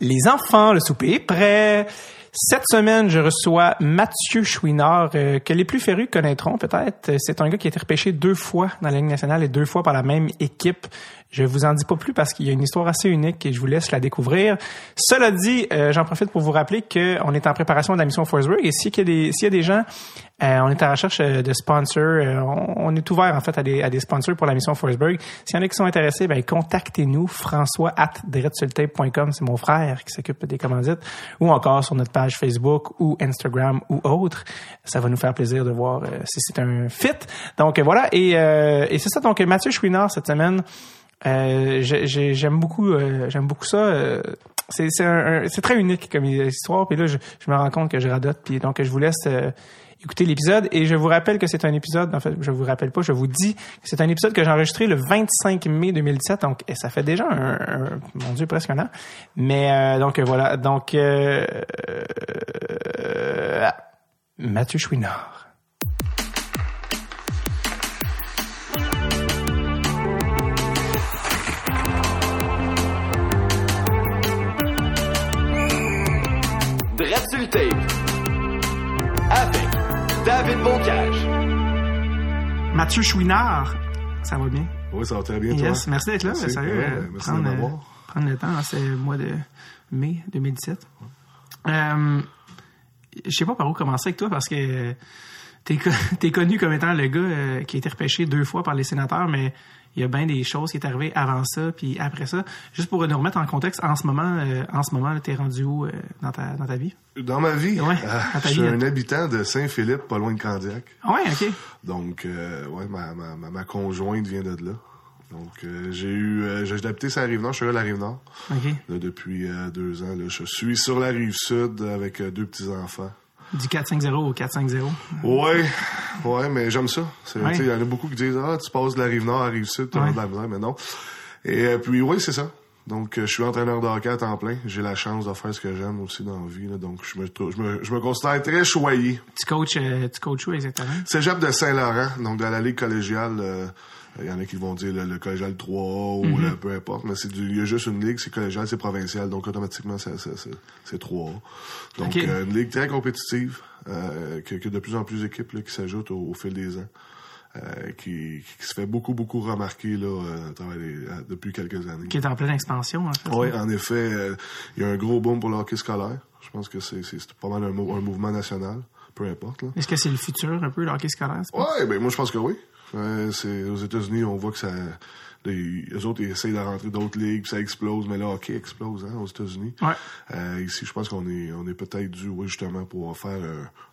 Les enfants, le souper est prêt. Cette semaine, je reçois Mathieu Chouinard, euh, que les plus férus connaîtront peut-être. C'est un gars qui a été repêché deux fois dans la Ligue nationale et deux fois par la même équipe. Je vous en dis pas plus parce qu'il y a une histoire assez unique et je vous laisse la découvrir. Cela dit, euh, j'en profite pour vous rappeler qu'on est en préparation de la mission Forsberg et s'il y y a des gens, euh, on est à la recherche euh, de sponsors. Euh, on, on, est ouvert en fait à des, à des sponsors pour la mission Forsberg. S'il y en a qui sont intéressés, ben contactez-nous françois at c'est mon frère qui s'occupe des commandites ou encore sur notre page Facebook ou Instagram ou autre. Ça va nous faire plaisir de voir si c'est un fit. Donc voilà et, et c'est ça donc Mathieu Chouinard cette semaine euh, j'aime beaucoup, euh, j'aime beaucoup ça. Euh, c'est c'est très unique comme histoire. Puis là, je, je, me rends compte que je radote. Puis donc, je vous laisse écouter l'épisode. Et je vous rappelle que c'est un épisode. En fait, je vous rappelle pas. Je vous dis que c'est un épisode que j'ai enregistré le 25 mai 2017. Donc, et ça fait déjà un, un, mon Dieu presque un an. Mais donc voilà. Donc Mathieu Chouinard. avec David Bocage. Mathieu Chouinard, ça va bien? Oui, ça va très bien, yes, Merci d'être là, merci. sérieux. Ouais, merci prendre, de m'avoir. prendre le temps, c'est le mois de mai 2017. Euh, je sais pas par où commencer avec toi parce que t'es es connu comme étant le gars euh, qui a été repêché deux fois par les sénateurs, mais il y a bien des choses qui est arrivé avant ça puis après ça. Juste pour nous remettre en contexte, en ce moment, euh, en ce moment, t'es rendu où euh, dans, ta, dans ta vie? Dans ma vie? Ouais, euh, dans ta je suis vie, un hein. habitant de Saint-Philippe, pas loin de Candiac. Ouais, ok. Donc, euh, ouais, ma, ma, ma, ma conjointe vient de là. Donc, euh, j'ai eu, j'ai habité sur la Rive-Nord, je suis à la Rive-Nord. Ok. Là, depuis deux ans, là, je suis sur la Rive-Sud avec deux petits-enfants. Du 4-5-0 au 4-5-0. Ouais, ouais, mais j'aime ça. Ouais. Il y en a beaucoup qui disent Ah, tu passes de la rive nord à la rive sud, tu as Ouais. de la misère, mais non. Et euh, puis oui, c'est ça. Donc euh, je suis entraîneur de hockey à temps plein. J'ai la chance de faire ce que j'aime aussi dans la vie. là. donc je me, je me, je me considère très choyé. Tu coaches, euh, tu coaches où exactement? Cégep de Saint-Laurent, donc dans la ligue collégiale. Il y en a qui vont dire le, le collégial 3A ou Mhm. le, peu importe, mais c'est du, il y a juste une ligue, c'est collégial, c'est provincial, donc automatiquement c'est, c'est, c'est, c'est 3A. Donc euh, une ligue très compétitive, euh, que, que de plus en plus d'équipes qui s'ajoutent au, au fil des ans. euh, qui, qui se fait beaucoup, beaucoup remarquer là, euh, à travers les- à- depuis quelques années. Qui est en pleine expansion, en fait. Oui, en effet, euh, il y a un gros boom pour le hockey scolaire. Je pense que c'est, pas mal un mouvement national, peu importe. Là. Est-ce que c'est le futur, un peu, le hockey scolaire? Ouais, ben moi je pense que oui. Euh, c'est aux États-Unis, on voit que ça les, eux autres ils essayent de rentrer d'autres ligues, puis ça explose, mais le hockey explose hein, aux États-Unis. Ouais. Euh, ici, je pense qu'on est on est peut-être dû oui justement pour faire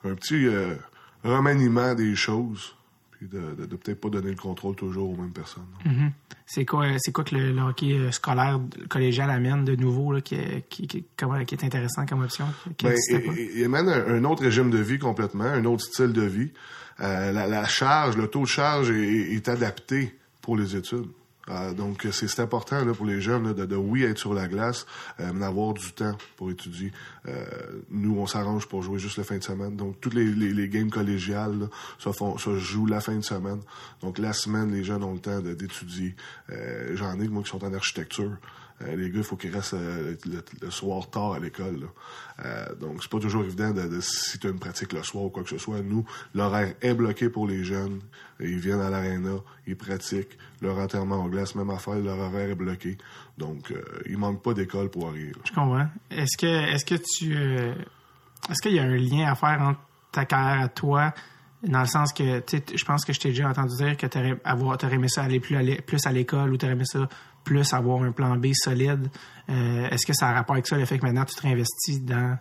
un, un petit euh, remaniement des choses, puis de, de, de peut-être pas donner le contrôle toujours aux mêmes personnes. Mhm. C'est quoi, c'est quoi que le, le hockey euh, scolaire collégial amène de nouveau, là, qui, est- qui, qui, comment- qui est intéressant comme option? Qui Ben, il, il amène un, un autre régime de vie complètement, un autre style de vie. Euh, la, la charge, le taux de charge est, est adapté pour les études. Euh, donc, c'est important là, pour les jeunes là, de, de, oui, être sur la glace, euh, mais d'avoir du temps pour étudier. Euh, nous, on s'arrange pour jouer juste la fin de semaine. Donc, toutes les, les, les games collégiales là, se, font, se jouent la fin de semaine. Donc, la semaine, les jeunes ont le temps d'étudier. Euh, J'en ai, moi, qui sont en architecture. Euh, les gars, il faut qu'ils restent euh, le, soir tard à l'école. Euh, donc, c'est pas toujours évident de, si tu as une pratique le soir ou quoi que ce soit. Nous, l'horaire est bloqué pour les jeunes. Ils viennent à l'aréna, ils pratiquent. Leur enterrement en glace, même affaire, leur horaire est bloqué. Donc, il manque pas d'école pour arriver. Je comprends. Est-ce que, est-ce que tu, est-ce qu'il y a un lien à faire entre ta carrière à toi, dans le sens que, tu je pense que je t'ai déjà entendu dire que t'aurais, avoir, aimé ça aller plus à, plus à l'école ou t'aurais aimé ça plus avoir un plan B solide. Euh, est-ce que ça a rapport avec ça, le fait que maintenant tu te réinvestis dans,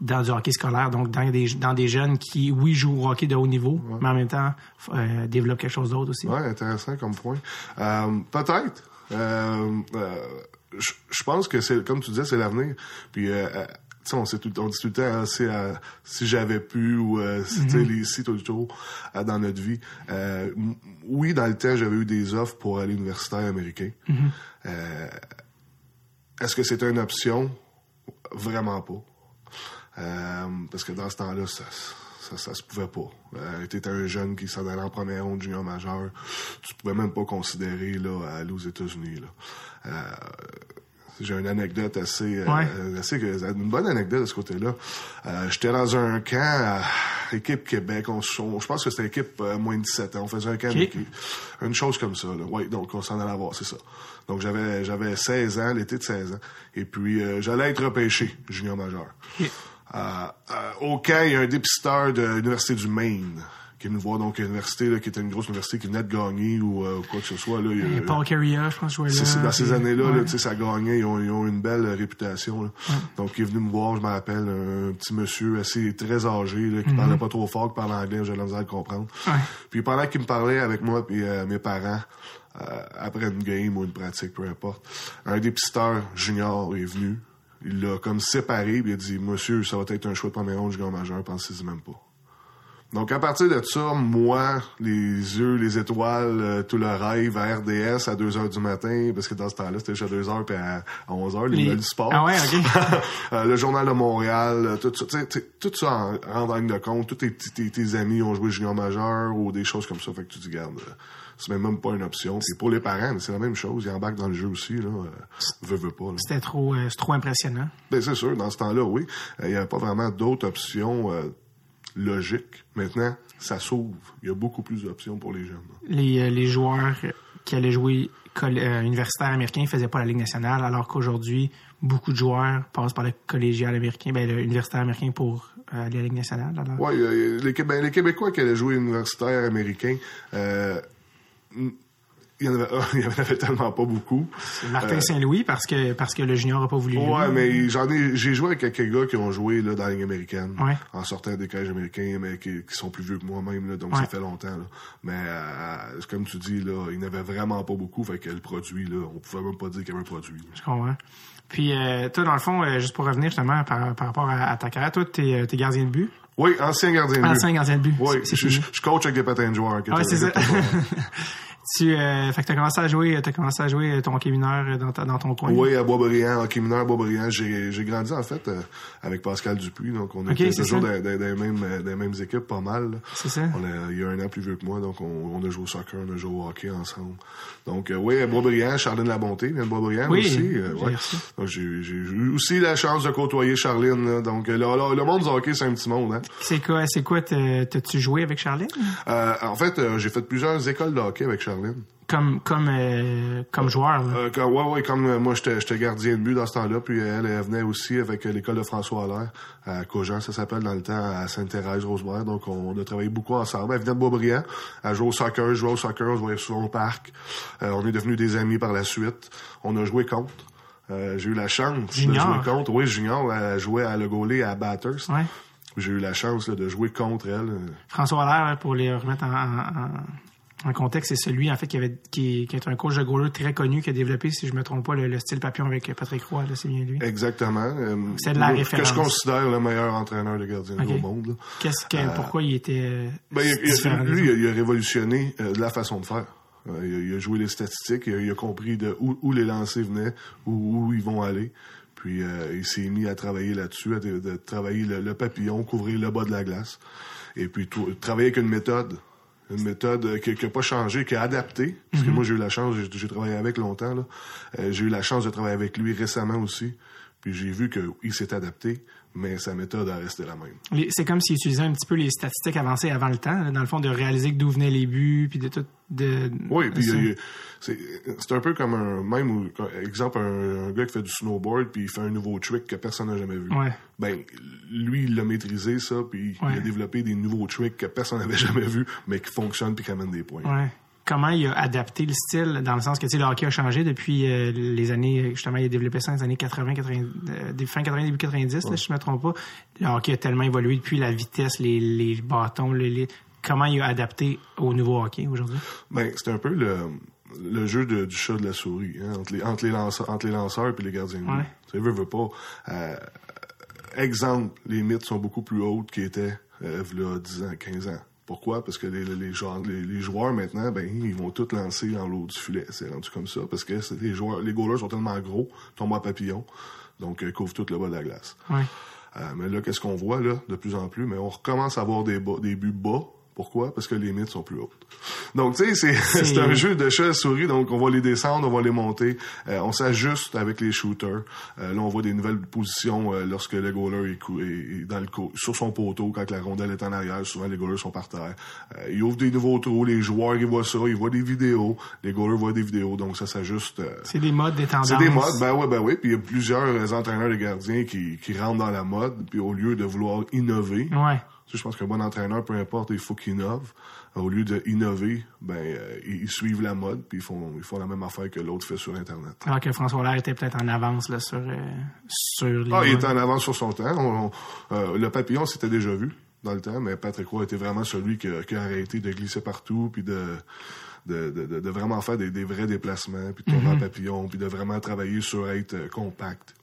dans du hockey scolaire, donc dans des, dans des jeunes qui, oui, jouent au hockey de haut niveau, mais en même temps, euh, développent quelque chose d'autre aussi? Ouais, intéressant comme point. Euh, Peut-être. Je je pense que c'est, comme tu disais, c'est l'avenir. Puis, euh, euh, tu sais, on, tout, on dit tout le temps, hein, c'est, euh, si j'avais pu ou euh, si, tu sais, les si tout le tour euh, dans notre vie. Euh, oui, dans le temps, j'avais eu des offres pour aller universitaire américain. Euh, est-ce que c'était une option? Vraiment pas. Parce que dans ce temps-là, ça, ça, ça se pouvait pas. Euh, t'étais un jeune qui s'en allait en première ronde junior majeur. Tu pouvais même pas considérer là, aller aux États-Unis. Euh, j'ai une anecdote assez, euh, Ouais. assez une bonne anecdote de ce côté-là. Euh, J'étais dans un camp à équipe Québec. On, on- je pense que c'était équipe euh, moins de 17 ans. On faisait un camp Ok. avec- une chose comme ça. Là. Ouais, donc on s'en allait voir, c'est ça. Donc j'avais j'avais 16 ans, l'été de 16 ans, et puis euh, j'allais être repêché junior majeur. Euh, euh, au camp, il y a un dépisteur de l'université du Maine qui est venu voir donc l'université là, qui était une grosse université qui venait de gagner ou euh, quoi que ce soit là. il Paul Carrier, je pense, là. c'est dans ces années-là, ouais. ça gagnait, ils ont, ils ont une belle euh, réputation. là. Donc, il est venu me voir, je me rappelle, un, petit monsieur assez très âgé, là, qui parlait pas trop fort, qui parlait anglais, j'ai de la misère à comprendre. Puis pendant qu'il me parlait avec moi et mes parents, euh, après une game ou une pratique, peu importe, un dépisteur junior est venu. Il l'a comme séparé, puis il a dit, monsieur, ça va être un choix de première ronde junior majeur, pensez-y même pas. Donc, à partir de ça, moi, les yeux, les étoiles, euh, tout le rêve à RDS à 2 heures du matin, parce que dans ce temps-là, c'était juste à 2 heures puis à, à 11 heures, les, Les- nouvelles du sport. Ah ouais, ok. Euh, le journal de Montréal, euh, tout ça, tu sais, tu sais, tout ça en, en de compte. Tous tes, tes, tes amis ont joué junior majeur ou des choses comme ça. Fait que tu te dis, garde, euh, c'est même, même pas une option. Puis pour les parents, c'est la même chose. Ils embarquent dans le jeu aussi, là. Veut, veut pas. C'était trop, euh, c'est trop impressionnant. Ben, c'est sûr, dans ce temps-là, oui. Euh, Il n'y avait pas vraiment d'autres options logiques. Maintenant, ça s'ouvre. Il y a beaucoup plus d'options pour les jeunes. Les, euh, les joueurs qui allaient jouer euh, universitaire américain faisaient pas la Ligue nationale, alors qu'aujourd'hui, beaucoup de joueurs passent par le collégial américain, ben, l'universitaire américain pour euh, aller à la Ligue nationale. Alors. Euh, les, Québé- les Québécois qui allaient jouer universitaire américain, euh, il y en avait, il y en avait tellement pas beaucoup. Martin Saint-Louis, parce que, parce que le junior n'a pas voulu. lui. Euh, Ouais, mais j'en ai, j'ai joué avec quelques gars qui ont joué là, dans la Ligue américaine, Ouais. en sortant des collèges américains, mais qui, qui sont plus vieux que moi-même, là, donc Ouais. ça fait longtemps. Là. Mais euh, comme tu dis, là, il n'y en avait vraiment pas beaucoup, fait que le produit, là, on pouvait même pas dire qu'il y avait un produit. là. Je comprends. Puis, euh, toi, dans le fond, euh, juste pour revenir justement par, par rapport à, à ta carrière, toi, t'es, euh, t'es gardien de but? Oui, ancien gardien de but. Ancien gardien de but. Oui, je- je coach avec des patins de joueurs. Ouais, c'est ça. tu, euh, fait que t'as commencé à jouer, t'as commencé à jouer ton hockey mineur euh, dans, ta- dans ton coin. Oui, à Boisbriand, hockey mineur, Boisbriand. J'ai, grandi, en fait, euh, avec Pascal Dupuis. Donc, on Ok, était toujours dans, dans- dans les mêmes, euh, les mêmes équipes, pas mal. C'est ça. On a, il y a un an plus vieux que moi, donc on, on a joué au soccer, on a joué au hockey ensemble. Donc, euh, oui, à Boisbriand, Charline Labonté vient de Boisbriand Oui, aussi. euh, j'ai ouais. eu aussi la chance de côtoyer Charline. là. Donc, euh, là, là, le monde du hockey, c'est un petit monde. Hein. C'est quoi, c'est quoi, t'as- t'as-tu joué avec Charline? Euh, en fait, euh, j'ai fait plusieurs écoles de hockey avec Charline. Comme, comme, euh, comme joueur, là. Euh, ouais, ouais, comme euh, moi, j'étais gardien de but dans ce temps-là, puis elle, elle venait aussi avec l'école de François Allaire, à Cogent, ça s'appelle dans le temps, à Sainte-Thérèse, Rosemère. Donc, on, on a travaillé beaucoup ensemble. Elle venait de Beaubriand, elle jouait au soccer, je jouais au soccer, on se voyait souvent au parc. On est devenus des amis par la suite. On a joué contre. J'ai eu la chance Junior. de jouer contre. Oui, Junior, elle jouait à Le Gaulet à Batters. Ouais. J'ai eu la chance là, de jouer contre elle. François Allaire, pour les remettre en, en, en- en contexte, c'est celui, en fait, qui avait, qui, qui est un coach de goaler très connu, qui a développé, si je me trompe pas, le, le style papillon avec Patrick Roy, là, c'est bien lui. Exactement. Euh, C'est de la moi, référence. Que je considère le meilleur entraîneur de gardien au monde. Qu'est-ce que, pourquoi il était, euh, Ben, il a- lui, il a, autres? il a révolutionné euh, la façon de faire. Euh, il, a, il a joué les statistiques, il a, il a compris de où, où les lancers venaient, où, où ils vont aller. Puis euh, il s'est mis à travailler là-dessus, à de, de travailler le, le papillon, couvrir le bas de la glace. Et puis tout- travailler avec une méthode. Une méthode qui n'a pas changé, qui a adapté. Parce que moi, j'ai eu la chance, j'ai, travaillé avec longtemps. Là. Euh, j'ai eu la chance de travailler avec lui récemment aussi. Puis j'ai vu qu'il s'est adapté, mais sa méthode a resté la même. C'est comme s'il utilisait un petit peu les statistiques avancées avant le temps, dans le fond, de réaliser d'où venaient les buts, puis de tout. De, Oui, puis c'est un peu comme un même où, exemple un, un gars qui fait du snowboard puis il fait un nouveau trick que personne n'a jamais vu. Ouais. Ben lui il l'a maîtrisé ça puis Ouais. il a développé des nouveaux tricks que personne n'avait jamais vu mais qui fonctionnent puis qui amènent des points. Ouais. Comment il a adapté le style, dans le sens que tu sais, le hockey a changé depuis euh, les années, justement, il a développé ça dans les années 80, 80 euh, fin 80, début 90, là, si je me trompe pas. Le hockey a tellement évolué depuis la vitesse, les, les bâtons, les, les- comment il a adapté au nouveau hockey aujourd'hui? Ben c'est un peu le le jeu de- du chat de la souris hein, entre les entre les lanceurs entre les lanceurs puis les gardiens de. Ouais. Tu sais, veux, veux pas. Euh, exemple, les mythes sont beaucoup plus hautes qu'ils étaient euh, v'là 10 ans, 15 ans. Pourquoi? Parce que les, joueurs, les, les joueurs maintenant, ben, ils vont tous lancer dans l'eau du filet. C'est rendu comme ça. Parce que les joueurs, les goalers sont tellement gros, tombent à papillon. Donc, ils couvrent tout le bas de la glace. Ouais. Euh, mais là, qu'est-ce qu'on voit, là, de plus en plus? Mais on recommence à avoir des, bas- des buts bas, Pourquoi? Parce que les limites sont plus hautes. Donc, tu sais, c'est, c'est un jeu de chat souris, donc on va les descendre, on va les monter. Euh, on s'ajuste avec les shooters. Euh, là, on voit des nouvelles positions euh, lorsque le goaler est, est- dans le sur son poteau, quand la rondelle est en arrière. Souvent, les goalers sont par terre. Euh, ils ouvrent des nouveaux trous, les joueurs, ils voient ça, ils voient des vidéos. Les goalers voient des vidéos, donc ça s'ajuste. C'est des modes, des tendances. c'est des modes, ben ouais, ben oui. Puis il y a plusieurs entraîneurs de gardiens qui, qui rentrent dans la mode, puis au lieu de vouloir innover, Ouais. Tu sais, je pense qu'un bon entraîneur, peu importe, il faut qu'il innove. Au lieu de innover, ben euh, ils, suivent la mode, puis ils font, ils font la même affaire que l'autre fait sur Internet. Alors que François Hollande était peut-être en avance là, sur, euh, sur les Ah, il était en avance sur son temps. On- on- euh, le papillon, c'était déjà vu dans le temps, mais Patrick Roy était vraiment celui qui, a- qui a arrêté de glisser partout, puis de, de, de, vraiment faire des, des vrais déplacements, puis de tourner en papillon, puis de vraiment travailler sur être euh, compact.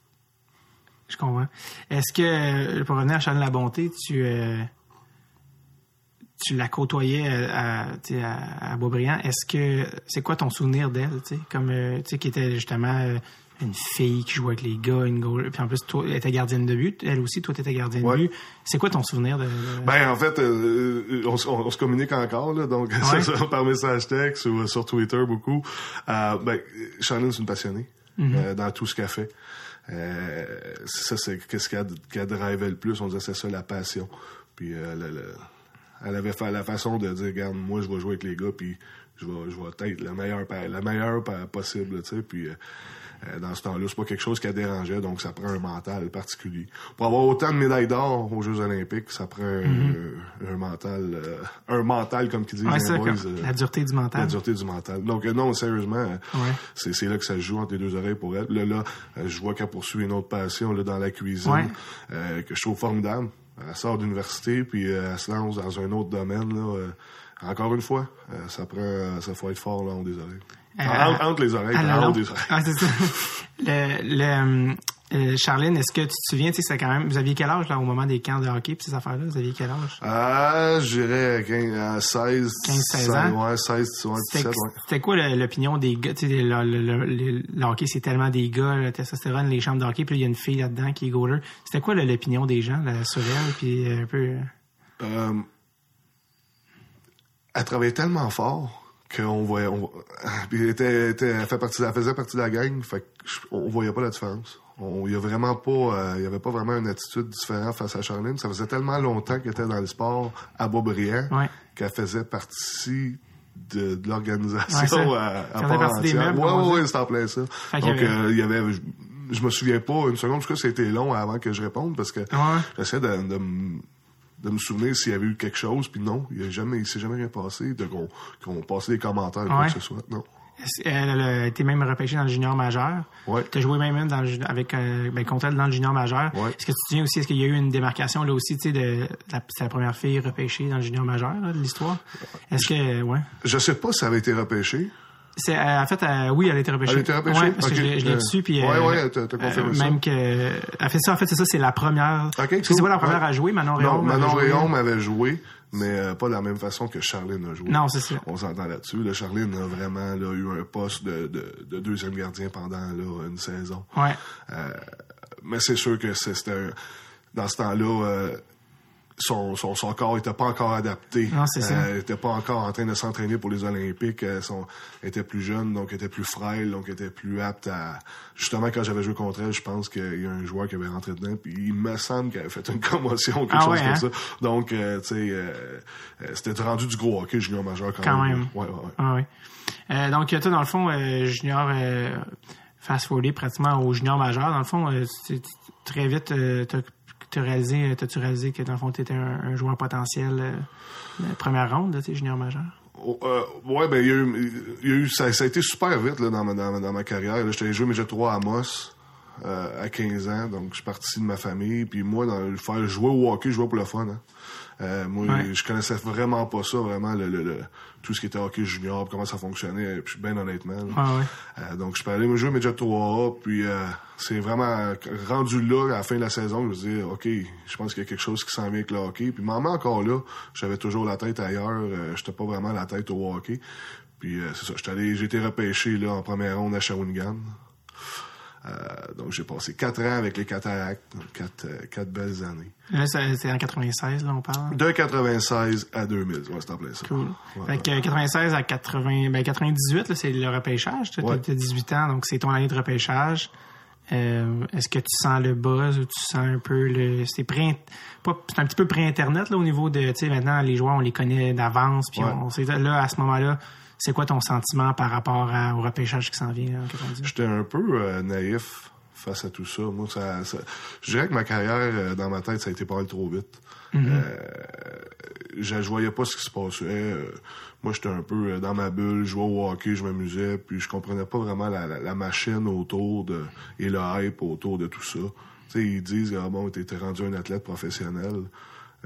Je comprends. Est-ce que, pour revenir à Charles Labonté, tu, euh, tu la côtoyais à, à, à, à Beaubriand. Est-ce que, c'est quoi ton souvenir d'elle, tu sais, comme, euh, tu sais, qui était justement euh, une fille qui jouait avec les gars, une goal, puis en plus, toi, elle était gardienne de but. Elle aussi, toi, t'étais gardienne Ouais. de but. C'est quoi ton souvenir de, de- Ben en fait, euh, on, se- on se communique encore là, donc Ouais. ça, par message texte ou euh, sur Twitter beaucoup. Euh, ben, Shannon c'est une passionnée euh, dans tout ce qu'elle fait. Euh, ça c'est qu'est-ce qu'elle qu'elle drivait le plus? On disait c'est ça la passion. Puis euh, le- le- elle avait fait la façon de dire, regarde, moi je vais jouer avec les gars, puis je vais, je vais être la meilleure, pa- la meilleure pa- possible, tu sais. Puis euh, euh, dans ce temps-là, c'est pas quelque chose qui a dérangeait, donc ça prend un mental particulier. Pour avoir autant de médailles d'or aux Jeux Olympiques, ça prend un, un mental, euh, un mental comme qui disent Ouais, les ça, boys, comme euh, la dureté du mental. la dureté du mental. Donc euh, non, sérieusement, euh, Ouais. c'est là que ça se joue entre les deux oreilles pour elle. Là, là, euh, je vois qu'elle poursuit une autre passion là dans la cuisine Ouais. euh, que je trouve formidable. Elle sort d'université puis euh, elle se lance dans un autre domaine là. euh, encore une fois, euh, ça prend, ça faut être fort là, haut des oreilles. Euh, entre, entre les oreilles, en non, haut non. des oreilles. Ah, c'est ça. le, le, euh, Charline, est-ce que tu te souviens, tu sais, c'est quand même, vous aviez quel âge, là, au moment des camps de hockey pis ces affaires-là? Vous aviez quel âge? Ah, je dirais 15, euh, 16, 15, 16 ans? Ouais, 16, ouais, 17, C'était ouais. c'était quoi l'opinion des gars? Tu sais, le, le, le- le- le hockey, c'est tellement des gars, le testostérone, les chambres de hockey, puis il y a une fille là-dedans qui est goaler. C'était quoi l'opinion des gens là, sur elle, puis un peu... euh, Euh, elle travaillait tellement fort qu'on voyait, on, puis elle, était, était- elle, fait partie, elle faisait partie de la gang, fait que je- on voyait pas la différence. On, il y a vraiment pas, euh, il y avait pas vraiment une attitude différente face à Charlene. Ça faisait tellement longtemps qu'elle était dans le sport à Beaubriand Ouais. qu'elle faisait partie de, de Ouais, l'organisation ça. à, à part partie des entière. meubles, Ouais, ouais, ouais, c'était en plein ça. y Donc, euh, il y avait, je, je me souviens pas une seconde, parce que c'était long avant que je réponde parce que Ouais. j'essaie de, de, me- de me souvenir s'il y avait eu quelque chose, puis non, il a jamais, il s'est jamais rien passé, de qu'on qu'on passait des commentaires, quoi Ouais. que ce soit. Non. Elle a été même repêchée dans le junior majeur. Ouais. Tu as joué même dans le, avec, euh, ben, contre elle dans le junior majeur. Ouais. Est-ce que tu te souviens aussi, est-ce qu'il y a eu une démarcation là aussi, tu sais, de, la, c'est la première fille repêchée dans le junior majeur là, de l'histoire? Est-ce que, ouais. Je sais pas si ça avait été repêché. C'est, euh, en fait, euh, oui, elle a été repêchée. Elle a été repêchée? Ouais, parce que je l'ai- je l'ai Euh, dessus, puis... ouais, ouais, t'as- t'as confirmé ça. Même que... Elle fait ça, en fait, c'est ça, c'est la première... Ok, c'est pas la première Ouais. à jouer, Manon Non, Réaume. Manon. Réaume avait joué, mais pas de la même façon que Charline a joué. Non, c'est ça. On s'entend là-dessus. Là, Charline a vraiment là, eu un poste de, de, de deuxième gardien pendant là, une saison. Ouais. Euh, mais c'est sûr que c'était dans ce temps-là, euh, son, son, son corps était pas encore adapté. Non, c'est ça. Euh, il était pas encore en train de s'entraîner pour les Olympiques. Euh, son, était plus jeune, donc était plus frêle, donc était plus apte à... Justement, quand j'avais joué contre elle, je pense qu'il y a un joueur qui avait rentré dedans, puis il me semble qu'elle avait fait une commotion, quelque Ah chose ouais, comme hein? ça. Donc, euh, tu sais, euh, euh, c'était rendu du gros hockey junior majeur quand, Quand même. même. Ouais, ouais, ouais. Ah oui. Euh, donc, toi, dans le fond, euh, junior, euh, fast-forwardé pratiquement au junior majeur, dans le fond, euh, tu- tu- très vite, euh, t'as t'as réalisé, t'as-tu réalisé que dans le fond, t'étais un, un joueur potentiel euh, de première ronde, de tes junior majeur? Oh, euh, ouais, ben, il y a eu, ça, a été super vite là, dans, ma, dans, ma- carrière. Là, J'étais joué Major 3 à Amos euh, à 15 ans, donc je suis parti de ma famille. Puis moi, dans le faire jouer au hockey, je jouais pour le fun. Hein. Euh, moi, Ouais. je connaissais vraiment pas ça, vraiment, le, le, le- tout ce qui était hockey junior, comment ça fonctionnait, puis bien honnêtement. Ah ouais. Euh, donc, je peux aller me jouer Major 3A, puis euh, c'est vraiment rendu là, à la fin de la saison, je me dis, OK, je pense qu'il y a quelque chose qui s'en vient avec le hockey. Puis, maman, encore là, j'avais toujours la tête ailleurs, euh, j'étais pas vraiment la tête au hockey. Puis, euh, c'est ça, j'étais allé, j'ai été repêché là, en première ronde à Shawinigan. Euh, donc, j'ai passé quatre ans avec les cataractes, donc quatre, euh, quatre belles années. Là, c'est en 96, là, on parle? De 96 à 2000, ouais, c'est en plein ça. Cool. Ouais, fait que 96 à 80, ben 98, là, c'est le repêchage. Tu Ouais. as 18 ans, donc c'est ton année de repêchage. Euh, Est-ce que tu sens le buzz ou tu sens un peu le. C'est un petit peu pré-internet là au niveau de. Tu sais, maintenant, les joueurs, on les connaît d'avance. Puis Ouais. on sait là, à ce moment-là, c'est quoi ton sentiment par rapport à- au repêchage qui s'en vient là, en 98? J'étais un peu euh, naïf face à tout ça. Moi, ça, ça- je dirais que ma carrière, euh, dans ma tête, ça a été pas mal trop vite. Euh, je, je voyais pas ce qui se passait. Euh, moi, j'étais un peu dans ma bulle, je jouais au hockey, je m'amusais, puis je comprenais pas vraiment la, la, la machine autour de et le hype autour de tout ça. Sais, ils disent ah bon, t'es rendu un athlète professionnel.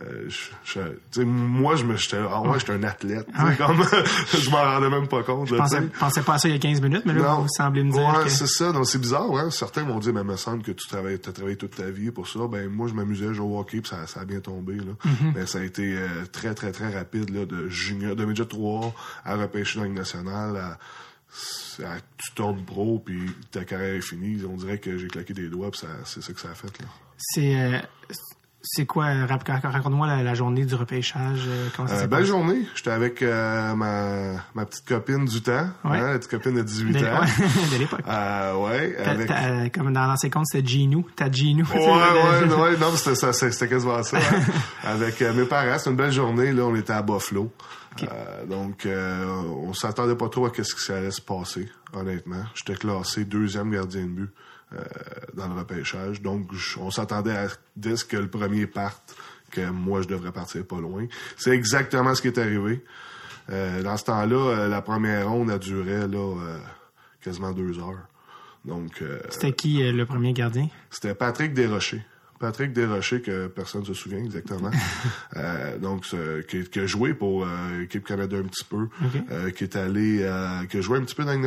Euh, je, moi, je me, j'étais, ah ouais, j'étais un athlète. Tu sais, comme, je m'en rendais même pas compte. Je là, pensais, sais. pensais pas à ça il y a 15 minutes, mais là, Non. vous semblez me dire Ouais, que. c'est ça. Donc, c'est bizarre, hein. Certains m'ont dit, mais il me semble que tu travailles, as travaillé toute ta vie pour ça. Ben, moi, je m'amusais, je jouais au hockey, puis ça, ça a bien tombé, là. Mm-hmm. Mais ça a été euh, très, très, très rapide, là, de junior, de midget 3 à repêcher dans la Ligue nationale, à, à- tu tombes pro, puis ta carrière est finie. On dirait que j'ai claqué des doigts, puis c'est ça que ça a fait, là. C'est. euh, c'est quoi, euh, raconte-moi la, la journée du repêchage. euh, ça Euh, s'est belle journée. J'étais avec euh, ma, ma petite copine du temps, Ouais. hein, la petite copine de 18 De, ans. ouais, de l'époque. Euh, ouais, t'as- comme dans l'ancien compte, c'était Ginu. T'as Ginu. Ouais, ouais, ouais, non, c'était ça, c'était quasiment ça. hein. Avec euh, mes parents, c'était une belle journée. Là, on était à Buffalo. Euh, donc, euh, on s'attendait pas trop à ce qui allait se passer, honnêtement. J'étais classé deuxième gardien de but euh, dans le repêchage. Donc, on s'attendait à dès que le premier parte, que moi, je devrais partir pas loin. C'est exactement ce qui est arrivé. Euh, dans ce temps-là, euh, la première ronde, a duré là, euh, quasiment deux heures. Donc, euh, C'était qui euh, le premier gardien? c'était Patrick Desrochers. Patrick Desrochers, que personne ne se souvient exactement. Euh, donc, ce- qui, qui a joué pour euh, l'équipe Canada un petit peu. Euh, qui est allé, euh, qui a joué un petit peu dans la Ligue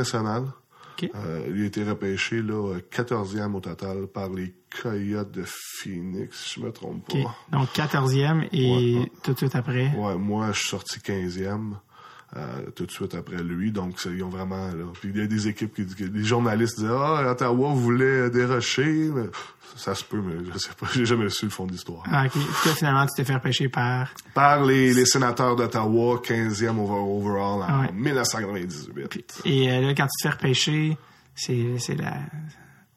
Euh, il a été repêché là, 14e au total par les Coyotes de Phoenix, si je me trompe pas. Donc, 14e et ouais. tout de suite après. Ouais, moi, je suis sorti 15e. Euh, tout de suite après lui, donc ils ont vraiment là. Puis il y a des équipes qui, les journalistes disaient ah Ottawa voulait dérocher, mais ça se peut, mais je sais pas, j'ai jamais su le fond de l'histoire. Ah, OK. Puis finalement, tu t'es fait repêcher par... Par les, les sénateurs d'Ottawa, 15e over- overall en Ouais. 1998. Et euh, là, quand tu te fais repêcher, c'est la...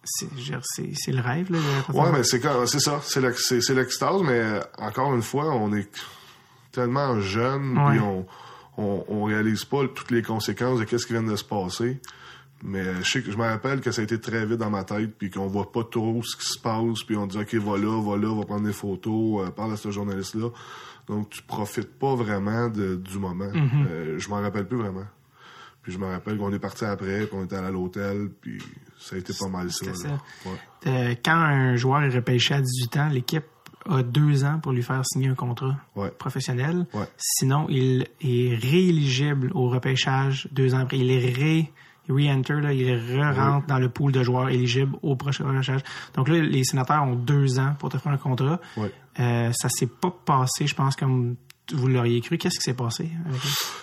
C'est le rêve, là. Ouais, mais c'est c'est ça, c'est l'ex- c'est c'est l'extase, mais euh, encore une fois, on est tellement jeune, Ouais. puis on, on on réalise pas toutes les conséquences de qu'est-ce qui vient de se passer. Mais je sais que je me rappelle que ça a été très vite dans ma tête, puis qu'on voit pas trop ce qui se passe, puis on dit ok, va là, va là, va prendre des photos, euh, parle à ce journaliste-là. Donc tu profites pas vraiment de- du moment. Mm-hmm. Euh, je m'en rappelle plus vraiment. Puis je me rappelle qu'on est parti après, qu'on était allé à l'hôtel, puis ça a été pas mal ça. Là. ça. Ouais. Euh, quand un joueur est repêché à 18 ans, l'équipe a deux ans pour lui faire signer un contrat Ouais. professionnel. Ouais. Sinon, il est rééligible au repêchage deux ans après. Il est ré re-enter, là, il re-rentre dans le pool de joueurs éligibles au prochain repêchage. Donc là, les sénateurs ont deux ans pour te faire un contrat. Ouais. Euh, ça s'est pas passé, je pense, comme vous l'auriez cru. Qu'est-ce qui s'est passé?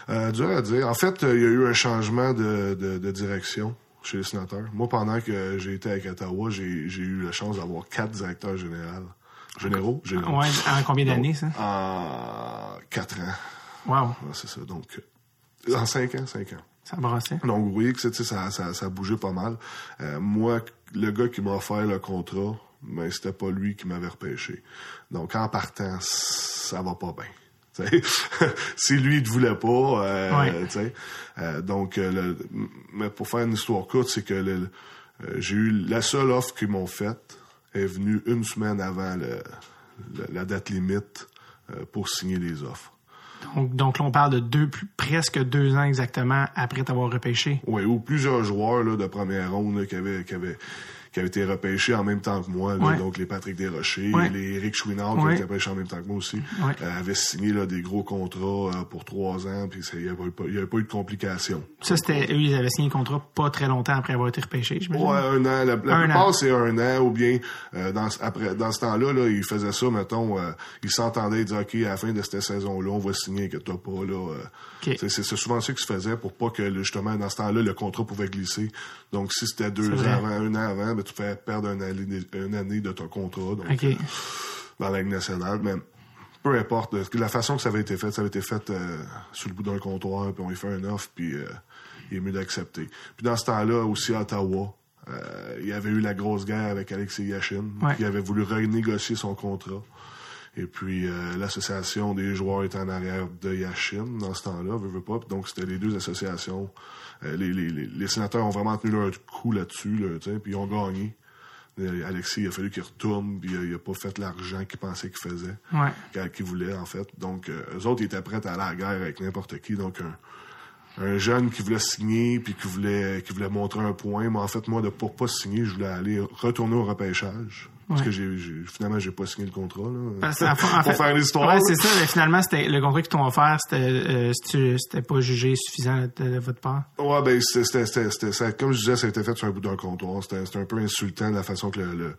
Euh, dur à dire. En fait, euh, il y a eu un changement de, de, de direction chez les sénateurs. Moi, pendant que j'ai été avec Ottawa, j'ai eu la chance d'avoir quatre directeurs généraux. Généraux? Généraux. Ouais, en combien d'années, ça? En quatre ans. Wow, Ouais, c'est ça. Donc, en cinq ans, cinq ans. ça brassait. Donc, vous voyez que ça, ça, ça bougeait pas mal. Euh, moi, le gars qui m'a offert le contrat, ben, c'était pas lui qui m'avait repêché. Donc, en partant, ça va pas bien. Si lui, il te voulait pas, euh, Ouais. tu sais. Euh, donc, euh, le- mais pour faire une histoire courte, c'est que le- euh, j'ai eu la seule offre qu'ils m'ont faite est venue une semaine avant le- le- la date limite euh, pour signer les offres. Donc, donc là, on parle de deux, plus- presque deux ans exactement après t'avoir repêché. Oui, ou plusieurs joueurs là, de première ronde là, qui, avaient, qui, avaient, qui avaient été repêchés en même temps que moi. là. Ouais. donc les Patrick Desrochers, Ouais. les Eric Chouinard qui Ouais. ont été repêchés en même temps que moi aussi, euh, avaient signé là, des gros contrats euh, pour trois ans, puis il n'y avait, pas- avait eu de complications. Ça, c'était eux, ils avaient signé un contrat pas très longtemps après avoir été repêchés, j'imagine? Ouais, un an. La, la Un plupart, c'est un an, ou bien euh, dans, ce- après, dans ce temps-là, là, ils faisaient ça, mettons, ils s'entendaient, ils disaient, OK, à la fin de cette saison-là, on va signer que t'as pas, là. c'est, souvent ça qui se faisait pour pas que, justement, dans ce temps-là, le contrat pouvait glisser. Donc, si c'était deux ans avant, un an avant, ben, tu fais perdre une année, une année de ton contrat. Donc, OK. dans la Ligue nationale, mais peu importe. euh, La façon que ça avait été fait, ça avait été fait euh, sur le bout d'un comptoir, puis on lui fait un offre, puis euh, il est mieux d'accepter. Puis dans ce temps-là, aussi à Ottawa, euh, il y avait eu la grosse guerre avec Alexis Yashin, Ouais. qui avait voulu renégocier son contrat. Et puis euh, l'association des joueurs était en arrière de Yashin dans ce temps-là, veut, veut pas. Donc c'était les deux associations. Euh, les, les, les, les sénateurs ont vraiment tenu leur coup là-dessus, là, tu sais, puis ils ont gagné. Euh, Alexis, il a fallu qu'il retourne, puis il a, il a pas fait l'argent qu'il pensait qu'il faisait Ouais. qu'ils voulaient, en fait. Donc, euh, eux autres, ils étaient prêts à aller à la guerre avec n'importe qui. Donc, un, un jeune qui voulait signer, puis qui voulait, qui voulait montrer un point. Mais en fait, moi, de, pour pas signer, je voulais aller retourner au repêchage. Parce Ouais. que j'ai, j'ai- finalement, j'ai pas signé le contrat. Là, Parce qu'en fait- en pour faire l'histoire. Ouais, c'est ça. mais finalement, c'était le contrat qu'ils t'ont offert, c'était euh, c'était- c'était pas jugé suffisant de, de votre part? Ouais, ben, c'était, c'était, c'était, c'était- ça- comme je disais, ça a été fait sur un bout d'un comptoir. C'était, un peu insultant de la façon que le, le,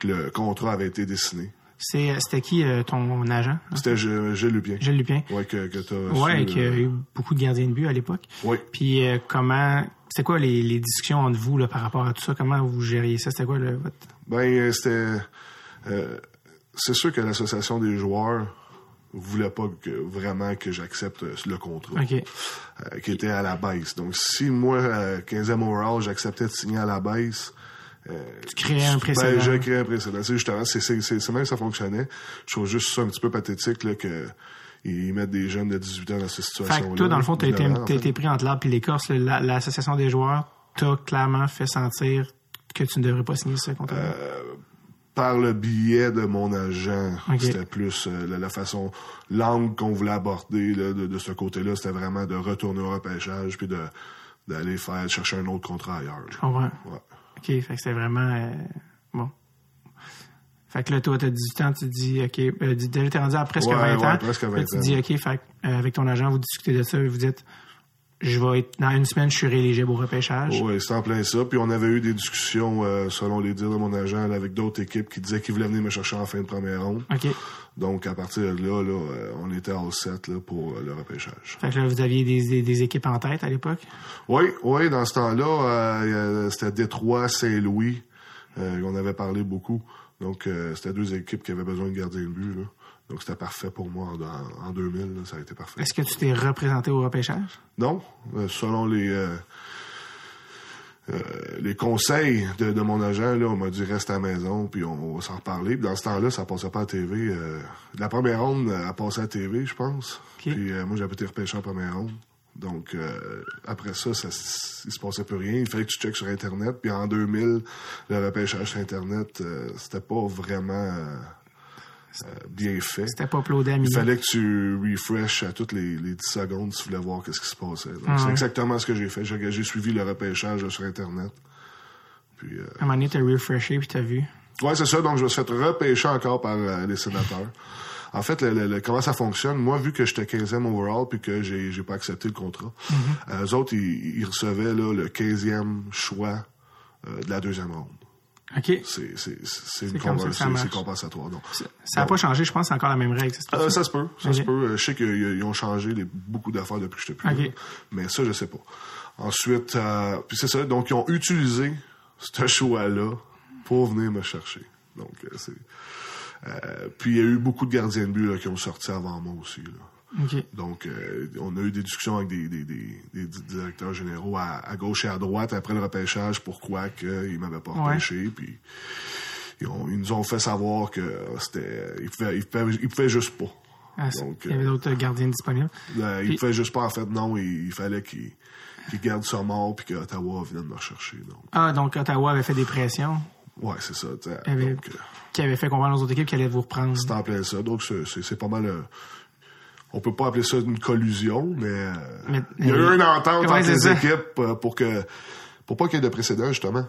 que le contrat avait été dessiné. C'est C'était qui euh, ton agent? C'était Gilles Lupien. Gilles Lupien. Ouais, que, que t'as Ouais, qui a euh, eu beaucoup de gardiens de but à l'époque. Oui. Puis euh, comment... C'était quoi les, les discussions entre vous là, par rapport à tout ça? Comment vous gériez ça? C'était quoi le, votre... Ben, euh, c'était. euh, c'est sûr que l'association des joueurs voulait pas que, vraiment que j'accepte euh, le contrat OK. euh, qui était à la baisse. Donc, si moi, à 15e overall, j'acceptais de signer à la baisse, Tu créais un précédent. ben, j'ai créé un précédent. C'est justement, c'est, c'est, c'est, c'est même que ça fonctionnait. Je trouve juste ça un petit peu pathétique, là, que ils mettent des jeunes de 18 ans dans cette fait situation-là. que toi, dans le fond, t'as été, en t'as fait. été pris entre l'arbre et l'écorce. La- L'association des joueurs t'a clairement fait sentir que tu ne devrais pas signer ce contrat. Euh, par le biais de mon agent. C'était plus euh, la, la façon, l'angle qu'on voulait aborder là, de, de ce côté-là, c'était vraiment de retourner au repêchage puis de d'aller faire chercher un autre contrat ailleurs. là. Je comprends. Ouais. OK, fait que c'était vraiment... euh, bon. Fait que là, toi, t'as 18 ans, tu dis, OK, euh, t'es rendu à presque Ouais, 20 ans. ouais, presque Là, 20 tu te ans. dis, OK, fait euh, avec ton agent, vous discutez de ça et vous dites, je vais être, dans une semaine, je suis rééligible au repêchage. Oui, c'était en plein ça. Puis on avait eu des discussions, euh, selon les dires de mon agent, avec d'autres équipes qui disaient qu'ils voulaient venir me chercher en fin de première ronde. OK. Donc à partir de là, là euh, on était all set là, pour euh, le repêchage. Fait que là, vous aviez des, des, des équipes en tête à l'époque? Oui, oui, dans ce temps-là, euh, c'était Détroit, Saint-Louis, euh, on avait parlé beaucoup. Donc, c'était deux équipes qui avaient besoin de gardien de but. Là. Donc, c'était parfait pour moi en, en 2000. là, ça a été parfait. Est-ce que tu t'es représenté au repêchage? Non, euh, selon les euh, euh, les conseils de, de mon agent, là, on m'a dit reste à la maison, puis on, va s'en reparler. Puis dans ce temps-là, ça passait pas à TV. euh, la première ronde a passé à TV, je pense. Puis euh, moi, j'avais été repêché en première ronde. Donc euh, après ça, ça il se passait plus rien. Il fallait que tu checkes sur Internet. Puis en 2000, le repêchage sur Internet, euh, c'était pas vraiment euh, euh, bien fait. C'était pas uploadé à Il fallait que tu refresh à toutes les, les 10 secondes si tu voulais voir qu'est-ce qui se passait. Donc, Ah c'est ouais. exactement ce que j'ai fait. J'ai, j'ai suivi le repêchage sur Internet. Puis, euh, À un moment donné, t'as refreshé puis t'as vu. ouais, c'est ça. Donc, je me suis fait repêcher encore par euh, les sénateurs. En fait, le, le- le- comment ça fonctionne? Moi, vu que j'étais 15e overall puis que j'ai, j'ai pas accepté le contrat, Mm-hmm. eux autres, ils, ils recevaient là, le 15e choix de la deuxième ronde. OK. C'est, ça ça compensatoire. Donc, Ça n'a pas changé, je pense, c'est encore la même règle. ça se peut? Euh, ça se peut, ça se peut. Je sais qu'ils ils ont changé les- beaucoup d'affaires depuis que j'étais plus Ok. là. Mais ça, je sais pas. Ensuite, euh, puis c'est ça. Donc, ils ont utilisé ce choix-là pour venir me chercher. Donc, euh, c'est... euh, puis, il y a eu beaucoup de gardiens de but là, qui ont sorti avant moi aussi. Là. Donc, euh, on a eu des discussions avec des, des, des, des directeurs généraux à, à gauche et à droite après le repêchage, pourquoi qu'ils m'avaient pas Ouais. repêché. Puis, ils, ont- ils nous ont fait savoir que c'était... Ils pouvaient, ils pouvaient, ils pouvaient juste pas. Ah, Donc, il y avait euh, d'autres gardiens disponibles. Il Puis- pouvait juste pas, en fait, non, il, il fallait qu'il qu'il garde ça mort puis que Ottawa vienne me rechercher. Donc, Ah, donc Ottawa avait fait des pressions? Ouais, c'est ça. Il avait- Donc, euh, qui avaient fait comprendre aux autres équipes qu'elles allaient vous reprendre. c'est en plein ça. Donc, c'est pas mal. euh, on peut pas appeler ça une collusion, mais, euh, Mais- il y a eu une entente Ouais, entre les ça. équipes euh, pour que pour pas qu'il y ait de précédent, justement.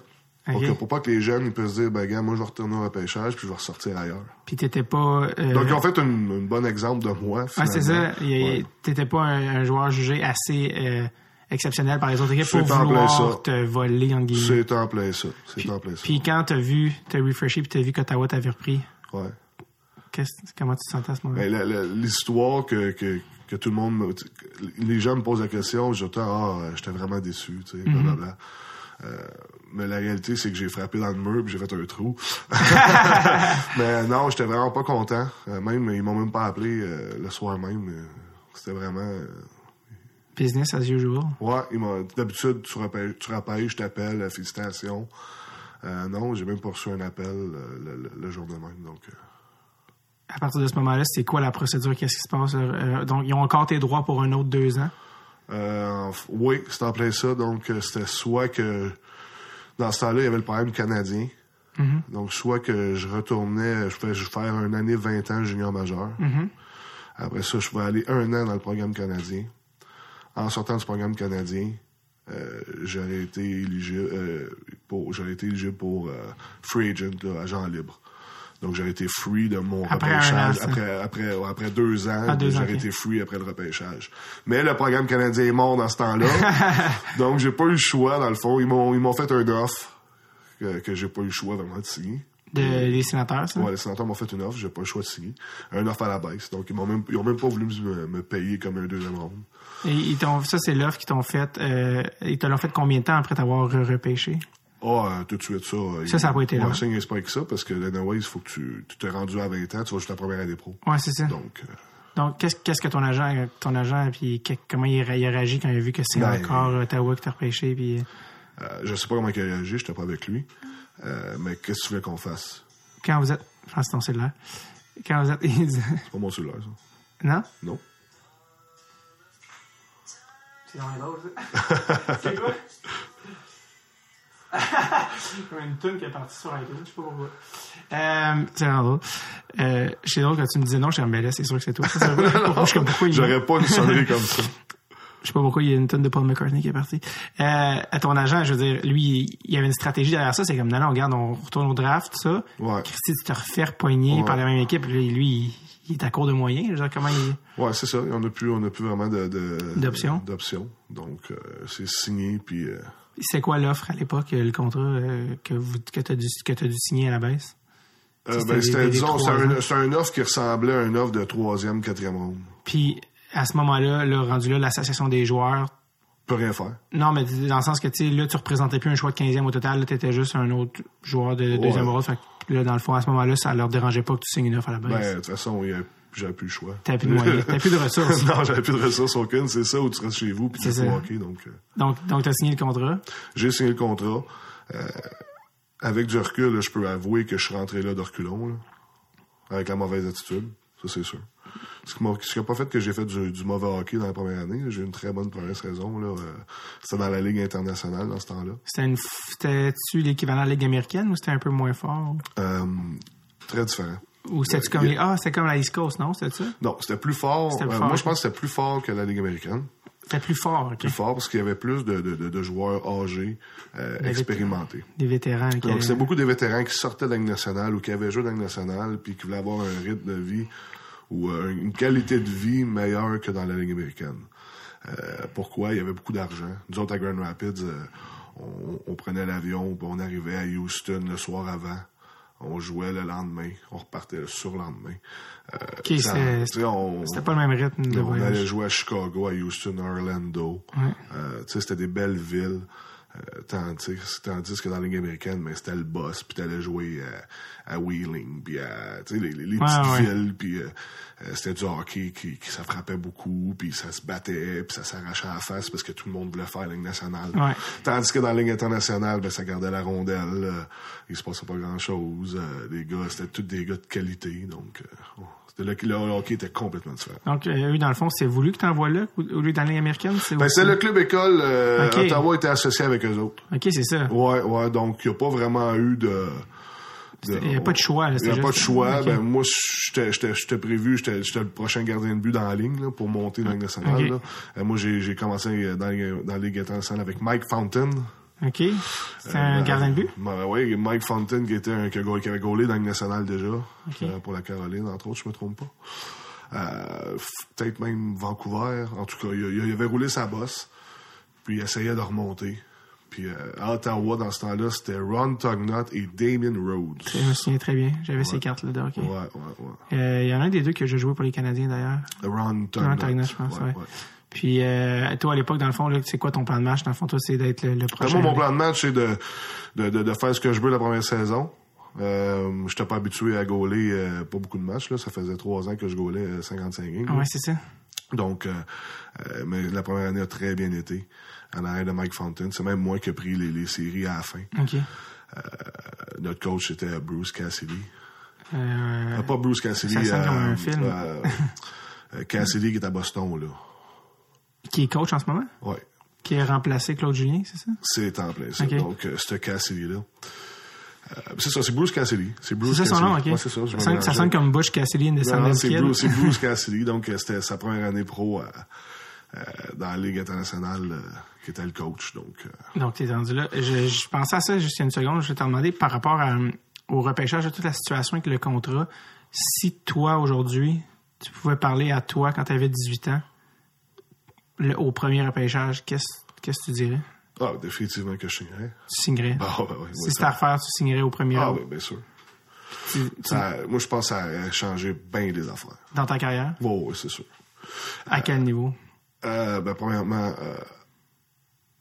Pour, Ok. que, pour pas que les jeunes ils puissent dire, ben, gars, moi, je vais retourner au repêchage puis je vais ressortir ailleurs. Puis t'étais pas... euh, Donc, ils ont fait une bonne exemple de moi, ah, c'est ça. Ouais. T'étais pas un, un joueur jugé assez euh, exceptionnel par les autres équipes pour en vouloir te voler, entre guillemets. C'est en plein ça. C'est en plein ça. puis quand t'as vu, t'as refreshé puis t'as vu qu'Ottawa t'avait repris, Ouais. Comment tu te sentais à ce moment-là? Ben, l'histoire que, que, que tout le monde me- les gens me posent la question, j'étais ah j'étais vraiment déçu, tu sais, Mhm. blablabla. Euh, mais la réalité, c'est que j'ai frappé dans le mur puis j'ai fait un trou. mais non, j'étais vraiment pas content. Euh, même, ils m'ont même pas appelé euh, le soir même. C'était vraiment... euh, Business as usual. Ouais, d'habitude, tu rappelles, tu rappelles, je t'appelle, félicitations. Non, j'ai même pas reçu un appel le, le- le jour de même. Donc, euh, À partir de ce moment-là, c'est quoi la procédure? Qu'est-ce qui se passe? Euh, donc, ils ont encore tes droits pour un autre deux ans? Euh, oui, c'est en plein ça. Donc, euh, c'était soit que dans ce temps-là, il y avait le problème canadien. Donc, soit que je retournais, je pouvais faire une année 20 ans junior majeur. Après ça, je pouvais aller un an dans le programme canadien. En sortant du programme canadien, euh, j'aurais été éligible euh, pour j'aurais été éligible pour euh, free agent, là, agent libre. Donc j'aurais été free de mon Après repêchage an, après après ouais, après deux ans, Ah, j'aurais été free après le repêchage. Mais le programme canadien est mort dans ce temps-là. donc j'ai pas eu le choix dans le fond, ils m'ont ils m'ont fait un offre que, que j'ai pas eu le choix vraiment de signer. De, les sénateurs, ça? Ouais, les sénateurs m'ont fait une offre, j'ai pas le choix de signer. Un offre à la baisse. Donc ils m'ont même ils ont même pas voulu me, me payer comme un deuxième round. Et ils t'ont, ça, c'est l'offre qu'ils t'ont faite. Euh, ils te l'ont fait combien de temps après t'avoir re- repêché? Ah, euh, tout de suite, ça. euh, Ça, ça a pas été il niaise pas avec ça, parce que l'Anaways, il faut que tu tu t'es rendu à 20 ans, tu vas juste la première année pro. Ouais, c'est ça. Donc, euh, Donc, qu'est-ce, qu'est-ce que ton agent, ton agent, puis comment il, a- il a réagi quand il a vu que c'est Ben, encore Ottawa qui t'a repêché, puis euh, je sais pas comment il a réagi, j'étais pas avec lui. Euh, mais qu'est-ce que tu voulais qu'on fasse? quand vous êtes, je pense que c'est ton cellulaire, quand vous êtes, C'est pas mon cellulaire, ça. non? Non? C'est dans les ça. c'est quoi? Comme une tune qui est partie sur iTunes, je sais pas pourquoi. Euh, c'est drôle. Euh, c'est drôle quand tu me disais non, je suis comme, ben là, c'est sûr que c'est toi. Ça, je suis comme, pourquoi il J'aurais pas une sonnerie comme ça. Je sais pas pourquoi il y a une tonne de Paul McCartney qui est partie. Euh, à ton agent, je veux dire, lui, il y avait une stratégie derrière ça. C'est comme, non, non, regarde, on retourne au draft, ça. Ouais. Christy, tu te refais Ouais. par la même équipe. Lui, lui, il, est à court de moyens. Je veux dire, comment il... Ouais, c'est ça. On n'a plus, on a plus vraiment de, de- D'options. d'options. Donc, euh, c'est signé, puis euh, C'est quoi l'offre à l'époque, le contrat euh, que, vous, que tu as, dû signer à la baisse? euh, ben, c'était, disons, c'était un, offre qui ressemblait à une offre de troisième, quatrième ronde. Puis, à ce moment-là, là, rendu là, l'association des joueurs... Peut rien faire. Non, mais dans le sens que, tu sais, là, tu représentais plus un choix de 15e au total. Là, t'étais juste un autre joueur de deuxième rôle. Fait que, là, dans le fond, à ce moment-là, ça leur dérangeait pas que tu signes une offre à la base. Ben, de toute façon, il y a- j'avais plus le choix. T'avais plus de moyens. T'avais plus de ressources. non, j'avais plus de ressources aucune. C'est ça où tu restes chez vous puis tu ça. hockey. Donc, euh, Donc, donc tu as signé le contrat? j'ai signé le contrat. Euh, avec du recul, là, je peux avouer que je suis rentré là de reculons, là, avec la mauvaise attitude. Ça, c'est sûr. Ce qui m'a ce qui a pas fait que j'ai fait du, du mauvais hockey dans la première année. J'ai eu une très bonne première saison. Là. Euh, c'était dans la Ligue internationale dans ce temps-là. C'était une, f- c'était-tu l'équivalent de la Ligue américaine ou c'était un peu moins fort? Euh, très différent. Ou c'était-tu comme les, ah, c'était comme la East Coast, non? C'était ça? Non, c'était plus fort. C'était Euh, moi, je pense que c'était plus fort que la Ligue américaine. C'était plus fort, ok. Plus fort parce qu'il y avait plus de, de, de, de joueurs âgés, euh, Des expérimentés. Des vétérans. qui- Donc, c'était beaucoup des vétérans qui sortaient de la Ligue nationale ou qui avaient joué dans la Ligue nationale puis qui voulaient avoir un rythme de vie ou euh, une qualité de vie meilleure que dans la Ligue américaine. Euh, pourquoi? Il y avait beaucoup d'argent. Nous autres, à Grand Rapids, on, on prenait l'avion on arrivait à Houston le soir avant. On jouait le lendemain. On repartait le surlendemain. Euh, Ok, ça- c'était- pas le même rythme de on allait jouer à Chicago, à Houston, à Orlando. Euh, tu sais, c'était des belles villes. Euh, tandis, tandis que dans la Ligue américaine, mais c'était le boss, puis t'allais jouer à, à Wheeling, puis à tu sais, les, les, les Ouais, petites ouais. villes, puis euh, euh, c'était du hockey qui, qui ça frappait beaucoup, puis ça se battait, puis ça s'arrachait à la face parce que tout le monde voulait faire la Ligue nationale. Ouais. Tandis que dans la Ligue internationale, ben, ça gardait la rondelle, euh, il se passait pas grand-chose. euh, les gars, c'était tous des gars de qualité, donc euh, le hockey était complètement différent. Donc, eux, dans le fond, c'est voulu que tu envoies là, au lieu dans Ligue américaine? C'est Ben, c'est le club? école. euh, Ok. Ottawa était associé avec eux autres. Ok, c'est ça. Ouais, ouais. Donc, il n'y a pas vraiment eu de. Il y a pas de choix, là, Il n'y a pas de choix. Ben, moi, j'étais- prévu, j'étais le prochain gardien de but dans la ligne là, pour monter dans la Ligue nationale. Là. Euh, moi, j'ai commencé dans dans la Ligue internationale avec Mike Fountain. OK. C'est un Euh, gardien de but? Ben, oui, Mike Fountain qui était un qui, avait gaulé dans la Ligue nationale déjà, euh, pour la Caroline, entre autres, je me trompe pas. Euh, Peut-être même Vancouver. En tout cas, il, avait roulé sa bosse, puis il essayait de remonter. Puis euh, à Ottawa, dans ce temps-là, c'était Ron Tugnut et Damien Rhodes. Je me souviens très bien. J'avais ces cartes-là de hockey. Ouais, ouais, ouais. Euh, Il y en a un des deux que j'ai joué pour les Canadiens, d'ailleurs. Ron Tugnut. Ron Tugnut, je pense, ouais. Puis euh, toi, à l'époque, dans le fond, c'est quoi ton plan de match? Dans le fond, toi, c'est d'être le, le Ben, prochain. moi, mon plan de match, c'est de, de, de, de faire ce que je veux la première saison. Euh, je n'étais pas habitué à gauler euh, pas beaucoup de matchs. Là. Ça faisait trois ans que je gaulais euh, 55 games. Ouais, c'est ça. Donc, euh, euh, mais la première année a très bien été. En arrière de Mike Fountain. C'est même moi qui ai pris les, les séries à la fin. OK. Euh, notre coach, c'était Bruce Cassidy. Euh, Euh, pas Bruce Cassidy. ça comme un film. euh, euh, Cassidy qui est à Boston, là. Qui est coach en ce moment? Ouais. Qui a remplacé Claude Julien, c'est ça? C'est en plein ça. Donc, euh, ce Cassidy-là. Euh, c'est ça, c'est Bruce Cassidy. C'est Bruce ça son nom, OK. Cassidy. Ouais, ça. sonne, ça mélangeais. sonne comme Bush Cassidy Non, Sundance c'est. Bruce, c'est Bruce Cassidy. Donc, euh, c'était sa première année pro euh, dans la Ligue internationale qui était le coach. Donc, Donc, t'es rendu là. Je, je pensais à ça juste une seconde. Je vais te demander par rapport à, au repêchage de toute la situation avec le contrat. Si toi, aujourd'hui, tu pouvais parler à toi quand tu avais 18 ans, le- au premier repêchage, qu'est-ce qu'est-ce que tu dirais? ah, définitivement que je signerais. Tu signerais? Ah, ben oui, si oui, c'était à refaire, tu signerais au premier Ah, oui, bien sûr. Tu- tu- Ça- moi, je pense que ça a changé bien des affaires. dans ta carrière? Oui, oui, c'est sûr. À quel niveau? Euh, ben, premièrement, euh,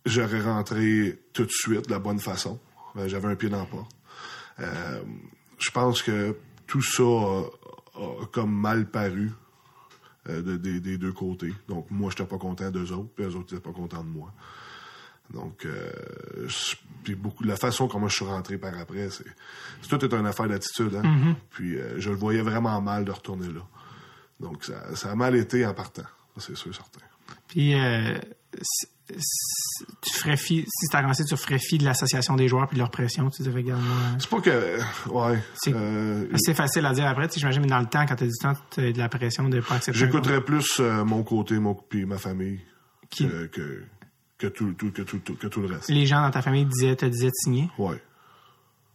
j'aurais rentré tout de suite de la bonne façon. Euh, J'avais un pied dans la porte. Euh, je pense que tout ça a, a comme mal paru euh, de- des, des deux côtés. Donc, moi, j'étais pas content d'eux autres, puis eux autres n'étaient pas contents de moi. Donc, euh, puis beaucoup, la façon comment je suis rentré par après, c'est, tout est une affaire d'attitude. Hein? Puis, euh, je le voyais vraiment mal de retourner là. Donc, ça, ça a mal été en partant. C'est sûr, certain. Puis, euh, tu ferais fi, si tu commencé, tu ferais fi de l'association des joueurs puis de leur pression. Tu regarde, moi, C'est pas que. Ouais. C'est- euh, facile à dire après, j'imagine, mais dans le temps, quand tu as du temps, tu as de la pression de pas accepter. J'écouterais plus euh, mon côté, mon puis ma famille Qui- que, que, que, tout, tout- que, tout, que tout le reste. Les gens dans ta famille disaient, te disaient de signer? Ouais.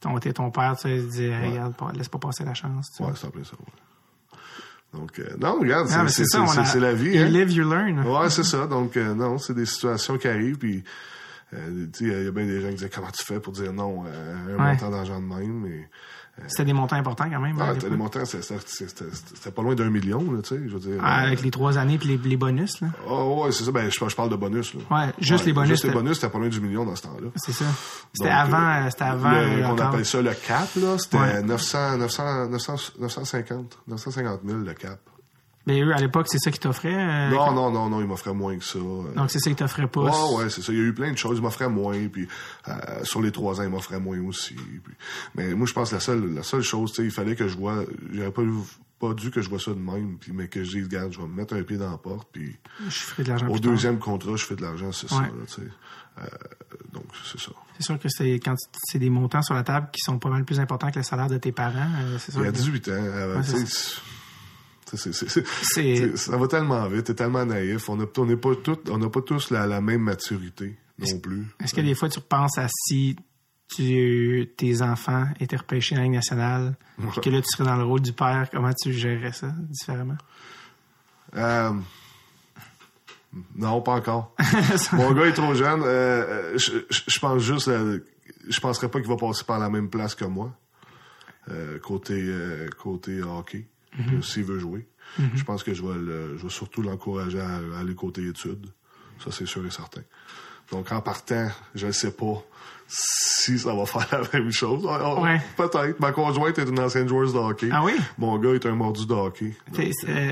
Ton, ton père, tu sais, disait, regarde, laisse pas passer la chance. tu Ouais, c'est un peu ça. Ouais. Donc, euh, non, regarde, mais c'est c'est c'est- ça, c'est- a- la vie. You Hein? live, you learn. Ouais, c'est ça. Donc, euh, non, c'est des situations qui arrivent. Puis, euh, tu sais, il y a bien des gens qui disent comment tu fais pour dire non à un Ouais. montant d'argent de même. Mais, C'était des montants importants quand même. ah, des montants, c'était pas loin d'un million, là, tu sais. Je veux dire. Ah, euh, avec les trois années puis les, les bonus, là. Ah, ouais, c'est ça. Ben, je, je parle de bonus, là. Ouais, juste les bonus, Juste les bonus, c'était pas loin du million dans ce temps-là. C'est ça. C'était avant, euh, euh, c'était avant. le- euh, encore. appelle ça le cap, là. C'était Ouais. 900, 900, 900, 950, 950 000 le cap. Mais eux, à l'époque, c'est ça qu'ils t'offraient. euh, Non, quand- non, non, non, il m'offrait moins que ça. Donc, c'est ça qu'ils t'offraient pas? Ouais, ouais, c'est ça. Il y a eu plein de choses. Il m'offrait moins, puis euh, sur les trois ans, il m'offrait moins aussi. puis- Mais moi, je pense que la seule, la seule chose, tu sais, il fallait que je vois, j'aurais pas, pas dû que je vois ça de même, puis mais que je dise, regarde, je vais me mettre un pied dans la porte, puis Je ferais de l'argent au tard. deuxième contrat, je fais de l'argent, c'est ça, là. Euh, donc, c'est ça. C'est sûr que c'est quand c'est des montants sur la table qui sont pas mal plus importants que le salaire de tes parents. c'est sûr. Il y a que- 18 ans, Ouais, c'est ça va tellement vite, t'es tellement naïf. On n'a on pas tous, on n'a pas tous la, la même maturité non plus. Est-ce que des fois tu repenses à si tu, tes enfants étaient repêchés dans la Ligue nationale, puis que là tu serais dans le rôle du père, comment tu gérerais ça différemment? Euh, non, pas encore. Mon gars est trop jeune. Euh, euh, je, je- je pense juste, euh, je penserais pas qu'il va passer par la même place que moi côté côté hockey. Mhm. S'il veut jouer, je pense que je vais, le- je vais surtout l'encourager à, à aller côté études. Ça, c'est sûr et certain. Donc, en partant, je ne sais pas si ça va faire la même chose. Ah, ah, Ouais. Peut-être. Ma conjointe est une ancienne joueuse de hockey. Ah oui? Mon gars est un mordu de hockey. Euh,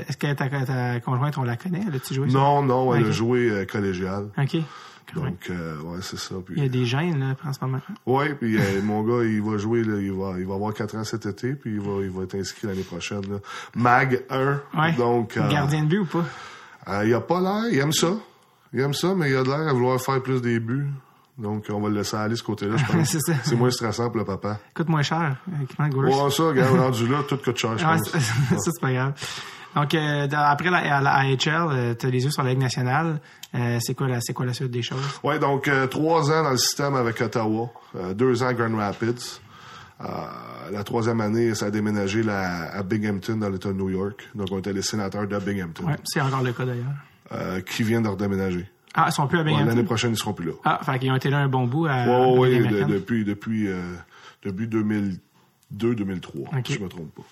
Est-ce que ta, ta conjointe, on la connaît? Elle a-tu joué? ça? Non, non, elle a joué euh, collégial. OK. Donc, euh, ouais, c'est ça. Puis, Il y a des gènes, là, en ce moment. Ouais, puis euh, mon gars, il va jouer, là, il va, il va avoir 4 ans cet été, puis il va, il va être inscrit l'année prochaine. Là. Mag 1. Ouais. Donc, euh, Gardien de but ou pas? euh, il a pas l'air, il aime ça. Il aime ça, mais il a de l'air à vouloir faire plus des buts. Donc, on va le laisser aller ce côté-là, je pense. C'est ça. c'est moins stressant pour le papa. Coûte moins cher, équipement de. Ouais, ça, regarde, rendu là, tout coûte cher, je Ouais, pense. ça, ça, c'est pas grave. Donc, euh, après la, la AHL, tu as les yeux sur la Ligue nationale. Euh, c'est quoi, la- c'est quoi la suite des choses? Ouais, donc euh, trois ans dans le système avec Ottawa, euh, deux ans à Grand Rapids. Euh, la troisième année, ça a déménagé à Binghamton, dans l'État de New York. Donc, on était les sénateurs de Binghamton, Ouais, c'est encore le cas d'ailleurs. euh, qui viennent de redéménager. Ah, ils sont plus à Ouais, Binghamton? L'année prochaine, ils seront plus là. ah, fait qu'ils ont été là un bon bout à, Ouais, de- depuis, depuis, euh, depuis 2002-2003, Ok. si je me trompe pas.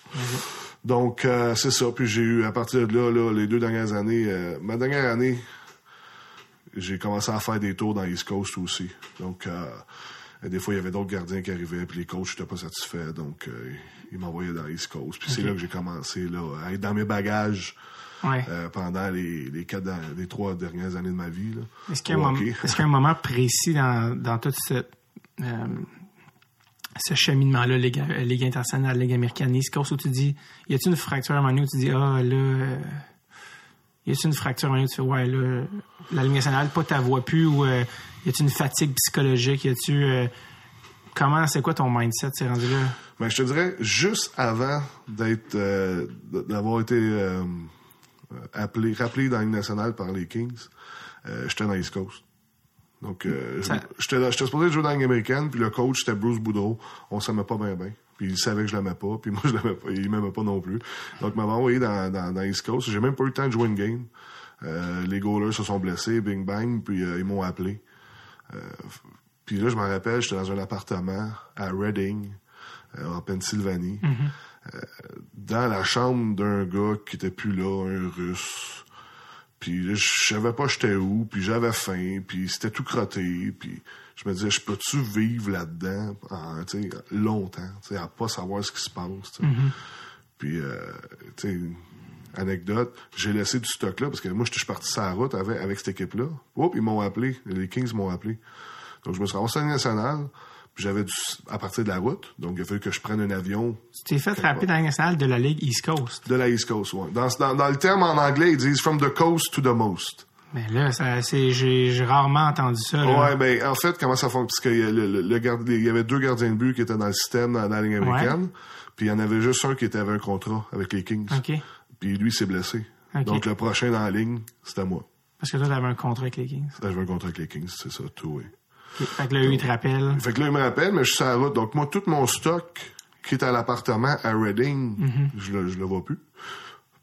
Donc, euh, c'est ça. Puis j'ai eu, à partir de là, là les deux dernières années, euh, ma dernière année, j'ai commencé à faire des tours dans East Coast aussi. Donc, euh, des fois, il y avait d'autres gardiens qui arrivaient, puis les coachs n'étaient pas satisfaits. Donc, ils m'envoyaient dans East Coast. Puis c'est là que j'ai commencé là, à être dans mes bagages Ouais. euh, pendant les, les, quatre, dans- les trois dernières années de ma vie. Est-ce qu'il y, a un moment- hockey. est-ce qu'il y a un moment précis dans, dans tout ce, euh, ce cheminement-là, Ligue, euh, Ligue internationale, Ligue américaine, East Coast, où tu dis, y a-t-il une fracture à un moment où tu dis, ah, là, euh, y a-t-il une fracture à un moment où tu fais, ouais, là, la Ligue nationale, pas ta voix plus, ou euh, y a-t-il une fatigue psychologique, y euh, comment, c'est quoi ton mindset, c'est rendu là? Ben, je te dirais, juste avant d'être, d'avoir été appelé, rappelé dans la Ligue nationale par les Kings, j'étais dans East Coast. Donc, euh, Ça- j'étais, là- j'étais supposé jouer dans la Ligue américaine, puis le coach, c'était Bruce Boudreau. On s'aimait pas bien, bien. Puis il savait que je l'aimais pas, puis moi, je l'aimais pas. Il m'aimait pas non plus. Donc, m'avait envoyé dans, dans, dans East Coast. J'ai même pas eu le temps de jouer une game. Euh, les goalers se sont blessés, bing bang, puis euh, ils m'ont appelé. Euh, puis là, je me rappelle, j'étais dans un appartement à Reading, euh, en Pennsylvanie, euh, dans la chambre d'un gars qui était plus là, un russe. Puis là, je savais pas j'étais où, puis j'avais faim, puis c'était tout crotté, puis je me disais, je peux-tu vivre là-dedans en, longtemps, à pas savoir ce qui se passe. Puis, euh, tu sais, anecdote, j'ai laissé du stock là, parce que moi, je suis parti sur la route avec, avec cette équipe-là. Oups, ils m'ont appelé, les Kings m'ont appelé. Donc, je me suis ramassé à puis j'avais à partir de la route, donc il a fallu que je prenne un avion Tu t'es fait rappeler dans la Ligue nationale de la Ligue East Coast. de la East Coast, ouais. Dans, dans, dans le terme en anglais, ils disent from the coast to the most. Mais là, ça, c'est, j'ai, j'ai rarement entendu ça, là. Ouais, ben, en fait, comment ça fonctionne? Parce qu'il y, y avait deux gardiens de but qui étaient dans le système, dans, dans la ligne américaine. Puis il y en avait juste un qui était, avait un contrat avec les Kings. OK. Puis lui, s'est blessé. Ok. Donc le prochain dans la ligne, c'était moi. Parce que toi, t'avais un contrat avec les Kings. J'avais un contrat avec les Kings, c'est ça, tout, oui. Fait que là, eux, ils te rappellent. Fait que là, il me rappelle, mais je suis sur la route. Donc, moi, tout mon stock qui est à l'appartement à Reading, Mhm. je, le, je le vois plus.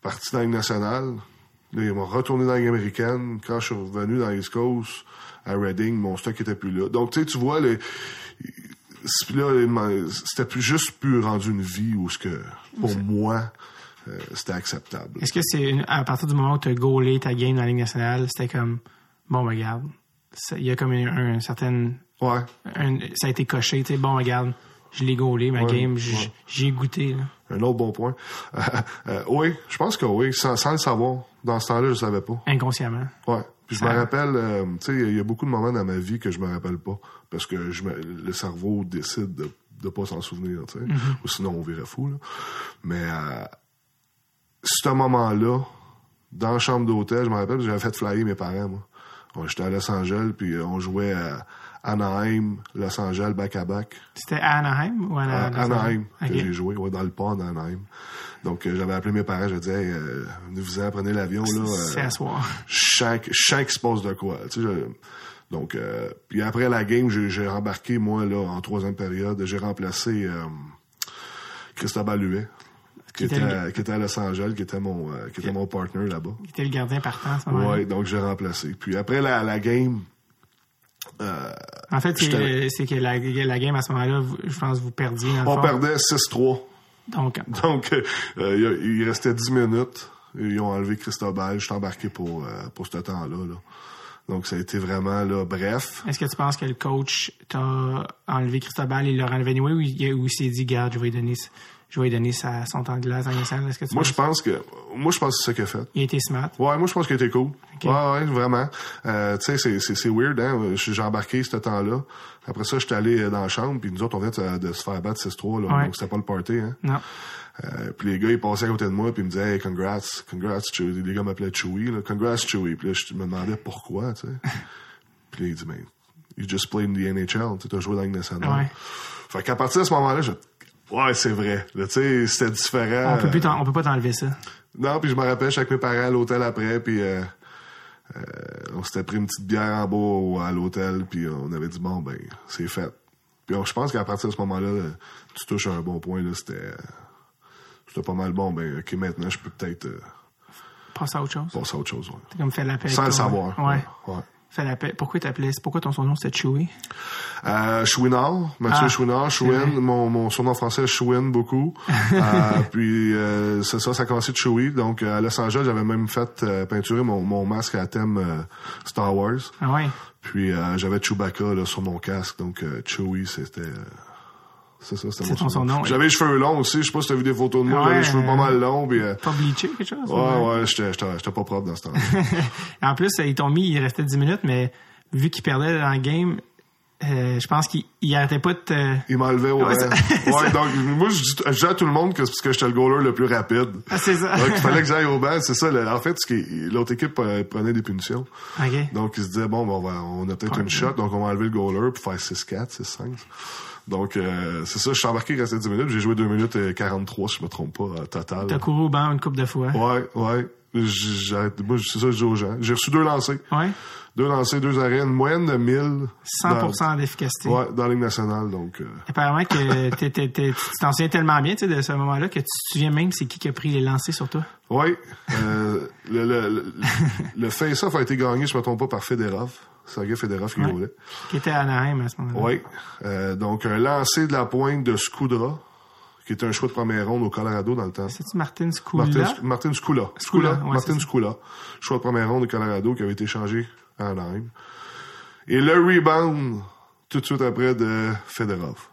Parti dans la nationale. Là, ils m'ont retourné dans la américaine. Quand je suis revenu dans l'East Coast, à Reading, mon stock était plus là. Donc, tu sais, tu vois, le, là, c'était plus juste plus rendu une vie où ce que, pour moi, euh, c'était acceptable. Est-ce que c'est à partir du moment où tu as gaulé ta game dans la Ligue nationale, c'était comme, bon, ben, regarde, il y a comme une, un certain, Ouais. un- ça a été coché, tu sais, bon, regarde, je l'ai gaulé, ma Ouais, game, j- ouais. j'y ai goûté, là. Un autre bon point. Euh, oui, je pense que oui, sans, sans le savoir. Dans ce temps-là, je savais pas. inconsciemment. Ouais. Puis je me rappelle, euh, tu sais, il y a beaucoup de moments dans ma vie que je me rappelle pas. Parce que je me- le cerveau décide de, de pas s'en souvenir, tu sais. Ou sinon, on virait fou, là. Mais, euh, ce moment-là, dans la chambre d'hôtel, je me rappelle, j'avais fait flyer mes parents, moi. J'étais à Los Angeles, puis euh, on jouait à Anaheim, Los Angeles, back-à-back. C'était à Anaheim ou à, À Anaheim, que j'ai joué, ouais, dans le port d'Anaheim. Donc, euh, j'avais appelé mes parents, je disais, hey, euh, venez-vous-en, prenez l'avion, là. C'est à soir. chaque chaque se passe de quoi. Tu sais, je- donc, euh, puis après la game, j'ai, rembarqué, moi, là, en troisième période, j'ai remplacé Cristobal Huet, qui, était le- qui était à Los Angeles, qui était mon, euh, qui était mon partner là-bas. Il était le gardien partant à ce moment-là. Ouais, donc j'ai remplacé. Puis après la, la game, euh, En fait, c'est, que la, la game à ce moment-là, je pense que vous perdiez dans on perdait 6-3. Donc, Donc, euh, il, restait 10 minutes. Ils ont enlevé Cristobal. Je suis embarqué pour, euh, pour ce temps-là. Là. Donc, ça a été vraiment là, bref. est-ce que tu penses que le coach t'a enlevé Cristobal et il l'a enlevé anyway ou il, il s'est dit, garde, je vais lui donner, je vais lui donner sa, son temps de glace en instant? Est-ce que tu Moi, je pense que moi je pense que c'est ça qu'il a fait. Il a été smart. Ouais, moi je pense qu'il était cool. Ouais, ouais, vraiment. Euh, tu sais, c'est, weird, hein. J'ai j'ai embarqué ce temps-là. Après ça, j'étais allé euh, dans la chambre, puis nous autres, on vient de, se faire battre 6-3, là. Ouais. Donc c'était pas le party, hein. Non. Euh, puis les gars, ils passaient à côté de moi, puis ils me disaient, hey, congrats, congrats, Chewy. Les gars m'appelaient Chewy, là. Congrats, Chewy. Puis là, je me demandais pourquoi, tu sais. puis là, il dit, mais, you just played in the NHL, tu t'as joué dans la nationale. Ouais. Fait qu'à partir de ce moment-là, je, ouais, c'est vrai. Tu sais, c'était différent. On peut plus on peut pas t'enlever ça. Non, puis je me rappelle, avec mes parents à l'hôtel après, puis euh, euh, on s'était pris une petite bière en bas à l'hôtel, puis on avait dit, bon, ben, c'est fait. Puis je pense qu'à partir de ce moment-là, là, tu touches à un bon point, là, c'était... C'était pas mal bon, ben, OK, maintenant, je peux peut-être euh, Passe à autre chose. passer à autre chose, ouais. Comme fait l'appel. Sans le savoir. Ouais. ouais. fait Pourquoi t'appelais, pourquoi ton surnom c'était Chewy? Euh, Chouinard, Mathieu Ah, Chouinard. Chouin, mon, mon surnom français Chouin beaucoup. euh, puis euh, c'est ça, ça a commencé de Chewie. Donc euh, à Los Angeles, j'avais même fait euh, peinturer mon, mon masque à thème Star Wars. Ah ouais. Puis j'avais Chewbacca là, sur mon casque, donc Chewie, c'était... c'est ça, c'était C'est mon surnom, ouais. J'avais les cheveux longs aussi, je sais pas si t'as vu des photos de moi, Ouais, j'avais les cheveux pas mal longs, puis... euh, Pas bleaché, quelque chose? ouais, ouais, j'étais j'étais- pas propre dans ce temps En plus, ils t'ont mis, il restait 10 minutes, mais vu qu'ils perdaient dans le game, euh, je pense qu'il il arrêtait pas de te... Il m'enlevait au Ouais, ça- Ouais, donc moi, je dis, je dis à tout le monde que c'est parce que j'étais le goaler le plus rapide. Ah, c'est ça. Donc, il fallait que j'aille au banc, c'est ça. le- en fait, ce qui- l'autre équipe euh, prenait des punitions. Donc, ils se disaient, bon, ben, on, va, on a peut-être Ouais. une shot, donc on va enlever le goaler pour faire 6-4, 6-5. Donc, euh, c'est ça, je suis embarqué, il restait 10 minutes, j'ai joué 2 minutes et 43, si je me trompe pas, euh, total. T'as couru au banc une couple de fois. Ouais, ouais. J'arrête, moi, c'est ça, je dis aux gens. J'ai reçu deux lancers. Ouais. Deux lancers, deux une moyenne de 1000. 100% d'efficacité. Ouais, dans la Ligue nationale, donc... euh, Apparemment que t'es- t'es- t'es- tu t'en souviens tellement bien tu sais, de ce moment-là que tu te souviens même c'est qui qui a pris les lancers sur toi. Oui. Euh, le, le, le, le face-off a été gagné, je me trompe pas, par Federov. Sergei Federov qui roulait. Qui était à Anaheim à ce moment-là. Oui. Euh, donc, un lancer de la pointe de Scudra, qui était un choix de première ronde au Colorado dans le temps. C'est-tu Martin Skula? Martin, Martin ouais, Martin. Scula. Choix de première ronde au Colorado qui avait été changé à Anaheim. Et le rebound, tout de suite après, de Federov.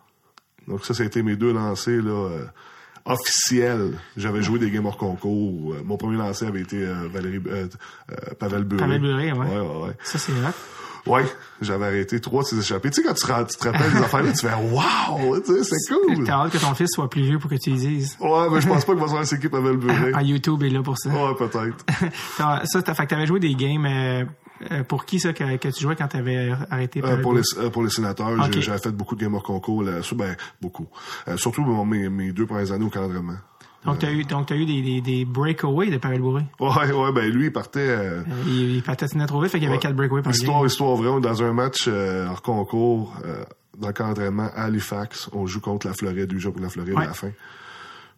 Donc ça, ça a été mes deux lancers là, euh, officiels. J'avais joué des games hors concours. Euh, mon premier lancer avait été euh, Valérie, euh, euh, Pavel Buré. Pavel ouais. Ouais, ouais, ouais. Ça, c'est vrai. Ouais, j'avais arrêté trois de ces échappées. Tu sais, quand tu, tu te rappelles des affaires là, tu fais « Wow! » Tu sais, c'est cool! T'as hâte que ton fils soit plus vieux pour que tu les dises. Ouais, mais je pense pas qu'il va se faire ses équipes Pavel Buré. Ah, YouTube est là pour ça. Ouais, peut-être. Ça, t'as, fait que t'avais joué des games euh, euh, pour qui ça que, que tu jouais quand t'avais arrêté Euh, pour, les, euh, pour les sénateurs, j'avais fait beaucoup de games hors concours. Là, ben, beaucoup. Surtout bon, mes, mes deux premières années au cadrement. Donc, t'as eu, donc, t'as eu des, des, des breakaways de Pavel Bourré. Ouais, ouais, ben lui, il partait... euh, Euh, il, il patinait trop vite, fait qu'il y avait ouais, quatre breakaways par histoire, game. histoire vraie, on est dans un match euh, hors concours, euh, dans le camp d'entraînement à Halifax. On joue contre la Floride, du jour pour la Floride Ouais. à la fin.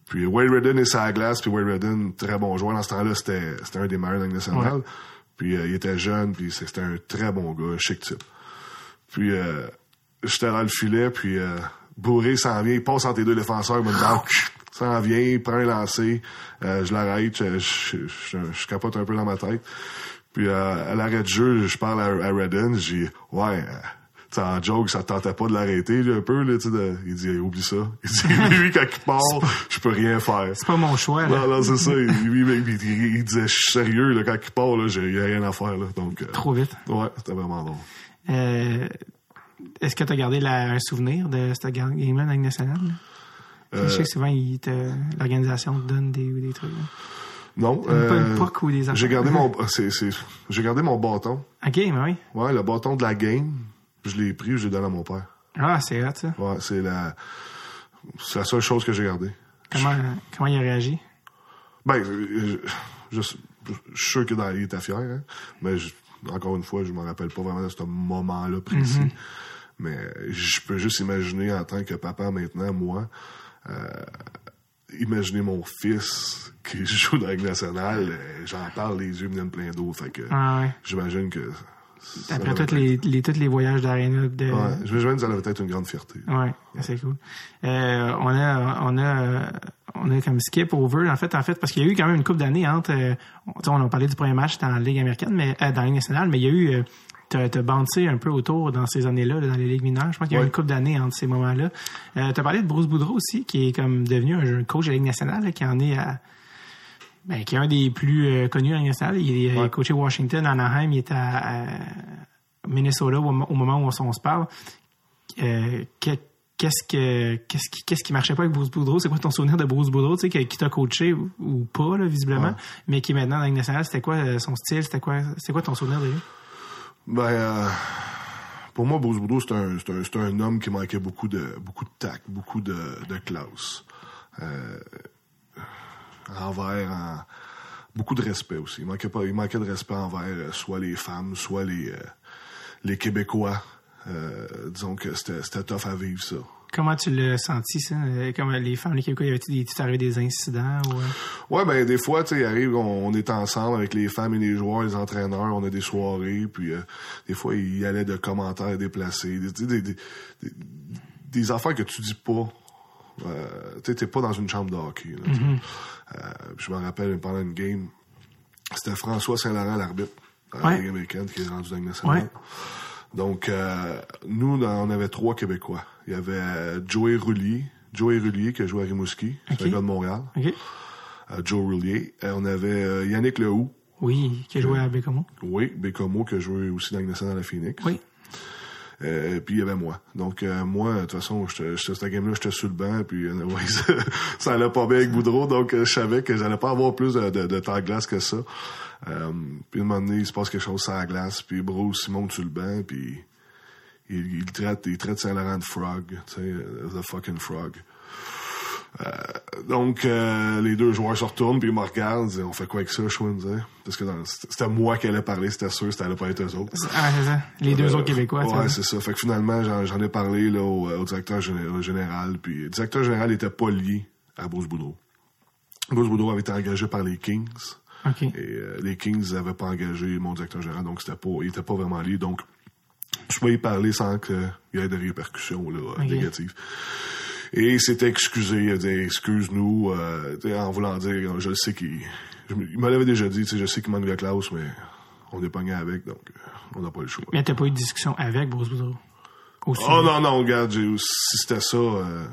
Puis Wade Redden est sur la glace, puis Wade Redden, très bon joueur. Dans ce temps-là, c'était c'était un des meilleurs Ligue nationale. Ouais. Puis euh, il était jeune, puis c'était un très bon gars, chic type. Puis euh, j'étais dans le filet, puis euh, Bourré s'en vient, il passe entre les deux défenseurs, il me dit s'en vient, il prend un lancer, euh, je l'arrête, je, je, je, je capote un peu dans ma tête. Puis euh, à l'arrêt de jeu, je parle à, à Redden, je dis ouais, euh, tu sais, en joke, ça te tentait pas de l'arrêter un peu là, tu sais. de- Il dit oublie ça. Il dit lui quand il part, je peux rien faire. C'est pas mon choix, là. Non, non, c'est ça. Il, il, il- il disait, je suis sérieux, là, quand il part, là, j'ai y a rien à faire, là. Donc, euh, Trop vite. ouais, c'était vraiment drôle. Euh, est-ce que t'as gardé la- un souvenir de cette ga- game-là dans nationale? là? Euh, Je sais que souvent, l'organisation te donne des, des trucs. là. Non, Pas euh, ou des j'ai gardé mon, c'est, c'est, j'ai gardé mon bâton. OK, mais oui. Ouais, le bâton de la game. Je l'ai pris, je l'ai donné à mon père. Ah, c'est hot, ça. Ouais, c'est la, c'est la seule chose que j'ai gardée. Comment, comment il a réagi? Ben, euh, je, je, je suis sûr que dans, il était fier, hein, mais encore une fois, je me rappelle pas vraiment de ce moment-là précis. Mm-hmm. Mais je peux juste imaginer en tant que papa maintenant, moi, euh, imaginer mon fils qui joue dans la Ligue nationale, euh, j'en parle, les yeux me viennent plein d'eau, fait que Ah, ouais. j'imagine que... Après tous les, les, tous les voyages d'aréna de... Ouais, j'imagine que ça devait être une grande fierté. Ouais, c'est cool. Euh, on a, on a, euh, on a comme skip over en fait, en fait, parce qu'il y a eu quand même une couple d'années entre. euh, on, a parlé du premier match dans la Ligue américaine, mais euh, dans la Ligue nationale, mais il y a eu, euh, t'as, t'as bouncé un peu autour dans ces années-là, là, dans les ligues mineures. Je pense qu'il y a eu Ouais. une couple d'années entre ces moments-là. Euh, t'as parlé de Bruce Boudreau aussi, qui est comme devenu un coach de la Ligue nationale, là, qui en est à ben, qui est un des plus euh, connus en Ligue nationale. Il, est- Ouais. coaché Washington, Anaheim, il est à, à Minnesota au, mo- au moment où on, se parle. Euh, que- qu'est-ce que qu'est-ce qui qu'est-ce qui marchait pas avec Bruce Boudreau? C'est quoi ton souvenir de Bruce Boudreau, tu sais, qui, t'a coaché ou, ou pas là, visiblement, Ouais. mais qui est maintenant dans la Ligue nationale? C'était quoi euh, son style? C'était quoi C'est quoi ton souvenir de lui? Ben, euh, pour moi, Bruce Boudreau, c'est un, un, un homme qui manquait beaucoup de, beaucoup de tact, beaucoup de, de classe. Euh, envers, en- beaucoup de respect aussi. Il manquait pas, il manquait de respect envers euh, soit les femmes, soit les, euh, les Québécois. Euh, disons que c'était tough à vivre ça. Comment tu l'as senti, ça? Euh, Comme les femmes, les Québécois, y avait-il des, arrivé des incidents? Ou... euh? Ouais, ben des fois, tu sais, il arrive, on, on est ensemble avec les femmes et les joueurs, les entraîneurs, on a des soirées, puis euh, des fois, il y allait de commentaires déplacés, des, des, des, des, des affaires que tu dis pas. Euh, tu t'es pas dans une chambre de hockey. Là. Euh, puis je me rappelle, pendant une game, c'était François Saint-Laurent, l'arbitre, la Ouais. Ligue américaine, qui est rendu dans la nationale. Ouais. Donc, euh, nous, on avait trois Québécois. Il y avait euh, Joey Roulier, Joey Roulier qui a joué à Rimouski, c'est Ok. un gars de Montréal. OK. Euh, Joe Roulier. Euh, on avait Yannick Lehoux, Oui, qui a joué à Bécomo. oui, Bécomo, qui a joué aussi dans la Ligue nationale à Phoenix. Oui. Euh, puis il y avait moi. Donc euh, moi, de toute façon, cette game-là, j'étais sur le banc, puis euh, ouais, ça, ça allait pas bien avec Boudreau, donc euh, je savais que j'allais pas avoir plus de, de, de temps de glace que ça. Euh, puis à un moment donné, il se passe quelque chose sur la glace, puis Bruce il monte sur le banc, puis il, il traite, il traite Saint-Laurent de frog, tu sais, euh, the fucking frog. Euh, donc, euh, les deux joueurs se retournent, puis ils me regardent, ils disent, on fait quoi avec ça, Schwinn? Parce que c'était moi qui allais parler, c'était sûr, c'était allait pas être eux autres. Ah, c'est ça. Les deux Euh, autres Québécois, Ouais, c'est ça. Fait que finalement, j'en, ai parlé là, au, au directeur général. Puis le directeur général était pas lié à Bruce Boudreau. Bruce Boudreau avait été engagé par les Kings. Et euh, les Kings n'avaient pas engagé mon directeur général, donc c'était pas, il était pas vraiment lié. Donc, je pouvais y parler sans qu'il y ait de répercussions là, négatives. Et il s'était excusé, il a dit excuse-nous, euh, en voulant dire, je le sais qu'il. je me- Il me l'avait déjà dit, tu sais, je sais qu'il manque de classe, mais on est pogné avec, donc euh, on n'a pas le choix. Mais t'as pas eu de discussion avec Bruce Boudreau? Oh non, non, regarde, si c'était ça, euh,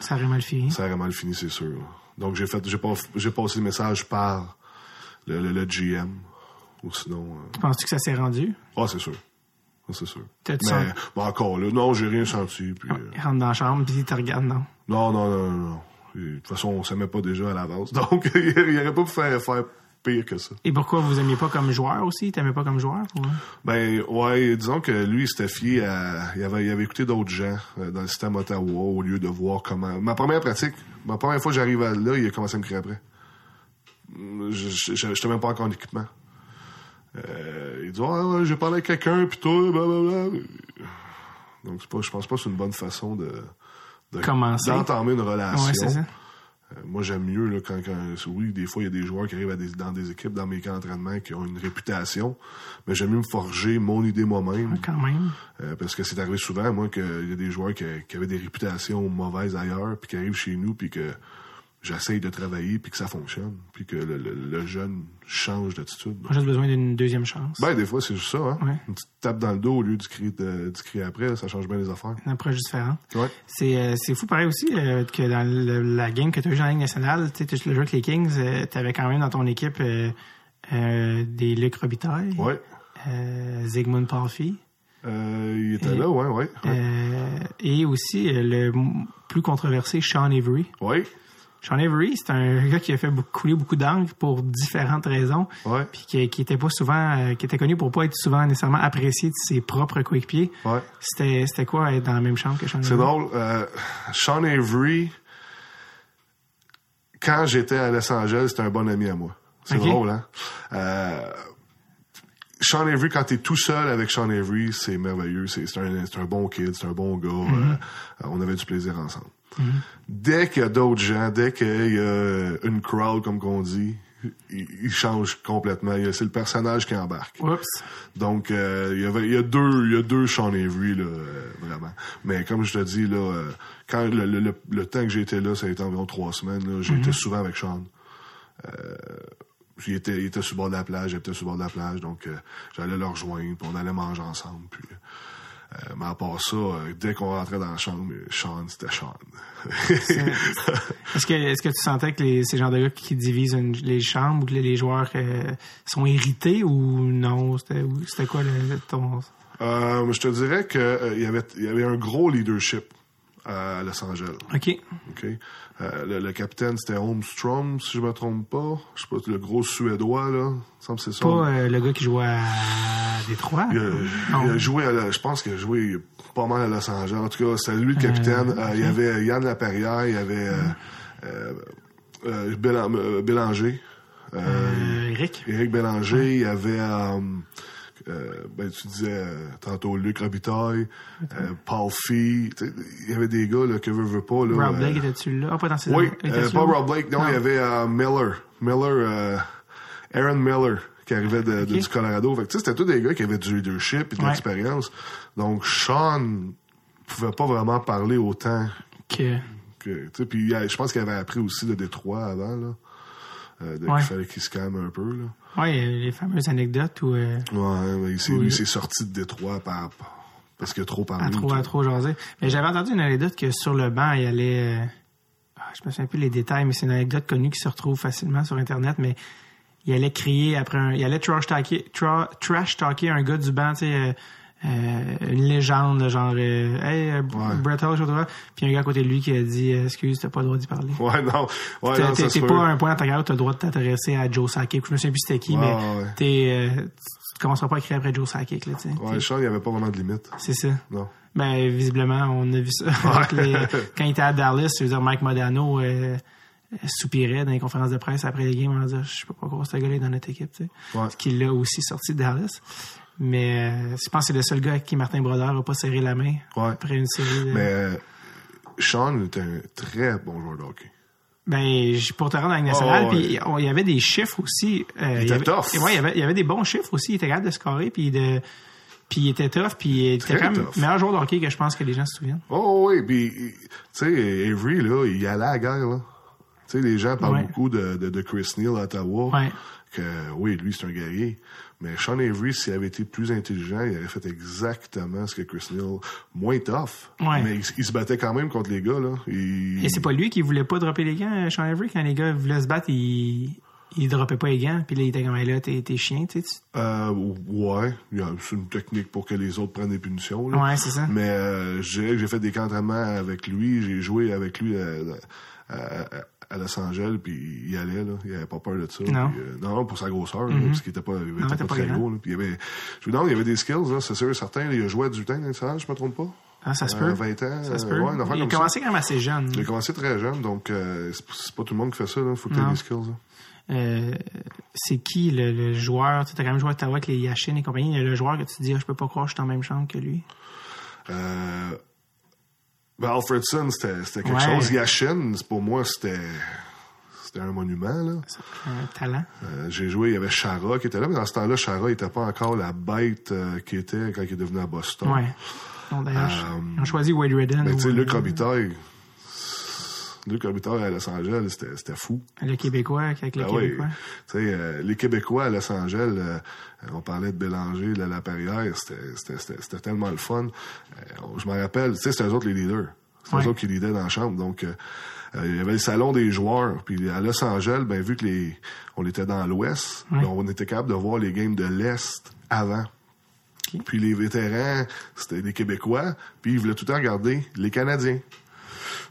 Ça aurait mal fini. ça aurait mal fini, c'est sûr. Donc j'ai fait j'ai pas j'ai passé le message par le, le, le GM. Ou sinon. euh, Penses-tu que ça s'est rendu? Ah, c'est sûr. Ça, c'est sûr. Mais senti- bon, encore là, non, j'ai rien senti. Puis, euh, Il rentre dans la chambre, puis il te regarde, non? non, non, non, non, non. De toute façon, on s'aimait pas déjà à l'avance. Donc, il n'y aurait pas pu faire, faire pire que ça. Et pourquoi vous aimiez pas comme joueur aussi? T'aimais pas comme joueur? Ou... Ben ouais, disons que lui, il s'était fié à. Il avait, il avait écouté d'autres gens euh, dans le système Ottawa au lieu de voir comment. Ma première pratique, ma première fois que j'arrive là, il a commencé à me crier après. Je j'étais même pas encore en équipement. Euh, il dit Ah, ouais, j'ai parlé avec quelqu'un, puis toi, blablabla. Donc c'est pas, je pense pas que c'est une bonne façon de. D'entamer une relation. Ouais, ça. Euh, moi, j'aime mieux là, quand, quand. Oui, des fois, il y a des joueurs qui arrivent à des- dans des équipes, dans mes camps d'entraînement, qui ont une réputation. Mais j'aime mieux me forger mon idée moi-même. Quand même. Euh, parce que c'est arrivé souvent, moi, qu'il y a des joueurs qui, qui avaient des réputations mauvaises ailleurs, puis qui arrivent chez nous, puis que j'essaye de travailler, puis que ça fonctionne, puis que le, le- le jeune change d'attitude. J'ai besoin d'une deuxième chance. Ben, des fois, c'est juste ça, hein. Ouais. Une petite tape dans le dos au lieu du cri, de, du cri après, ça change bien les affaires. Une approche différente. Ouais. C'est euh, c'est fou pareil aussi euh, que dans le- la game que tu as eu dans la Ligue nationale, tu le jeu avec les Kings, tu avais quand même dans ton équipe euh, euh, des Luc Robitaille, Ouais. euh, Zygmunt Euh, il était Et- là, ouais, ouais. Ouais. euh, et aussi euh, le plus controversé Sean Avery. Ouais. Sean Avery, c'est un gars qui a fait beaucoup, couler beaucoup d'encre pour différentes raisons, Ouais. puis qui, qui était pas souvent, euh, qui était connu pour pas être souvent nécessairement apprécié de ses propres coéquipiers. Ouais. C'était c'était quoi être dans la même chambre que Sean C'est Avery? drôle. Euh, Sean Avery, quand j'étais à Los Angeles, c'était un bon ami à moi. C'est drôle, hein? Euh, Sean Avery, quand t'es tout seul avec Sean Avery, c'est merveilleux. C'est c'est un, c'est un bon kid, c'est un bon gars. Mm-hmm. On avait du plaisir ensemble. Dès qu'il y a d'autres gens, dès qu'il y a une crowd, comme qu'on dit, il, il change complètement. C'est le personnage qui embarque. Oups. Donc, euh, il y avait, il y a deux, il y a deux Sean Avery, là, euh, vraiment. Mais comme je te dis, là, euh, quand le, le, le, le temps que été là, ça a été environ trois semaines, j'étais souvent avec Sean. Il était, il était sur le bord de la plage, j'étais sur le bord de la plage, donc j'allais le rejoindre, puis on allait manger ensemble, puis... euh, mais à part ça, euh, dès qu'on rentrait dans la chambre, euh, Sean, c'était Sean. Est-ce que, est-ce que tu sentais que les, ces genres de gars qui divisent une- les chambres ou que les, les joueurs euh, sont irrités ou non? C'était, quoi le, ton... Je te dirais que euh, il y avait, y avait un gros leadership à Los Angeles. OK. OK? Euh, le, le capitaine, c'était Holmstrom, si je me trompe pas. Je sais pas, le gros Suédois, là. Il semble c'est ça. Pas euh, le gars qui jouait à Détroit? Il il a joué, à la- je pense qu'il a joué pas mal à Los Angeles. En tout cas, c'était lui le capitaine. Euh, il y avait Yann Laperrière, il y avait Bélan- Bélanger. Eric? Éric Bélanger, il y avait... euh, ben, tu disais euh, tantôt Luc Robitaille, euh, Paul Fee. Il y avait des gars là, que veut, veut pas. Là, Rob Blake était-tu là? Ah, pas dans ces Oui, pas Rob Blake, non, Non. il y avait Miller. Miller, Aaron Miller, qui arrivait de, du Colorado. Fait c'était tous des gars qui avaient du leadership et de Ouais. l'expérience. Donc, Sean pouvait pas vraiment parler autant Que- que, puis je pense qu'il avait appris aussi de Détroit avant, là. Euh, de- Ouais. qu'il fallait qu'il se calme un peu, là. Ouais, euh, les fameuses anecdotes où euh, Ouais, il s'est- Oui. lui, il s'est sorti de Détroit par, parce qu'il a trop parlé. à trop, à trop jaser. Mais j'avais entendu une anecdote que sur le banc, il allait. euh, ah, je me souviens plus les détails, mais c'est une anecdote connue qui se retrouve facilement sur Internet, mais il allait crier après un. Il allait trash talker, tra- trash talker un gars du banc, tu sais. Euh, une légende, genre, euh, hey, euh, pas trop. Puis un gars à côté de lui qui a dit, excuse, t'as pas le droit d'y parler. Ouais, non. Ouais, T'es- non, T'es pas à un point dans ta carrière où t'as le droit de t'intéresser à Joe Sakic. Je me souviens plus c'était qui, mais t'es, tu commenceras pas à crier après Joe Sakic, là, tu sais. Ouais, Sean, il y avait pas vraiment de limite. C'est ça. Non. Ben, visiblement, on a vu ça. quand il était à Dallas, je veux dire, Mike Modano soupirait dans les conférences de presse après les games en disant, je sais pas pourquoi ce gars-là est dans notre équipe, tu sais. Ouais. Qui l'a aussi sorti de Dallas. Mais euh, je pense que c'est le seul gars avec qui Martin Brodeur a pas serré la main Ouais. après une série de... Mais euh, Sean était un très bon joueur de hockey. Ben, pour te rendre à la nationale, Oh, puis il y avait des chiffres aussi. euh, était y avait, tough. Ouais, il y avait, il y avait des bons chiffres aussi. Il était capable de scorer, puis de, puis il était tough, puis il était quand même tough. meilleur joueur de hockey que je pense que les gens se souviennent. Oh oui, puis tu sais, Avery, là, il allait à la guerre, là. Tu sais, les gens parlent Ouais. beaucoup de, de, de Chris Neal à Ottawa. Ouais. Que oui, lui, c'est un guerrier. Mais Sean Avery, s'il avait été plus intelligent, il aurait fait exactement ce que Chris Neal. Moins tough. Ouais. Mais il, il se battait quand même contre les gars, là. Il- Et c'est pas lui qui voulait pas dropper les gants, Sean Avery, quand les gars voulaient se battre, il, il droppait pas les gants, puis là, il était comme, là, t'es, chien, tu sais. Euh, ouais, c'est une technique pour que les autres prennent des punitions. Là. Ouais, c'est ça. Mais euh, j'ai fait des entraînements avec lui, j'ai joué avec lui euh, à, Los Angeles, puis il allait, là, il avait pas peur de ça. Non. Puis, euh, non, pour sa grosseur, là, parce qu'il était pas, il était pas pas très grand. gros. Là. Puis il avait, je il avait des skills, là, c'est sûr et certain. là, il a joué à du temps salaire, je me trompe pas? Ah, ça se Euh, peut. 20 ans. Ça se euh, peut. ouais, il a comme commencé ça. quand même assez jeune. Il a commencé très jeune, donc euh, c'est pas tout le monde qui fait ça. Il faut que tu aies Non. des skills. là. Euh, c'est qui le, le joueur? Tu t'as quand même joué à Ottawa avec les Yashin et compagnie. Le joueur que tu te dis, Ah, je peux pas croire que je suis dans la même chambre que lui. Euh, ben Alfredson, c'était quelque Ouais. chose. Yashin, pour moi, c'était c'était un monument. Là. Un talent. Euh, J'ai joué, il y avait Chara qui était là, mais dans ce temps-là, Chara n'était pas encore la bête euh, qu'il était quand il est devenu à Boston. Ouais. D'ailleurs, Euh, ils ont choisi Wade Redden. Mais ou, tu sais, Luc Robitaille, Luc Robitaille à Los Angeles, c'était fou. Le Québécois, avec le Ah. Québécois. Euh, les Québécois à Los Angeles, euh, on parlait de Bélanger, de la Perrière, c'était- tellement le fun. Euh, je me rappelle, c'était eux autres les leaders. C'était Ouais. eux autres qui leadaient dans la chambre. Donc, il y avait le salon des joueurs. Puis à Los Angeles, ben, vu que les on était dans l'Ouest, Ouais. ben, on était capable de voir les games de l'Est avant. Puis les vétérans, c'était des Québécois, puis ils voulaient tout le temps regarder les Canadiens.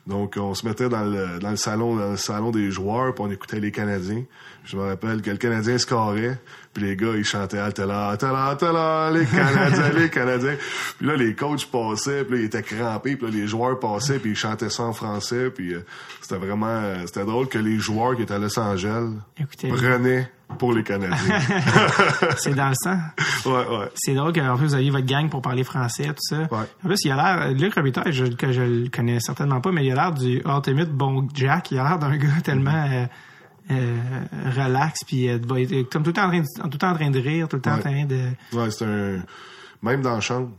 Donc, on se mettait dans le, dans le salon, dans le salon des joueurs, puis on écoutait les Canadiens. Je me rappelle que le Canadien scorait, puis les gars, ils chantaient Altala, Altala, Altala, les Canadiens, les Canadiens. Puis là, les coachs passaient, puis là, ils étaient crampés, puis là, les joueurs passaient, puis ils chantaient ça en français, puis euh, c'était vraiment, euh, c'était drôle que les joueurs qui étaient à Los Angeles Écoutez, prenaient pour les Canadiens. c'est dans le sang. ouais, ouais. C'est drôle qu'en plus, vous aviez votre gang pour parler français, tout ça. Ouais. En plus, il a l'air, Luc Robitaille, je, que je le connais certainement pas, mais il a l'air du ultimate bon Jack. Il a l'air d'un gars tellement euh, euh, relax, puis euh, comme tout le temps en train de, tout le temps en train de rire, tout le temps en train de... Ouais, c'est un. Même dans la chambre,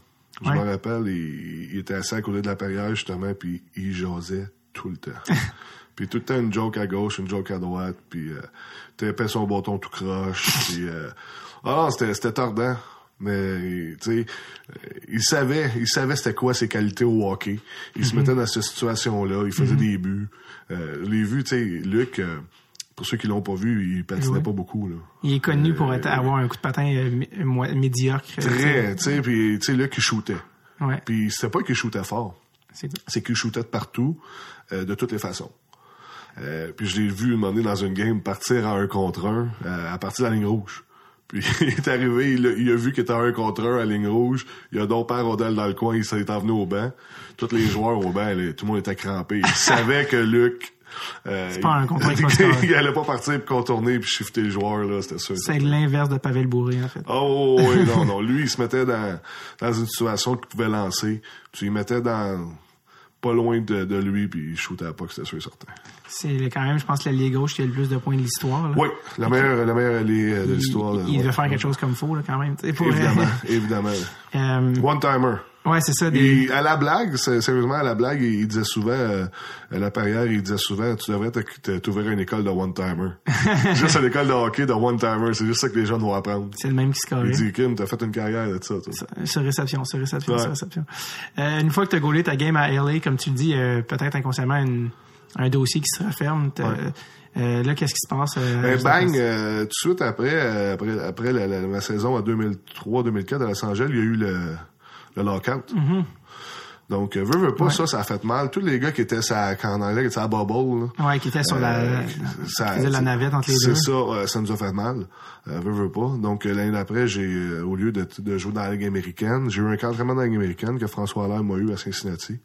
je me rappelle, il, il était assis à côté de la perrière, justement, puis il jasait tout le temps. puis tout le temps une joke à gauche, une joke à droite, puis euh, tapait son bâton tout croche, puis. Euh, ah c'était, c'était tordant. Mais, tu sais, euh, il savait, il savait c'était quoi ses qualités au hockey. Il se mettait dans cette situation-là, il faisait des buts. Euh, les vues, tu sais, Luc, euh, pour ceux qui l'ont pas vu, il patinait Ouais. pas beaucoup, là. Il est connu pour être, avoir un coup de patin euh, médiocre. Très, tu sais, puis, tu sais, Luc, il shootait. Ouais, Puis c'était pas qu'il shootait fort, c'est tout. c'est qu'il shootait de partout, euh, de toutes les façons. Euh, puis je l'ai vu un moment donné dans une game partir à un contre un euh, à partir de la ligne rouge. Puis il est arrivé, il a, il a vu qu'il était à un contre un à la ligne rouge. Il a donc pas rondelle dans le coin, il s'est envenu au banc. Tous les joueurs au banc, là, tout le monde était crampé. Il savait que Luc Euh, C'est pas un Oscar. il allait pas partir pour contourner puis shifter le joueur, là, c'était sûr. C'est l'inverse de Pavel Bourré, en fait. Oh oui, non, non. Lui, il se mettait dans, dans une situation qu'il pouvait lancer. Tu il mettais dans pas loin de, de lui, puis il shootait pas, c'était sûr et certain. C'est quand même, je pense, l'allié gauche qui a le plus de points de l'histoire. Oui, la meilleure, la meilleure alliée euh, de l'histoire. Il, il ouais. devait faire quelque chose comme faux, là, quand même. pour- Évidemment, évidemment. Euh, One-timer. Ouais, c'est ça. Des... Et à la blague, sérieusement, à la blague, il, disait souvent, euh, à la parière, il disait souvent, tu devrais t'ouvrir une école de one-timer. juste une école de hockey de one-timer, c'est juste ça que les jeunes vont apprendre. C'est le même qui scorait. Il dit, Kim, t'as fait une carrière de ça. Sur réception, sur réception, Ouais. sur réception. Euh, une fois que tu as gaulé ta game à LA, comme tu le dis, euh, peut-être inconsciemment une- un dossier qui se referme. T'as- euh, là, qu'est-ce qui se passe? euh, Ben, bang, euh, tout de suite après, euh, après, après la, la- la saison en 2003-2004 à Los Angeles, il y a eu le, le lockout. Donc, euh, veux, veux pas, ça, ça a fait mal. Tous les gars qui étaient sa, en anglais, qui étaient à bubble, là, Ouais, qui était sur la, Euh, la- ça- qui faisait la navette entre les deux. C'est ça, ça nous a fait mal. Euh, veux, veux pas. Donc, euh, l'année d'après, j'ai, au lieu de, de jouer dans la Ligue américaine, j'ai eu un encadrement dans la Ligue américaine que François Allaire m'a eu à Cincinnati.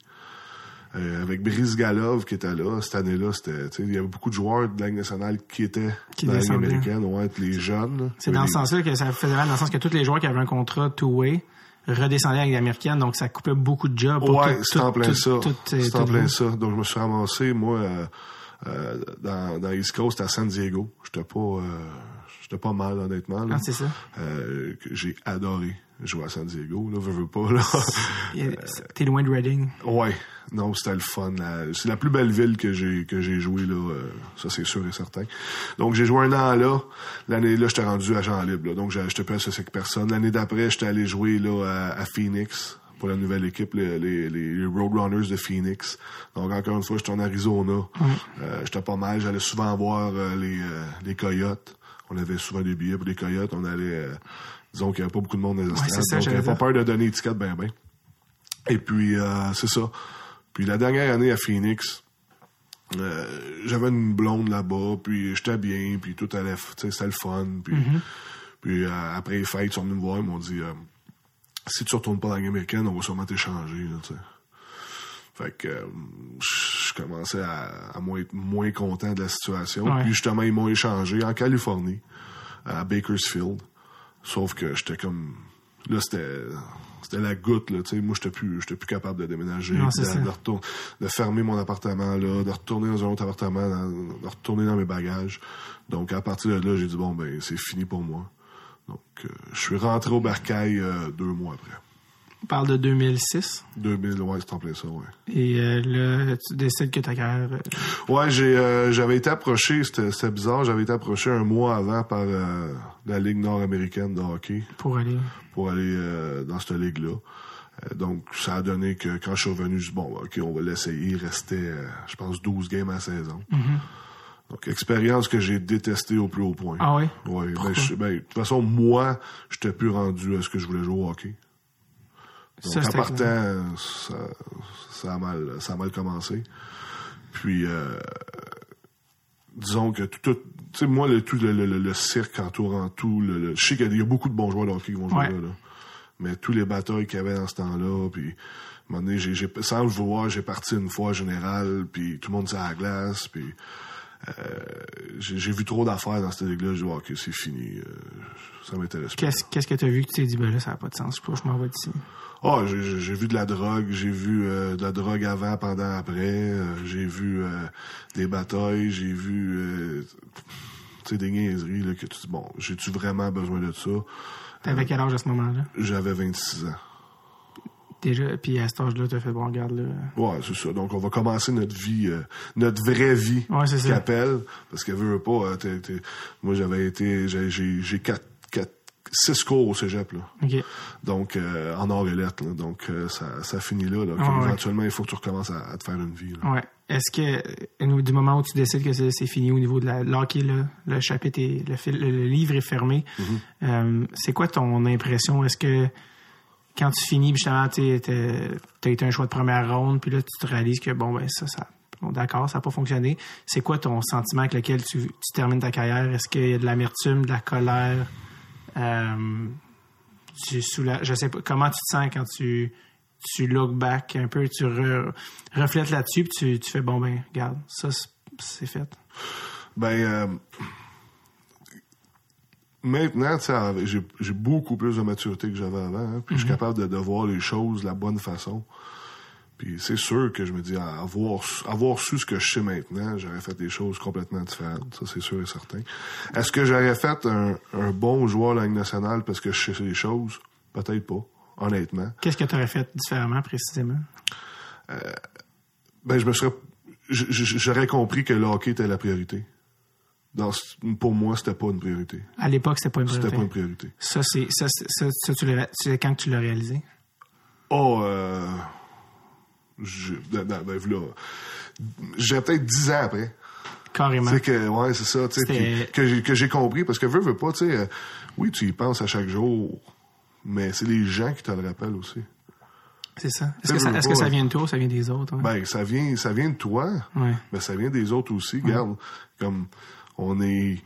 Euh, avec Brice Galov qui était là, cette année-là, c'était, il y avait beaucoup de joueurs de la Ligue nationale qui étaient Qui dans la Ligue américaine, ouais, les jeunes. C'est dans Les- ce sens-là que ça faisait mal, dans le sens que tous les joueurs qui avaient un contrat two-way redescendaient avec l'américaine, donc ça coupait beaucoup de jobs. pour Ouais, tout- c'est en plein ça. tout- C'est en le plein ça. Donc, je me suis ramassé, moi, euh, euh, dans, dans East Coast, à San Diego. J'étais pas, euh, j'étais pas mal, honnêtement. là. Ah, c'est ça. Euh, j'ai adoré jouer à San Diego, là, veux, veux pas, là. A- T'es loin de Reading. ouais. Non, c'était le fun. C'est la plus belle ville que j'ai que j'ai joué là. euh, ça c'est sûr et certain. Donc j'ai joué un an là. L'année là, j'étais rendu agent libre. Là, donc j'étais pas associé avec personne. L'année d'après, j'étais allé jouer là à, à Phoenix pour la nouvelle équipe, les, les, les Roadrunners de Phoenix. Donc encore une fois, j'étais en Arizona. Euh, j'étais pas mal. J'allais souvent voir euh, les euh, les Coyotes. On avait souvent des billets pour les Coyotes. On allait, euh, disons qu'il y avait pas beaucoup de monde dans les c'est ça, donc pas peur de donner étiquette ben ben. Et puis, euh, c'est ça. Puis la dernière année à Phoenix, euh, j'avais une blonde là-bas, puis j'étais bien, puis tout allait, f- tu sais, c'était le fun. Puis, puis euh, après les fêtes, ils sont venus me voir, ils m'ont dit, si tu retournes pas dans la Ligue américaine, on va sûrement t'échanger, là, tu sais. Fait que euh, je commençais à, à moins être moins content de la situation. Ouais. Puis justement, ils m'ont échangé en Californie, à Bakersfield. Sauf que j'étais comme... Là, c'était... C'était la goutte, là, tu sais. Moi, j'étais plus, j'étais plus capable de déménager, Non, de, de, retour- de fermer mon appartement, là, de retourner dans un autre appartement, de retourner dans mes bagages. Donc, à partir de là, j'ai dit, bon, ben, c'est fini pour moi. Donc, euh, je suis rentré au Bercail euh, deux mois après. On parle de 2006. 2000, ouais, c'est en plein ça, ouais. Et euh, là, tu décides que ta carrière... euh, Ouais, j'ai euh, j'avais été approché, c'était bizarre, j'avais été approché un mois avant par la Ligue nord-américaine de hockey pour aller... pour aller dans cette ligue-là. Donc, ça a donné que quand je suis revenu, je dis, bon, OK, on va l'essayer. Il restait, je pense, 12 games à la saison. Donc, expérience que j'ai détestée au plus haut point. Ah ouais? Ouais, ben, je- ben, de toute façon, moi, j'étais plus rendu à ce que je voulais jouer au hockey. Donc, Ça, en partant, ça, ça, a mal, ça a mal commencé. Puis, euh, disons que tout, tout tu sais, moi, le, tout le, le, le- le cirque entourant tout, le, je sais qu'il y a beaucoup de bons joueurs de hockey qui vont jouer Ouais. là, là. Mais tous les batailles qu'il y avait dans ce temps-là, puis, à un moment donné, sans le vouloir, j'ai parti une fois général, puis tout le monde s'est à la glace, puis euh, j'ai, vu trop d'affaires dans cette ligue-là, j'ai dit, ok, c'est fini, euh, ça m'intéresse pas. Qu'est-ce que t'as vu que tu t'es dit, ben là, ça n'a pas de sens, je, je m'en vais d'ici? Ah, j'ai- vu de la drogue, j'ai vu euh, de la drogue avant, pendant, après. euh, j'ai vu euh, des batailles, j'ai vu euh, tu sais des niaiseries là, que tu dis bon, j'ai-tu vraiment besoin de ça? T'avais quel âge à ce moment-là? J'avais 26 ans. Déjà, puis à cet âge-là, t'as fait, bon, regarde, là... Ouais, c'est ça. Donc on va commencer notre vie, euh, notre vraie vie, Ouais, c'est ça. qu'appelle, parce qu'elle veut pas. euh, moi j'avais été, j'ai j'ai quatre, six cours au cégep là. OK. Donc euh, en or et lettres, là. donc euh, ça, ça finit là. là. Ah ouais. Éventuellement, il faut que tu recommences à, à te faire une vie. Là. Ouais. Est-ce que, euh, du moment où tu décides que c'est fini au niveau de la l'hockey, là, le chapitre est, le, fil- le, livre est fermé, euh, c'est quoi ton impression? Est-ce que quand tu finis, justement, tu as été un choix de première ronde, puis là, tu te réalises que, bon, ben, ça, ça, bon, d'accord, ça n'a pas fonctionné. C'est quoi ton sentiment avec lequel tu, tu termines ta carrière? Est-ce qu'il y a de l'amertume, de la colère? Euh, tu soula- je sais pas, comment tu te sens quand tu, tu look back un peu, tu re- reflètes là-dessus, puis tu, tu fais, bon, ben, regarde, ça, c'est- fait? Ben, euh, maintenant, j'ai beaucoup plus de maturité que j'avais avant. hein, puis je suis capable de, de voir les choses de la bonne façon. Puis c'est sûr que je me dis, à avoir, su- avoir su ce que je sais maintenant, j'aurais fait des choses complètement différentes. Ça, c'est sûr et certain. Est-ce que j'aurais fait un, un bon joueur de la Ligue nationale parce que je sais les choses? Peut-être pas, honnêtement. Qu'est-ce que tu aurais fait différemment, précisément? Ben, je me serais, j'aurais compris que le hockey était la priorité. Dans, pour moi, c'était pas une priorité. À l'époque, c'était pas une C'était priorité. pas une priorité. Ça, c'est, ça, ça, ça, tu quand que tu l'as réalisé? Oh, euh, je, ben, ben, ben, voilà. J'ai peut-être 10 ans après. Carrément. Sais que, ouais, c'est ça, tu sais, que j'ai, que j'ai compris, parce que veux, veux pas, tu sais, euh, oui, tu y penses à chaque jour, mais c'est les gens qui te le rappellent aussi. C'est ça. Est-ce que, ça, que ça hein. vient de toi ou ça vient des autres? ouais? Ben, ça vient, ça vient de toi, Ouais. mais ça vient des autres aussi. Regarde, comme on est,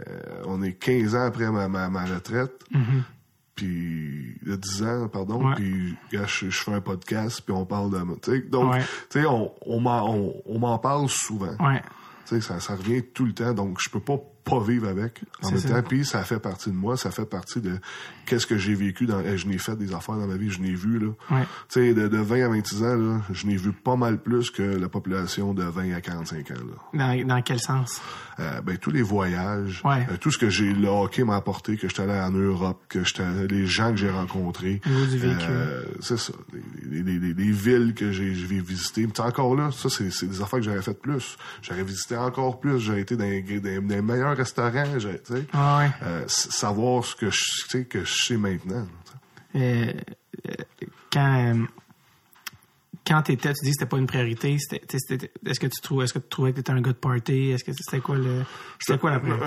euh, on est 15 ans après ma, ma, ma retraite, puis il y a 10 ans, pardon. Ouais. puis je, je fais un podcast, puis on parle de, tu sais, donc, Ouais. tu sais, on, on m'en, on, on m'en parle souvent. Ouais. Tu sais, ça, ça revient tout le temps, donc je peux pas pas vivre avec en même ça. temps. Puis ça fait partie de moi, ça fait partie de qu'est-ce que j'ai vécu dans. Je n'ai fait des affaires dans ma vie, je n'ai vu là. Ouais. Tu sais, de, de 20 à 26 ans là, je n'ai vu pas mal plus que la population de 20 à 45 ans là. Dans, dans quel sens? Euh, ben tous les voyages, Ouais. euh, tout ce que j'ai le hockey m'a apporté, que j'étais allé en Europe, que j'étais les gens que j'ai rencontrés. Euh, c'est ça. Les, les- les- les villes que j'ai visitées. Encore là, ça, c'est des affaires que j'aurais fait plus. J'aurais visité encore plus. J'aurais été dans, dans dans les meilleurs sais. Ah ouais. Euh, savoir ce que je que je sais maintenant. Euh, euh, quand quand t'étais, tu dis que c'était pas une priorité. Est-ce que tu trouvais, est-ce que tu trouvais que t'étais un gars de party? Est-ce que c'était quoi le, c'était quoi la priorité?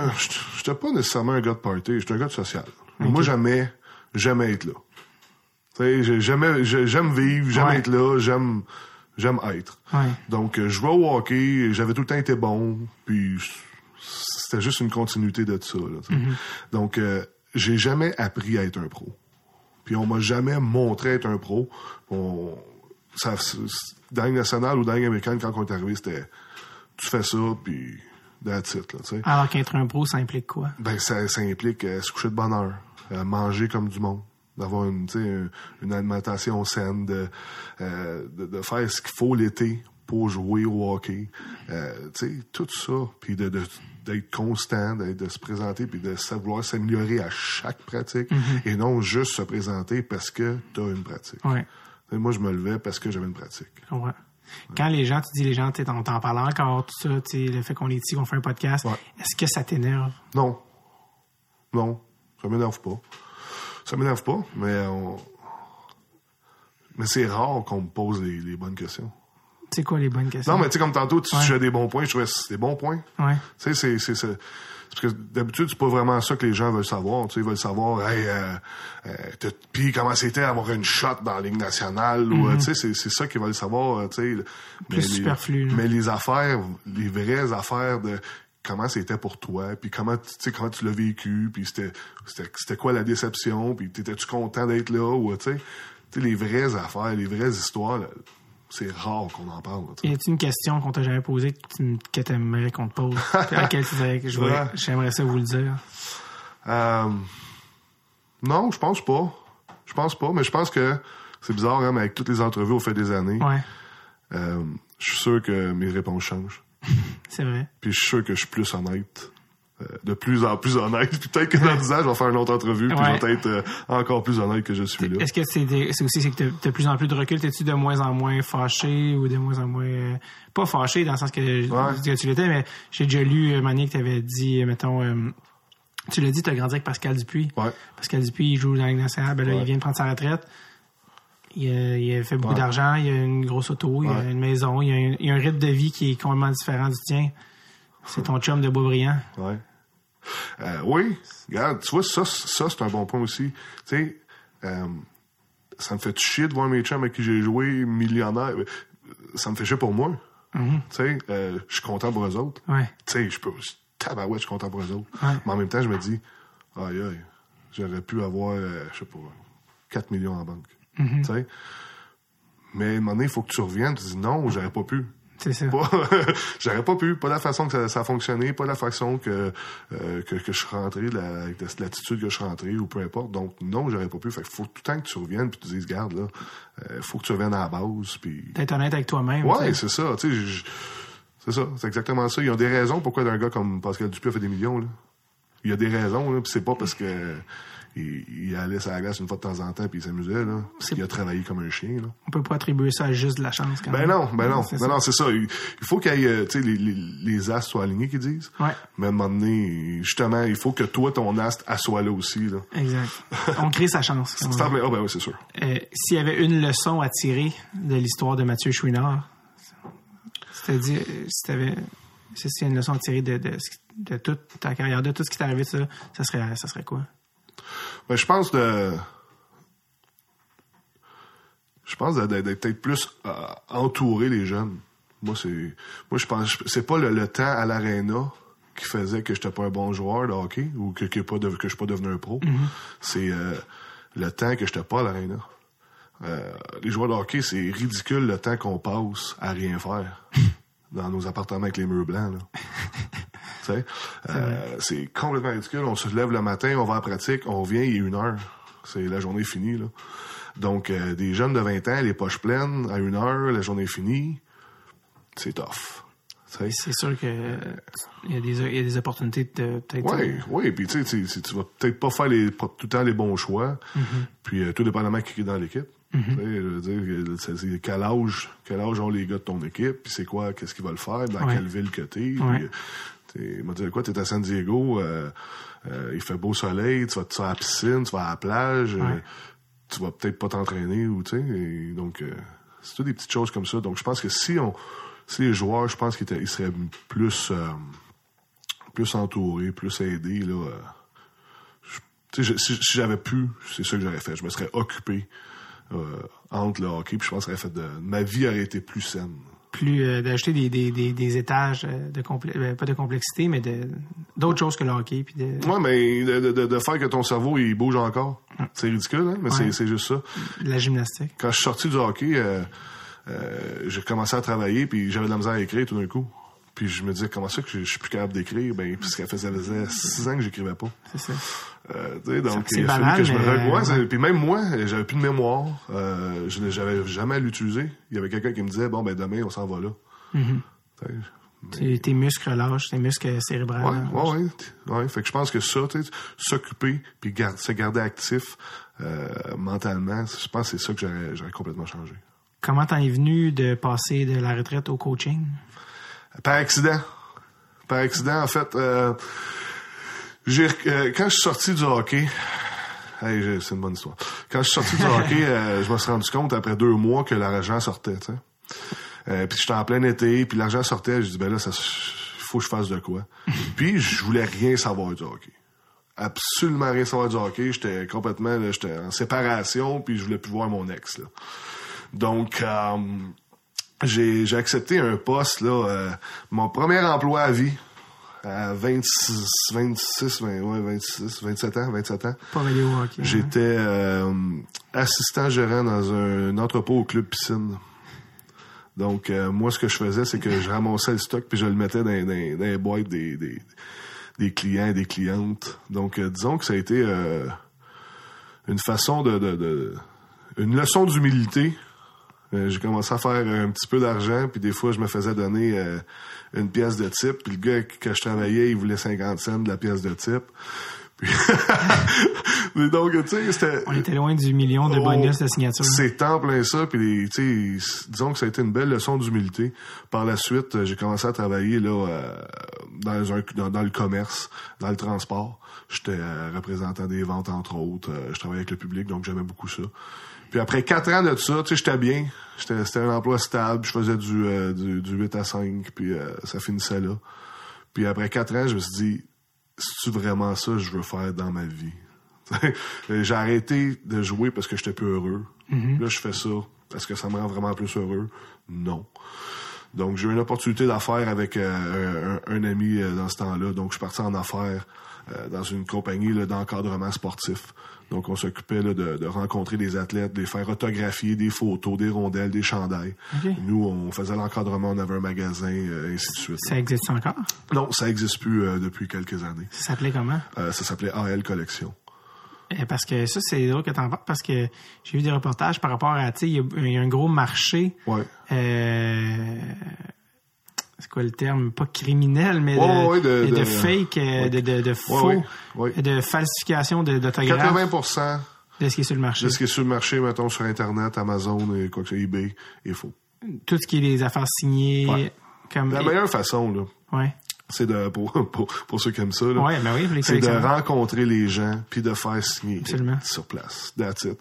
j'étais- pas nécessairement un gars de party, j'étais un gars de social. Moi, j'aimais, j'aimais être là. J'aime vivre, j'aime Ouais. être là, j'aime, j'aime être. Ouais. Donc, je vais au hockey, j'avais tout le temps été bon, puis c'était juste une continuité de ça. là. Mm-hmm. Donc, euh, j'ai jamais appris à être un pro. Puis on m'a jamais montré être un pro. On, ça, dans la nationale ou dans la américaine, quand on est arrivé, c'était tu fais ça, puis that's it. Là. Alors qu'être un pro, ça implique quoi? Ben, ça, ça implique euh, se coucher de bonne heure, euh, manger comme du monde, d'avoir une, une, une alimentation saine, de, euh, de, de faire ce qu'il faut l'été pour jouer au hockey. Euh, tu sais, tout ça, puis de, de- d'être constant, de se présenter, puis de savoir s'améliorer à chaque pratique, et non juste se présenter parce que tu as une pratique. Ouais. Moi, je me levais parce que j'avais une pratique. Comprends. Quand les gens, tu dis les gens, on t'en parle encore, tout ça, le fait qu'on est ici, qu'on fait un podcast, Ouais. est-ce que ça t'énerve? Non. Non. Ça m'énerve pas. Ça m'énerve pas, mais on... Mais c'est rare qu'on me pose les, les bonnes questions. C'est quoi les bonnes questions? Non, mais tu sais, comme tantôt, tu Ouais. tu as des bons points, je trouvais que c'est des bons points. Ouais. Tu sais, c'est, c'est, parce que d'habitude, c'est pas vraiment ça que les gens veulent savoir. Tu sais, ils veulent savoir, hey, euh, euh, puis comment c'était avoir une shot dans la Ligue nationale, ou, euh, tu sais, c'est, c'est ça qu'ils veulent savoir, euh, tu sais. Plus superflu. Mais les affaires, les vraies affaires de comment c'était pour toi, puis comment, tu sais, comment tu l'as vécu, puis c'était, c'était, c'était quoi la déception, puis t'étais-tu content d'être là, ou, tu sais, tu sais, les vraies affaires, les vraies histoires, là, c'est rare qu'on en parle, là, tu sais. Y a-t-il une question qu'on t'a jamais posée que tu- que t'aimerais qu'on te pose? à laquelle tu Ouais. j'aimerais ça vous le dire. Euh, non, je pense pas. Je pense pas, mais je pense que c'est bizarre, hein, mais avec toutes les entrevues au fait des années, Ouais, euh, je suis sûr que mes réponses changent. c'est vrai. Puis je suis sûr que je suis plus honnête. Euh, de plus en plus honnête. Puis peut-être que dans 10 ans, je vais faire une autre entrevue, puis Ouais. je vais être euh, encore plus honnête que je suis là. Est-ce que c'est aussi c'est que t'as de plus en plus de recul? T'es-tu de moins en moins fâché ou de moins en moins... euh, pas fâché dans le sens que, que tu l'étais, mais j'ai déjà lu, Manier, que t'avais dit, mettons... euh, tu l'as dit, t'as grandi avec Pascal Dupuis. Ouais. Pascal Dupuis, il joue dans la Ligue nationale. Ben là, il vient de prendre sa retraite. Il a, il a fait beaucoup d'argent, il a une grosse auto, il a une maison, il a il a un rythme de vie qui est complètement différent du tien. C'est ton chum de Beaubriand. Ouais. Euh, oui, regarde, tu vois, ça, ça c'est un bon point aussi. Tu sais, euh, ça me fait chier de voir mes chums avec qui j'ai joué, millionnaire. Ça me fait chier pour moi. Tu sais, euh, je suis content pour eux autres. Ouais. Tu sais, je peux. Tabarouette, je suis content pour eux autres. Ouais. Mais en même temps, je me dis, aïe, aïe, j'aurais pu avoir, je sais pas, 4 millions en banque. Tu sais. Mais à un moment donné, il faut que tu reviennes. Tu dis, non, j'aurais pas pu. C'est ça. J'aurais pas pu, pas la façon que ça, ça a fonctionné, pas la façon que, euh, que, que je suis rentré, la- l'attitude que je suis rentré, ou peu importe. Donc, non, j'aurais pas pu. Fait que faut tout le temps que tu reviennes puis tu dises, garde, là, euh, faut que tu reviennes à la base, puis... D'être honnête avec toi-même. Ouais, c'est ça, tu sais, c'est ça, c'est exactement ça. Ils ont des raisons pourquoi un gars comme Pascal Dupuis a fait des millions, là. Il y a des raisons, là, puis c'est pas parce que il, il allait sur la glace une fois de temps en temps puis il s'amusait, là. Qu'il a travaillé comme un chien, là. On peut pas attribuer ça à juste de la chance, quand Ben même. non, ben non, C'est ben ça. non, c'est ça. Il, il faut qu'il y ait, euh, tu sais, les, les, les astres soient alignés, qu'ils disent. Ouais. Mais à un moment donné, justement, il faut que toi, ton astre, elle soit là aussi, là. Exact. On crée sa chance. C'est ah ben oui, c'est sûr. Euh, S'il y avait une leçon à tirer de l'histoire de Mathieu Chouinard, c'est-à-dire, euh, si t'avais, si c'est une leçon à tirer de, de, de toute ta carrière, de tout ce qui t'est arrivé ça, ça serait, ça serait quoi? Ben, je pense de. Je pense d'être peut-être plus euh, entouré les jeunes. Moi, c'est. Moi, je pense. C'est pas le, le temps à l'aréna qui faisait que j'étais pas un bon joueur de hockey ou que, que, pas de- que je suis pas devenu un pro. C'est euh, le temps que j'étais pas à l'aréna. Euh, les joueurs de hockey, c'est ridicule le temps qu'on passe à rien faire dans nos appartements avec les murs blancs. Là. Euh, c'est complètement ridicule. On se lève le matin, on va à la pratique, on revient, il est une heure. C'est la journée finie. Là. Donc, euh, des jeunes de 20 ans, les poches pleines, à une heure, la journée finie, c'est tough. C'est sûr que euh, il y, a des, il y a des opportunités de peut-être. Oui, oui, puis tu sais, tu vas peut-être pas faire les, tout le temps les bons choix, puis euh, tout dépendamment qui est dans l'équipe. Dire, c'est- quel âge, quel âge ont les gars de ton équipe, puis c'est quoi, qu'est-ce qu'ils veulent faire, dans Ouais. quelle ville que t'es. Ouais. Il m'a dit quoi, t'es à San Diego, euh, euh, il fait beau soleil, tu vas, tu vas à la piscine, tu vas à la plage, euh, tu vas peut-être pas t'entraîner ou tu sais, donc c'est tout des petites choses comme ça. Donc je pense que si on, si les joueurs, je pense qu'ils seraient plus plus entourés, plus aidés là. je- si, j'avais pu, c'est ça que j'aurais fait. Je me serais occupé entre le hockey, puis je pense que fait de ma vie aurait été plus saine. plus euh, d'ajouter des, des, des, des étages euh, de euh, pas de complexité, mais de d'autres choses que le hockey. Puis de, Ouais, mais de, de- de faire que ton cerveau il bouge encore, c'est ridicule, hein? Mais Ouais. c'est juste ça. la gymnastique. Quand je suis sorti du hockey, euh, euh, j'ai commencé à travailler, puis j'avais de la misère à écrire tout d'un coup. Puis je me disais, comment ça que je, je suis plus capable d'écrire? Ben, puisqu'elle faisait, ça faisait six ans que j'écrivais pas. C'est ça. Euh, tu sais, donc, C'est il a fallu que je me ouais. Puis même moi, j'avais plus de mémoire. Euh, je j'avais jamais à l'utiliser. Il y avait quelqu'un qui me disait, bon, ben demain, on s'en va là. Mm-hmm. Tes, muscles relâchent, tes muscles cérébrales. Ouais, relâchent. ouais, ouais, ouais. Fait que je pense que ça, s'occuper puis se garder actif euh, mentalement, je pense que c'est ça que j'aurais, j'aurais complètement changé. Comment t'en es venu de passer de la retraite au coaching? Par accident. Par accident, en fait, euh, j'ai, euh, quand je suis sorti du hockey, hey, j'ai- c'est une bonne histoire. Quand je suis sorti du hockey, euh, je me suis rendu compte après deux mois que l'argent sortait. Euh, puis j'étais en plein été, puis l'argent sortait, je dis ben là, ça, faut que je fasse de quoi. puis je voulais rien savoir du hockey. Absolument rien savoir du hockey. J'étais complètement, là, j'étais en séparation, puis je voulais plus voir mon ex. Là. Donc, euh, j'ai, accepté un poste, là, euh, mon premier emploi à vie, à 26, 26, 20, ouais, 26, 27 ans, 27 ans. Hein? J'étais euh, assistant gérant dans un entrepôt au club piscine. Donc, euh, moi, ce que je faisais, c'est que je ramassais le stock puis je le mettais dans, dans- dans les boîtes des, des, des clients et des clientes. Donc, euh, disons que ça a été euh, une façon de, de, de- une leçon d'humilité. Euh, j'ai commencé à faire un petit peu d'argent, puis des fois, je me faisais donner euh, une pièce de type. Puis le gars avec qui je travaillais, il voulait 50 cents de la pièce de type. Puis... Mais donc, tu sais, c'était... On était loin du million de bonus de signature. Oh, C'est en plein ça, puis tu sais, disons que ça a été une belle leçon d'humilité. Par la suite, euh, j'ai commencé à travailler là euh, dans, un, dans, dans le commerce, dans le transport. J'étais euh, représentant des ventes entre autres. Euh, je travaillais avec le public, donc j'aimais beaucoup ça. Puis après quatre ans de ça, tu sais, j'étais bien. J'étais, c'était un emploi stable. Je faisais du, euh, du, du 8 à 5, puis euh, ça finissait là. Puis après quatre ans, je me suis dit, c'est-tu vraiment ça que je veux faire dans ma vie? J'ai arrêté de jouer parce que j'étais plus heureux. Là, je fais ça. Est-ce que ça me rend vraiment plus heureux? Non. Donc, j'ai eu une opportunité d'affaires avec euh, un, un ami euh, dans ce temps-là. Donc, je suis parti en affaires euh, dans une compagnie d'encadrement sportif. Donc, on s'occupait de, de rencontrer des athlètes, de les faire autographier des photos, des rondelles, des chandails. Nous, on faisait l'encadrement, on avait un magasin, euh, ainsi de suite. Ça existe encore? Non, ça existe plus euh, depuis quelques années. Ça s'appelait comment? Euh, ça s'appelait AL Collection. Euh, Parce que ça, c'est drôle que t'en parles parce que j'ai vu des reportages par rapport à, tu sais, il y, y a un gros marché, Ouais. C'est quoi le terme? Pas criminel, mais Ouais, de, ouais, de- de de- fake, euh, de, faux, de falsification de- d'autographes 80 de ce qui est sur le marché. de ce qui est sur le marché, mettons, sur Internet, Amazon et quoi que ce soit, eBay, est faux. Tout ce qui est des affaires signées, comme... La meilleure façon, là, Ouais. c'est de, pour, pour, pour ceux qui aiment ça, là, Ouais, ben oui, c'est de rencontrer les gens puis de faire signer Absolument. sur place. That's it.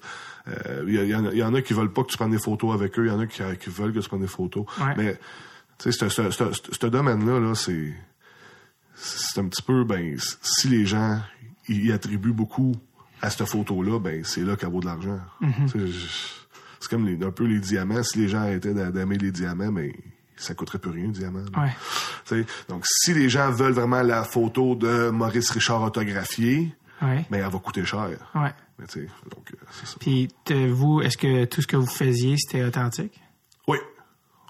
Euh, Il y, il en a- il y en a qui veulent pas que tu prennes des photos avec eux, il y en a qui, qui veulent que tu prennes des photos. Ouais. Mais ce- ce ce- domaine-là, là, c'est c'est un petit peu, ben, si les gens y attribuent beaucoup à cette photo-là, ben, c'est là qu'elle vaut de l'argent. Tu sais, je- C'est comme les- un peu les diamants. Si les gens arrêtaient d'a- d'aimer les diamants, ben, ça coûterait plus rien, un diamant. Ouais. Tu sais, Donc, si les gens veulent vraiment la photo de Maurice Richard autographiée, Ouais. ben, elle va coûter cher. Ouais. Mais tu sais, donc, euh, c'est ça. Puis, vous, est-ce que tout ce que vous faisiez, c'était authentique? Oui.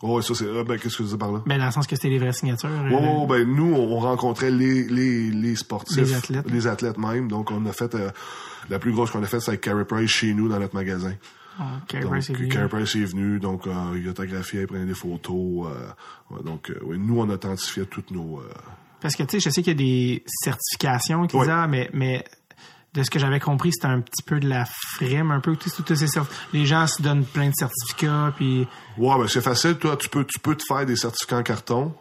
Oh, ça, c'est, ah, ben, qu'est-ce que tu dis par là? Ben, dans le sens que c'était les vraies signatures. euh, Oh, ben, nous, on rencontrait les, les, les sportifs. Les athlètes. Les athlètes même. Donc, on a fait, euh, la plus grosse qu'on a faite, c'est avec Carey Price chez nous, dans notre magasin. oh, Carey Price est venu. Carey Price est venu, donc, euh, il autographiait, il prenait des photos. euh, donc, euh, oui, nous, on authentifiait toutes nos, euh, Parce que, tu sais, je sais qu'il y a des certifications qui Oui. disent, ah, mais, mais de ce que j'avais compris, c'était un petit peu de la frime, un peu. Toutes ces les gens se donnent plein de certificats, puis... Ouais, ben c'est facile. Toi, tu peux, tu peux te faire des certificats en carton,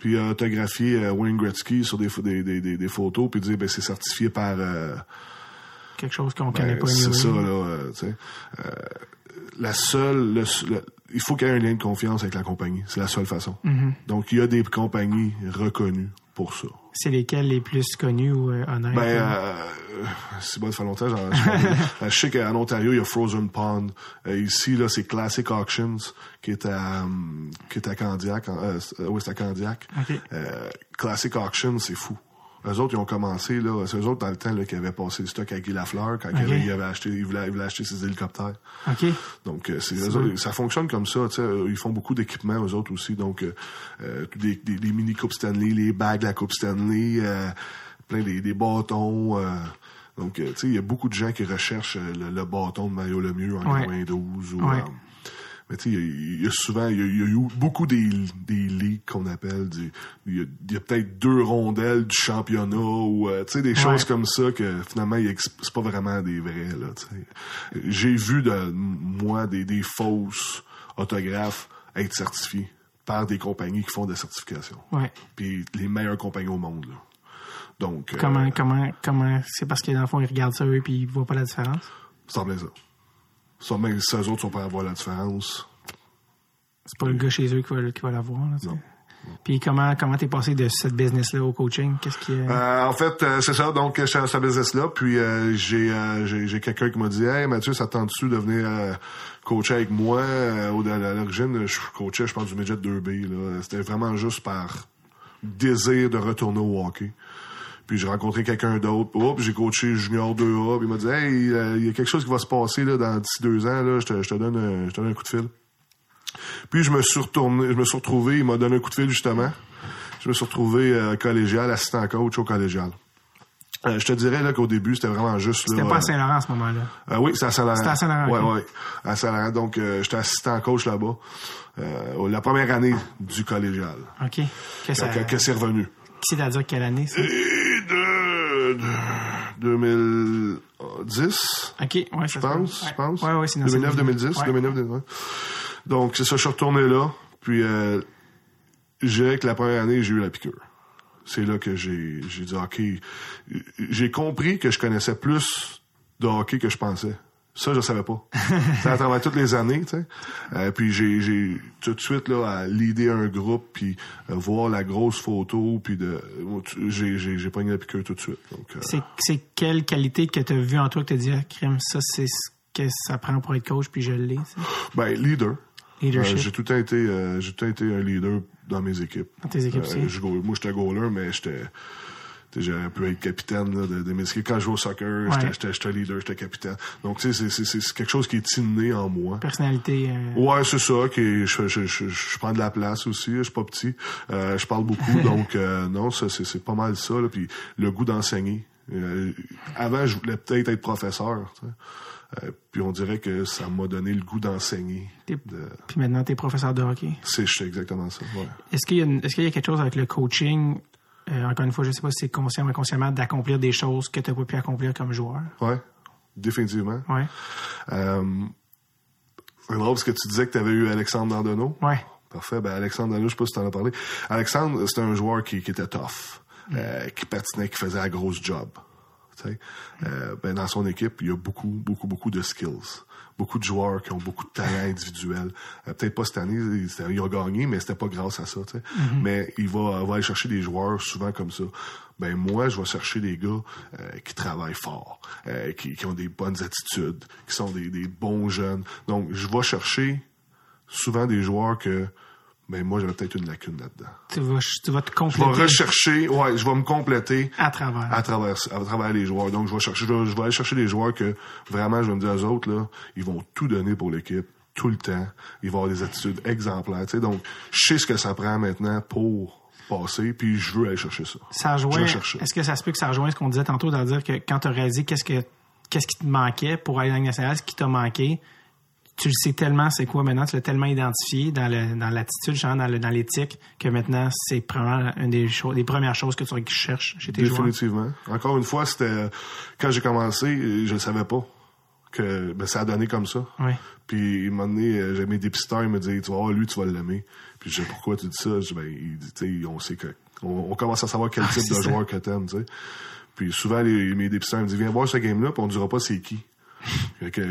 puis euh, autographier euh, Wayne Gretzky sur des, des, des, des, des photos, puis dire ben c'est certifié par. euh, quelque chose qu'on ben, connaît pas. c'est ça là. euh, tu sais. La seule, le, le- il faut qu'il y ait un lien de confiance avec la compagnie. C'est la seule façon. Mm-hmm. Donc il y a des compagnies reconnues pour ça. C'est lesquels les plus connus ou euh, honnêtes? Ben, euh, c'est bon, ça fait longtemps. Euh, je sais qu'en Ontario, il y a Frozen Pond. Euh, ici, là, c'est Classic Auctions, qui est à, hum, qui est à Candiac. en- euh, euh, oui, c'est à Candiac. Euh, Classic Auctions, c'est fou. Eux autres, ils ont commencé, là, c'est eux autres dans le temps, là, qui avaient passé le stock à Guy Lafleur, quand OK. il, avait, il avait acheté, il voulait, il voulait acheter ses hélicoptères. Donc, euh, c'est, eux autres, ça fonctionne comme ça. tu sais, Ils font beaucoup d'équipements, eux autres aussi. Donc, euh, euh, des, des, des mini coupes Stanley, les bagues de la coupe Stanley, euh, plein des, des bâtons. euh, donc, euh, tu sais, il y a beaucoup de gens qui recherchent le, le bâton de Mario Lemieux en Ouais. 92. Ou, Ouais. Mais tu sais, il y a- il y, a souvent, il y a, il y a eu beaucoup des, des ligues qu'on appelle. Il y a, peut-être deux rondelles du championnat ou, euh, tu sais, des choses comme ça que finalement, c'est pas vraiment des vrais, là. J'ai vu de moi des, des fausses autographes être certifiés par des compagnies qui font des certifications. Ouais. Puis les meilleures compagnies au monde, là. Donc, euh, Comment, comment, comment, c'est parce que dans le fond, ils regardent ça eux puis ils voient pas la différence? à ça. Ça, même si eux autres sont pas à voir la différence. C'est pas le gars chez eux qui va, qui va la voir, là, tu sais. Non. Puis comment, comment t'es passé de cette business-là au coaching? Qu'est-ce qui est... Euh, en fait, euh, c'est ça. Donc, je suis dans ce business-là. Puis, euh, j'ai, j'ai, j'ai quelqu'un qui m'a dit, Hey, Mathieu, ça te tente-tu de venir coacher avec moi? À l'origine, je coachais, je pense, du midget 2B. Là. C'était vraiment juste par désir de retourner au hockey. Puis j'ai rencontré quelqu'un d'autre. Hop, j'ai coaché junior 2A. Puis il m'a dit, hey, euh, il y a quelque chose qui va se passer là, dans d'ici deux ans. Là, je te, je te donne, un- je te donne un coup de fil. Puis je me suis retourné, je me suis retrouvé, il m'a donné un coup de fil justement. Je me suis retrouvé euh, collégial, assistant coach au collégial. Euh, je te dirais là qu'au début, c'était vraiment juste là. C'était pas à euh, Saint-Laurent à ce moment-là. euh, oui, c'est à Saint-Laurent. C'était à Saint-Laurent, Ouais, ok. ouais. À Saint-Laurent. Donc, euh, j'étais assistant coach là-bas. Euh, la première année du collégial. OK. Que ça, Que, que c'est revenu. c'est-à-dire quelle année, ça? Et de, de 2010. OK, ouais, Je se pense, je pense. Ouais, ouais, c'est dans 2009, cette 2010, Ouais. 2009, 2010. Donc, c'est ça, je suis retourné là. Puis, euh, je dirais que la première année, j'ai eu la piqûre. C'est là que j'ai, j'ai dit, OK, j'ai compris que je connaissais plus de hockey que je pensais. Ça, je savais pas. C'est à travers toutes les années, tu sais. Euh, puis j'ai, tout de suite là à leader un groupe, puis euh, voir la grosse photo, puis de, j'ai, j'ai, j'ai pogné la piqûre tout de suite. Euh, C'est, quelle qualité que tu as vu en toi que tu as dit, ah, crème, ça, c'est ce que ça prend pour être coach, puis je l'ai, ben leader. Leadership. Euh, j'ai tout le temps été, euh, j'ai tout le temps été un leader dans mes équipes. Dans tes équipes Euh, aussi. je moi, j'étais goaler, mais j'étais, j'aurais pu être capitaine là, de, de mes. Quand je jouais au soccer, Ouais. j'étais- leader, j'étais capitaine. Donc, tu sais, c'est- c'est c'est quelque chose qui est inné en moi. Personnalité. euh, Ouais, c'est ça. Qui, je, je, je, je prends de la place aussi. Je suis pas petit. Euh, je parle beaucoup. donc, euh, non, c'est c'est pas mal ça. Là. Puis le goût d'enseigner. Avant, je voulais peut-être être professeur. tu sais. Euh, puis on dirait que ça m'a donné le goût d'enseigner. De... Puis maintenant, tu es professeur de hockey. C'est c'est exactement ça. Ouais. Est-ce qu'il y, a une- est-ce qu'il y a quelque chose avec le coaching, euh, encore une fois, je sais pas si c'est conscient ou inconsciemment, d'accomplir des choses que tu n'as pas pu accomplir comme joueur? Ouais, définitivement. Ouais. Euh, c'est drôle parce que tu disais que tu avais eu Alexandre Dandonneau. Ouais. Parfait. Ben, Alexandre Dandonneau, je sais pas si tu en as parlé. Alexandre, c'était un joueur qui, qui était tough, euh, qui patinait, qui faisait la grosse job. Ben, dans son équipe, il y a beaucoup, beaucoup, beaucoup de skills. Beaucoup de joueurs qui ont beaucoup de talent individuel. Euh, Peut-être pas cette année, ils, ont gagné, mais c'était pas grâce à ça. tu sais. Mais il va, va aller chercher des joueurs souvent comme ça. Ben moi, je vais chercher des gars euh, qui travaillent fort, euh, qui, qui ont des bonnes attitudes, qui sont des, des bons jeunes. Donc, je vais chercher souvent des joueurs que ben moi j'avais peut-être une lacune là-dedans. Tu vas, tu vas te Je vais compléter rechercher, ouais, je vais me compléter à travers. à travers à travers les joueurs. Donc je vais chercher je vais, je vais aller chercher des joueurs que vraiment je vais me dire aux autres là, ils vont tout donner pour l'équipe tout le temps, ils vont avoir des attitudes exemplaires, tu sais. Donc je sais ce que ça prend maintenant pour passer puis je veux aller chercher ça. Ça rejoint. Est-ce que ça se peut que ça rejoigne ce qu'on disait tantôt, dans dire que quand tu as réalisé qu'est-ce que qu'est-ce qui te manquait pour aller dans la nationale, ce qui t'a manqué, tu le sais tellement c'est quoi maintenant, tu l'as tellement identifié dans le dans l'attitude, genre dans le dans l'éthique, que maintenant c'est probablement une des choses, des premières choses que tu cherches chez tes joueurs. Définitivement. Encore une fois, c'était quand j'ai commencé, je ne savais pas que ben, ça a donné comme ça. Oui. Puis, un moment donné, euh, j'ai mes dépisteurs, ils me disaient, tu vas voir, lui, tu vas l'aimer. Puis, je dis, pourquoi tu dis ça? Je dis, ben, il dit, on sait que, on, on commence à savoir quel Ah, type de ça. joueur que t'aimes, tu sais. Puis, souvent, les, mes dépisteurs me disent, viens voir ce game-là, puis on dira pas c'est qui.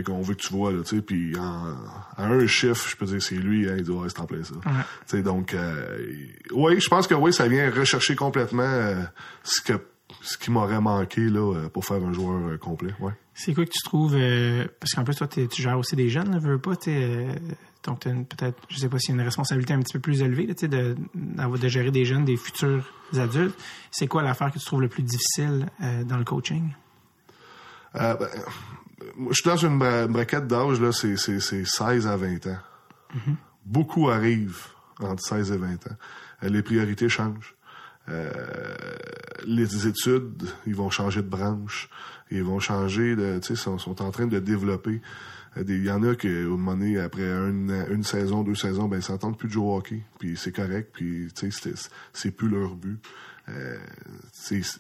Qu'on veut que tu vois, là, tu sais. Puis, en, à un chiffre, je peux dire, c'est lui, hein, il ouais, c'est en plein ça. Tu sais, donc, euh, oui, je pense que oui, ça vient rechercher complètement euh, ce que, ce qui m'aurait manqué, là, euh, pour faire un joueur complet, ouais. C'est quoi que tu trouves euh, parce qu'en plus toi tu gères aussi des jeunes, là, veux pas, euh, donc une- peut-être, je sais pas a une responsabilité un petit peu plus élevée, là, tu de, de gérer des jeunes, des futurs adultes. C'est quoi l'affaire que tu trouves le plus difficile euh, dans le coaching? Ben, je suis dans une bra- braquette d'âge, là, c'est, c'est, c'est 16 à 20 ans. Beaucoup arrivent entre 16 et 20 ans. Euh, les priorités changent. Euh, les études, ils vont changer de branche. Ils vont changer de, tu sais, sont, sont en train de développer. Euh, Il y en a qui, au moment donné, après une, une saison, deux saisons, ben, ils s'entendent plus de jouer au hockey. Puis c'est correct. Puis, tu sais, c'est plus leur but. Euh,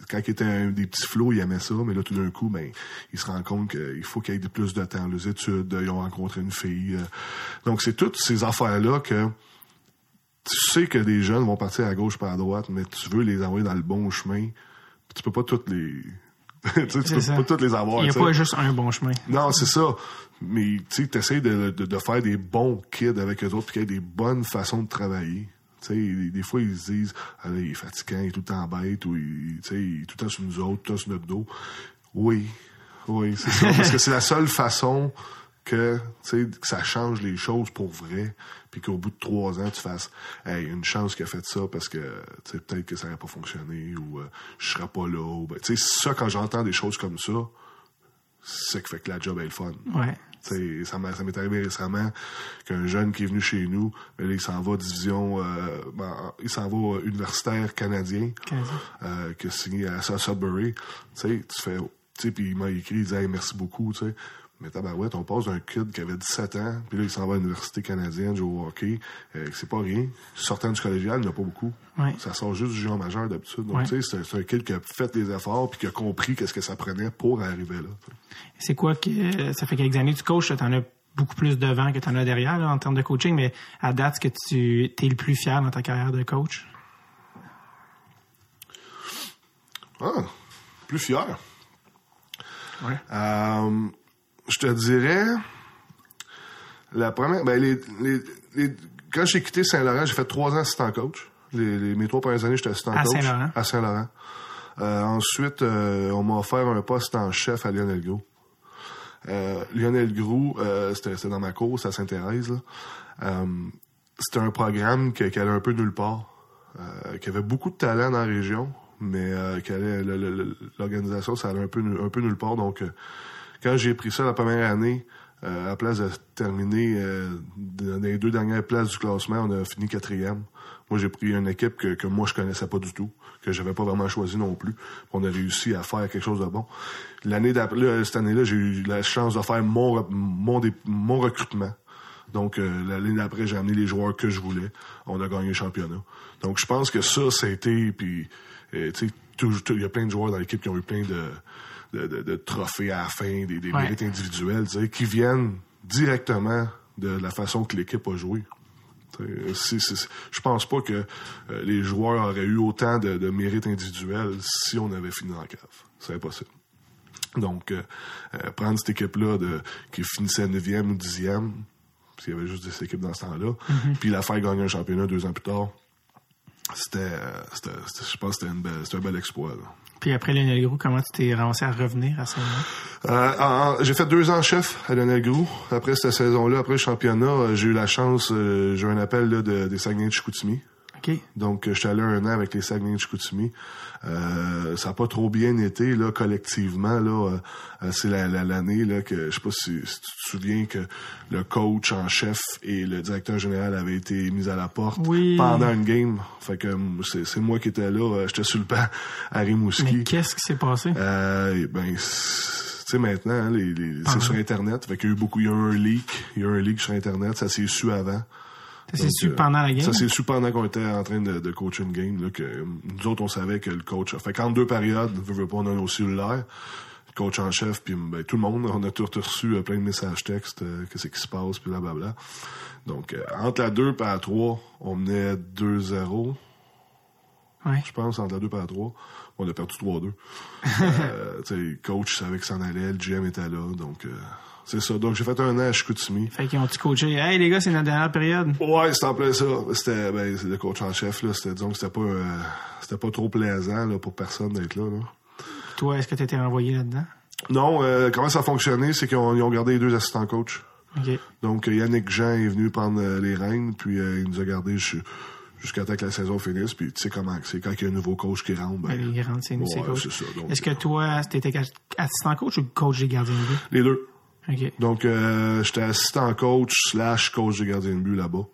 quand il était un des petits flots, il aimait ça, mais là, tout d'un coup, ben, il se rend compte qu'il faut qu'il y ait plus de temps. Les études, ils ont rencontré une fille. euh. donc, c'est toutes ces affaires-là que tu sais que des jeunes vont partir à gauche par à droite, mais tu veux les envoyer dans le bon chemin. Tu peux pas toutes les... tu sais, tu C'est peux ça. pas toutes les avoir. Il n'y a pas juste un bon chemin. Non, c'est ça. Mais tu sais, essaies de, de, de faire des bons kids avec eux autres, puis qu'il y ait des bonnes façons de travailler. Des, fois, ils se disent, ah, il est fatigant, il est tout le bête, ou il, est tout le temps sur nous autres, tout le temps sur notre dos. Oui, oui, c'est ça. Parce que c'est la seule façon que, que ça change les choses pour vrai, puis qu'au bout de trois ans, tu fasses, hey, une chance qu'il a fait ça parce que, peut-être que ça n'aurait pas fonctionné, ou euh, je serais pas là, ou ben, ça, quand j'entends des choses comme ça, c'est ce qui fait que la job est le fun. Ouais. T'sais, ça m'est arrivé récemment qu'un jeune qui est venu chez nous, là, il s'en va division, euh, ben, il s'en va universitaire canadien, euh, qui a signé à, à Sudbury. Tu sais, tu fais, tu sais, puis il m'a écrit, il disait, Hey, merci beaucoup, tu sais. Mais tabarouette, on passe d'un kid qui avait 17 ans, puis là, il s'en va à l'université canadienne, jouer au hockey. Euh, c'est pas rien. Sortant du collégial, il n'y en a pas beaucoup. Ouais. Ça sort juste du junior majeur d'habitude. Donc, Ouais. tu sais, c'est- un kid qui a fait les efforts, puis qui a compris qu'est-ce que ça prenait pour arriver là. C'est quoi que euh, ça fait quelques années que tu coaches, tu en as beaucoup plus devant que tu en as derrière là, en termes de coaching, mais à date, ce que tu es le plus fier dans ta carrière de coach? Ah, plus fier. Ouais. Euh, je te dirais, la première, ben les, les, les- quand j'ai quitté Saint-Laurent, j'ai fait trois ans assistant coach. Les, les- mes trois premières années, j'étais assistant À coach. Saint-Laurent? À Saint-Laurent. Euh, ensuite, euh, on m'a offert un poste en chef à Lionel Gros. Euh, Lionel Gros, euh, c'était c'était dans ma course à Sainte-Thérèse. là. Euh, c'était un programme qui, qui allait un peu nulle part, euh, qui avait beaucoup de talent dans la région, mais euh, qu'elle allait- le- le- le- l'organisation, ça allait un peu, un peu nulle part. Donc, euh, quand j'ai pris ça la première année, euh, à la place de terminer euh, dans les deux dernières places du classement, on a fini quatrième. Moi, j'ai pris une équipe que, que moi, je connaissais pas du tout, que j'avais pas vraiment choisi non plus. On a réussi à faire quelque chose de bon. L'année d'après, cette année-là, j'ai eu la chance de faire mon, mon, mon recrutement. Donc, euh, l'année d'après, j'ai amené les joueurs que je voulais. On a gagné le championnat. Donc, je pense que ça, été... Puis, euh, tu sais, il y a plein de joueurs dans l'équipe qui ont eu plein de, de, de- de trophées à la fin, des, des Ouais. mérites individuels, qui viennent directement de la façon que l'équipe a joué. Je pense pas que euh, les joueurs auraient eu autant de, de mérites individuels si on avait fini dans la cave. C'est impossible. Donc, euh, euh, prendre cette équipe-là qui finissait 9e ou 10e, parce qu'il y avait juste des équipes dans ce temps-là, puis la faire gagner un championnat deux ans plus tard, c'était, je pense que c'était, une belle- c'était un bel exploit. là. Puis après Lionel comment tu t'es ramassé à revenir à ça? Euh, en- en- j'ai fait deux ans chef à Lionel. Après cette saison-là, après le championnat, euh, j'ai eu la chance, euh, j'ai eu un appel là, de, des Saguenay de Chicoutimi. Donc, euh, j'étais allé un an avec les Saguenay de Chicoutimi. Euh, ça n'a pas trop bien été, là, collectivement, là. euh, c'est la- la- l'année, là, que, je sais pas si, si tu te souviens que le coach en chef et le directeur général avaient été mis à la porte Oui. pendant une game. Fait que, c'est, moi qui étais là, euh, j'étais sur le banc à Rimouski. Mais qu'est-ce qui s'est passé? Euh, ben, tu sais, maintenant, hein, les, les- c'est sur Internet. Fait qu'il y a eu beaucoup, il y a eu un leak. Il y a eu un leak sur Internet. Ça s'est su avant. Ça s'est Donc, su euh, pendant la game? Ça s'est su pendant qu'on était en train de, de coacher une game, là, que nous autres, on savait que le coach a fait qu'en deux périodes, veut, veut pas, on a nos cellulaires, le coach en chef, puis ben, tout le monde, on a tout reçu euh, plein de messages textes, euh, qu'est-ce qui se passe, puis blablabla. Donc, euh, entre la 2 et la 3, on menait 2-0 Ouais. je pense, entre la 2 et la 3. On a perdu 3-2. euh, tu sais, le coach savait que ça en allait, le GM était là, donc c'est ça. Donc j'ai fait un an à Chicoutimi. Fait qu'ils ont-tu coaché? Hey, les gars, c'est notre dernière période. Ouais, c'était en plein ça. C'était, ben, c'est le coach en chef, là. C'était, disons que c'était pas, euh, c'était pas trop plaisant, là, pour personne d'être là, là. Toi, est-ce que tu été renvoyé là-dedans? Non, euh, comment ça a fonctionné, c'est qu'ils ont, gardé les deux assistants coach. Donc, euh, Yannick Jean est venu prendre euh, les rênes, puis euh, il nous a gardé ju- jusqu'à temps que la saison finisse. Puis, tu sais comment c'est, quand il y a un nouveau coach qui rentre, ben, Ben, les grandes, c'est nous, c'est ouais, Est-ce que toi, t'étais assistant coach ou coach des gardiens de but? les deux. Donc, euh, j'étais assistant coach slash coach de gardien de but là-bas.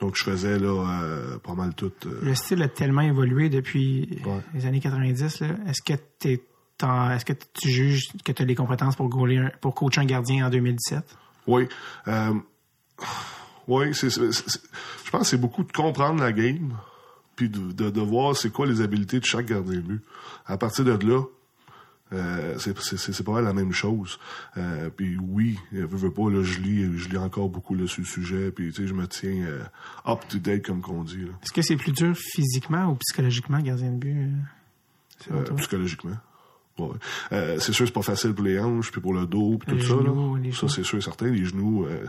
Donc, je faisais là euh, pas mal tout. euh, Le style a tellement évolué depuis Ouais. les années 90. là. Est-ce que t'es est-ce que tu juges que tu as les compétences pour, goaler un- pour coacher un gardien en 2017? Oui. Oui, je pense que c'est beaucoup de comprendre la game, puis de, de, de voir c'est quoi les habiletés de chaque gardien de but. À partir de là, euh, c'est, pas mal la même chose. Euh, puis oui, euh, veux, veux pas, là, je lis, je lis encore beaucoup là, sur le sujet, puis tu sais, je me tiens euh, up to date comme qu'on dit. Est-ce que c'est plus dur physiquement ou psychologiquement, gardien de but? psychologiquement. Ouais. Euh, c'est sûr c'est pas facile pour les hanches puis pour le dos puis tout Les ça genoux, là. ça c'est sûr et certain les genoux euh,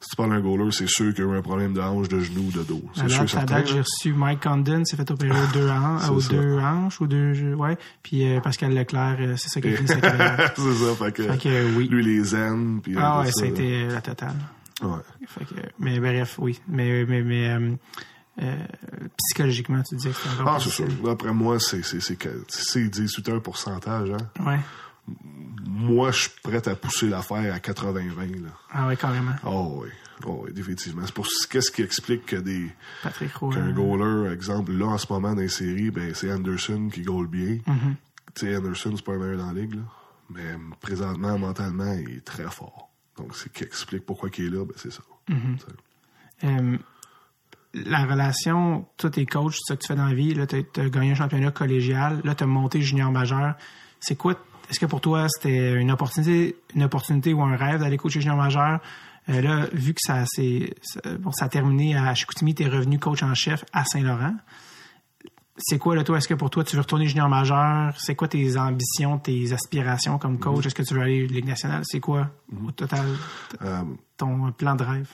si tu parles d'un goaler c'est sûr qu'il y a eu un problème de hanche de genoux de dos c'est sûr et certain j'ai reçu Mike Condon, s'est fait opérer aux deux, han- C'est aux deux hanches, aux deux, ouais. Puis euh, Pascal Leclerc, c'est ça qui a carrière. c'est ça fait que, Fait que, oui. lui les zen puis Ah ouais, ça a été la totale. ouais. Fait que, mais bref, oui. Mais, mais, mais euh, euh, psychologiquement, tu disais que encore ah c'est sûr d'après moi c'est c'est c'est c'est 18 un pourcentage hein. Ouais. moi je suis prêt à pousser l'affaire à 80 20 là Ah ouais, carrément. oh oui oh oui définitivement c'est pour qu'est-ce qui explique que des Patrick Roy. qu'un goaler, exemple, là, en ce moment, dans les séries, ben, c'est Anderson qui goal bien. Mm-hmm. Tu sais, Anderson, c'est pas un meilleur dans la ligue, là. Mais présentement, mentalement, il est très fort. Donc, c'est qui explique pourquoi il est là, ben, c'est ça. Mm-hmm. Euh, la relation, toi, t'es coach, c'est ça que tu fais dans la vie. Là, t'as as gagné un championnat collégial. Là, t'as monté junior majeur. C'est quoi, est-ce que pour toi, c'était une opportunité, une opportunité ou un rêve d'aller coacher junior majeur? Euh, là, vu que ça, c'est, ça- bon, ça a terminé à Chicoutimi, t'es revenu coach en chef à Saint-Laurent. C'est quoi, là, toi? Est-ce que pour toi, tu veux retourner junior majeur? C'est quoi tes ambitions, tes aspirations comme coach? Est-ce que tu veux aller Ligue nationale? C'est quoi, au total, Euh, ton plan de rêve?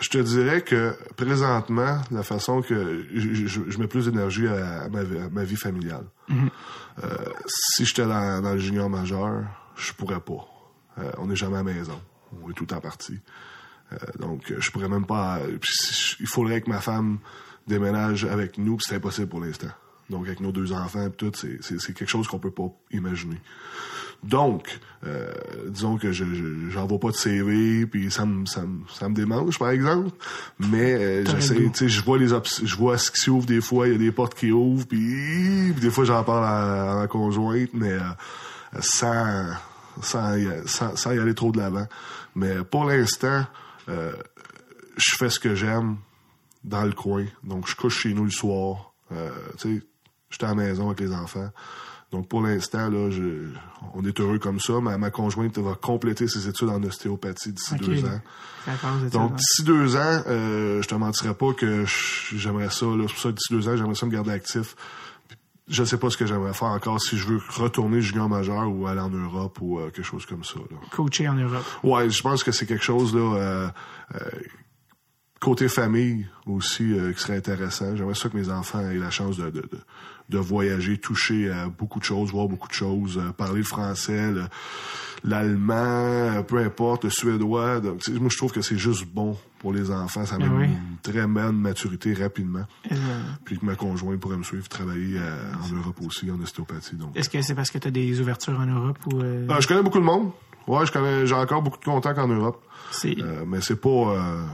Je te dirais que présentement, la façon que je, je- je mets plus d'énergie à, à ma, vie- à ma vie familiale. Euh, si j'étais dans, dans le junior majeur, je pourrais pas. Euh, on n'est jamais à la maison. On est tout le temps parti. Euh, donc, je pourrais même pas. puis il faudrait que ma femme déménage avec nous, c'est impossible pour l'instant. Donc, avec nos deux enfants, tout, c'est quelque chose qu'on peut pas imaginer. Donc, euh, disons que je, je j'envoie pas de CV, puis ça me ça me ça me démange par exemple, mais euh, j'essaie, tu sais, je vois les je vois ce qui s'ouvre des fois, il y a des portes qui ouvrent, puis, des fois j'en parle à, à ma conjointe, mais euh, sans sans y, sans, sans y aller trop de l'avant. Mais pour l'instant, euh, je fais ce que j'aime dans le coin. Donc, je couche chez nous le soir. Euh, tu sais, j'étais à la maison avec les enfants. Donc, pour l'instant, là, je, on est heureux comme ça. Ma, ma conjointe va compléter ses études en ostéopathie d'ici deux ans. Donc, d'ici deux ans, euh, je te mentirais pas que j'aimerais ça. là. C'est pour ça que d'ici deux ans, j'aimerais ça me garder actif. Je sais pas ce que j'aimerais faire encore si je veux retourner junior majeur ou aller en Europe ou euh, quelque chose comme ça. Là. Coacher en Europe. Ouais, je pense que c'est quelque chose là euh, euh, côté famille aussi euh, qui serait intéressant. J'aimerais ça que mes enfants aient la chance de, de, de, de voyager, toucher à beaucoup de choses, voir beaucoup de choses, euh, parler le français, le- l'allemand, euh, peu importe, le suédois. Donc, moi, je trouve que c'est juste bon pour les enfants. Ça Ben amène oui. une très bonne maturité rapidement. Euh, Puis que ma conjointe pourrait me suivre travailler euh, en Europe aussi, en ostéopathie. Donc, Est-ce que c'est parce que tu as des ouvertures en Europe ou euh, Euh, je connais beaucoup de monde. Ouais, je connais, j'ai encore beaucoup de contacts en Europe. Euh, mais c'est pas, euh,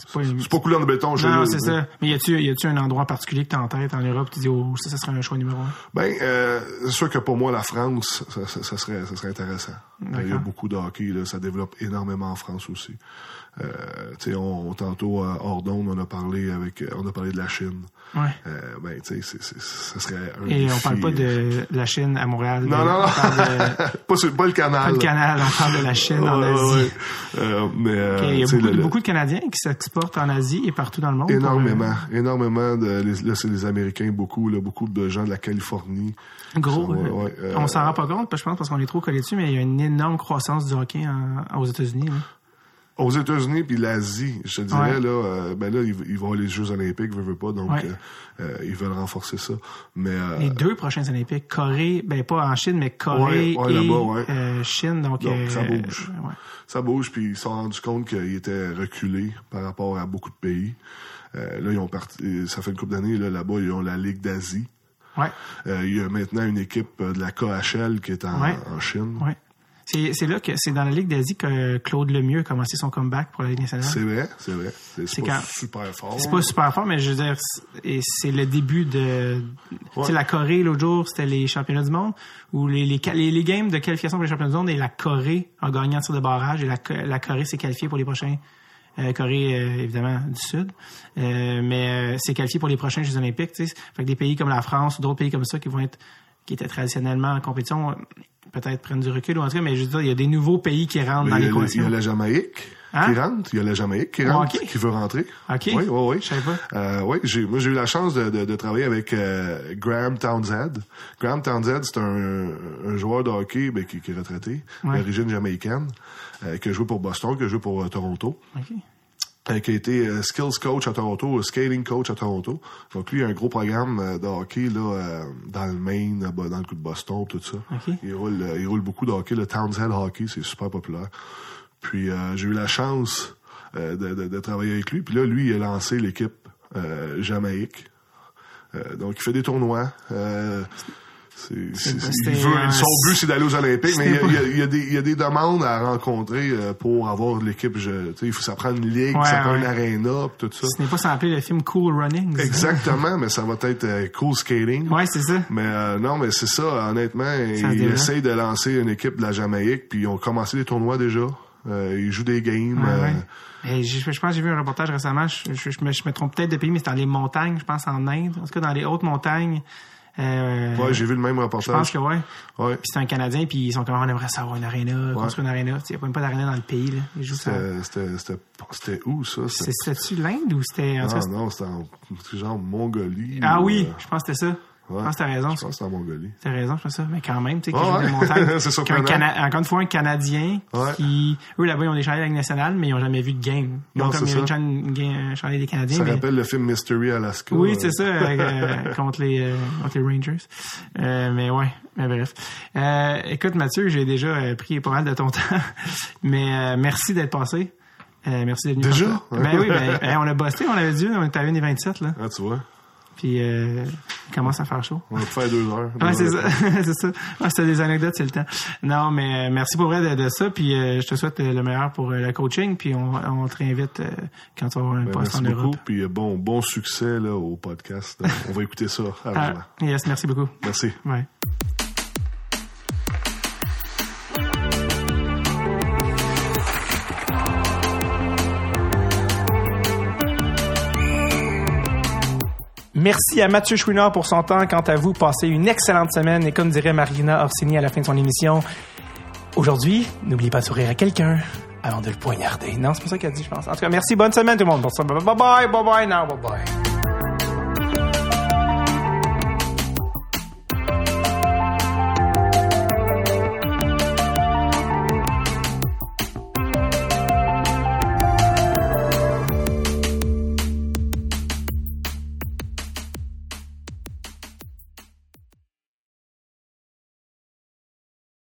c'est pas une... pas couleur de béton. chez Non, c'est ça. Mais y a-tu y a-tu un endroit en particulier que tu en tête en Europe, tu dis oh ça ça serait un choix numéro un? Ben, euh, c'est sûr que pour moi, la France, ça, ça- ça serait, ça serait intéressant. Il y a beaucoup de hockey, là, ça développe énormément en France aussi. Euh, on, tantôt à Ordon, on a parlé avec, on a parlé de la Chine. Ouais. Euh, ben, tu sais, ça serait un Et on défi. parle pas de la Chine à Montréal. Non, non, non. On parle de, pas, sur- pas le canal. pas le Canal, on parle de la Chine en Asie. ouais, ouais. Euh, mais, euh, Ok, Il y a beaucoup, le- le- beaucoup de Canadiens qui s'exportent en Asie et partout dans le monde. Énormément, euh, énormément de là c'est les Américains beaucoup là, beaucoup de gens de la Californie. Gros, Ouais, euh, ouais, euh, on s'en rend pas compte, je pense, parce qu'on est trop collé dessus, mais il y a une énorme croissance du hockey en- aux États-Unis. là. Aux États-Unis puis l'Asie, je te dirais Ouais. là, euh, ben là ils, ils vont les Jeux Olympiques, veut, veut pas, donc Ouais. euh, euh, ils veulent renforcer ça. Mais euh, Les deux prochains Olympiques, Corée, ben pas en Chine, mais Corée Ouais, et Chine. Donc, Donc, ça bouge. ça bouge, puis ils se sont rendus compte qu'ils étaient reculés par rapport à beaucoup de pays. Là, ils ont parti, ça fait une couple d'années là, là-bas, ils ont la Ligue d'Asie. Ouais, il y a maintenant une équipe de la KHL qui est en, Ouais. en Chine. C'est c'est là que c'est dans la Ligue d'Asie que Claude Lemieux a commencé son comeback pour la Ligue nationale. C'est vrai, c'est vrai. C'est, pas quand- super fort. C'est pas super fort, mais je veux dire, c'est- et c'est le début de. Tu sais, la Corée, l'autre jour, c'était les championnats du monde, ou les, les, les, les games de qualification pour les championnats du monde, et la Corée a gagné en tir de barrage, et la, la Corée s'est qualifiée pour les prochains. euh, Corée, euh, évidemment, du Sud. Euh, mais euh, c'est qualifié pour les prochains Jeux Olympiques. Fait que des pays comme la France ou d'autres pays comme ça qui vont être qui étaient traditionnellement en compétition, euh, peut-être prennent du recul ou en tout cas, mais je veux dire, il y a des nouveaux pays qui rentrent Mais dans le- il y l'équation. a la Jamaïque Hein? qui rentre. Il y a la Jamaïque qui Oh, rentre, qui veut rentrer. OK. Oui, oui, oui. Je savais pas. Euh, oui, j'ai, moi j'ai eu la chance de, de, de travailler avec euh, Graham Townsend. Graham Townsend, c'est un, un joueur de hockey ben, qui, qui est retraité, Ouais. d'origine jamaïcaine, euh, qui a joué pour Boston, qui a joué pour euh, Toronto. OK. Qui a été euh, skills coach à Toronto, euh, skating coach à Toronto. Donc lui, il a un gros programme euh, de hockey là, dans le Maine, dans le coup de Boston, tout ça. Il, roule, il roule beaucoup de hockey. Le Townsend Hockey, c'est super populaire. Puis euh, j'ai eu la chance euh, de, de- de travailler avec lui. Puis là, lui, il a lancé l'équipe euh, Jamaïque. Donc il fait des tournois. Il veut- son but, c'est d'aller aux Olympiques, mais il y, a, il y des, il y a des demandes à rencontrer euh, pour avoir l'équipe. je- tu sais, Il faut ça prend une ligue, Ouais, ça prend ouais. une arena, pis tout ça. Ce n'est pas sans appeler le film Cool Running. Exactement, mais ça va être euh, cool skating. Ouais, c'est ça. Mais euh, non, mais c'est ça, honnêtement, ils essayent de lancer une équipe de la Jamaïque, puis ils ont commencé les tournois déjà. Euh, ils jouent des games. Ouais. Et je, je pense que j'ai vu un reportage récemment, je, je, je me, je me trompe peut-être de pays, mais c'est dans les montagnes, je pense en Inde, en tout cas dans les hautes montagnes. Euh, ouais, j'ai vu le même je reportage. pense que ouais. Ouais. Puis c'est un Canadien, puis ils sont comme on aimerait savoir une arena, construire une sais, Il n'y a même pas d'arena dans le pays. Là. Ils jouent. C'était, où ça? C'était-tu l'Inde ou c'était. Ah non, c'était en genre Mongolie. Ah ou, oui, euh, je pense que c'était ça. Ouais. Je pense que t'as raison. Je pense que c'était en Mongolie. T'as raison, je pense ça. Mais quand même, tu sais, Ah joue ouais. des montagnes. C'est surprenant. Cana- Encore une fois, un Canadien Ouais. qui, eux là-bas, ils ont des chandelles avec nationale, mais ils ont jamais vu de game. Ils ont Non, comme c'est il y a une un chandail des Canadiens. Ça mais- rappelle le film Mystery Alaska. Oui, euh, c'est ça, euh, euh, contre les euh, contre les Rangers. Euh, mais ouais, mais bref. Écoute, Mathieu, j'ai déjà pris pas mal de ton temps, mais merci d'être passé. Merci d'être venu. Déjà? Ben oui, ben, on a bossé, on avait dit, on était à 1 des 27 là. Ah, tu vois. Puis euh, il commence à faire chaud. On va faire deux heures. Ouais, c'est ça. c'est ça. Des anecdotes, c'est le temps. Non, mais euh, merci pour vrai de, de ça. Puis euh, je te souhaite le meilleur pour le coaching. Puis on, on te réinvite quand tu avoir un Ben, poste merci en beaucoup. Europe. Puis euh, bon, bon succès là, au podcast. On va écouter ça. Ah, avant. yes, merci beaucoup. Merci. Ouais. Merci à Mathieu Chouinard pour son temps. Quant à vous, passez une excellente semaine et comme dirait Marina Orsini à la fin de son émission, aujourd'hui, n'oubliez pas de sourire à quelqu'un avant de le poignarder. Non, c'est pas ça qu'elle dit, je pense. En tout cas, merci, bonne semaine tout le monde. Bye bye, bye bye, now, bye bye.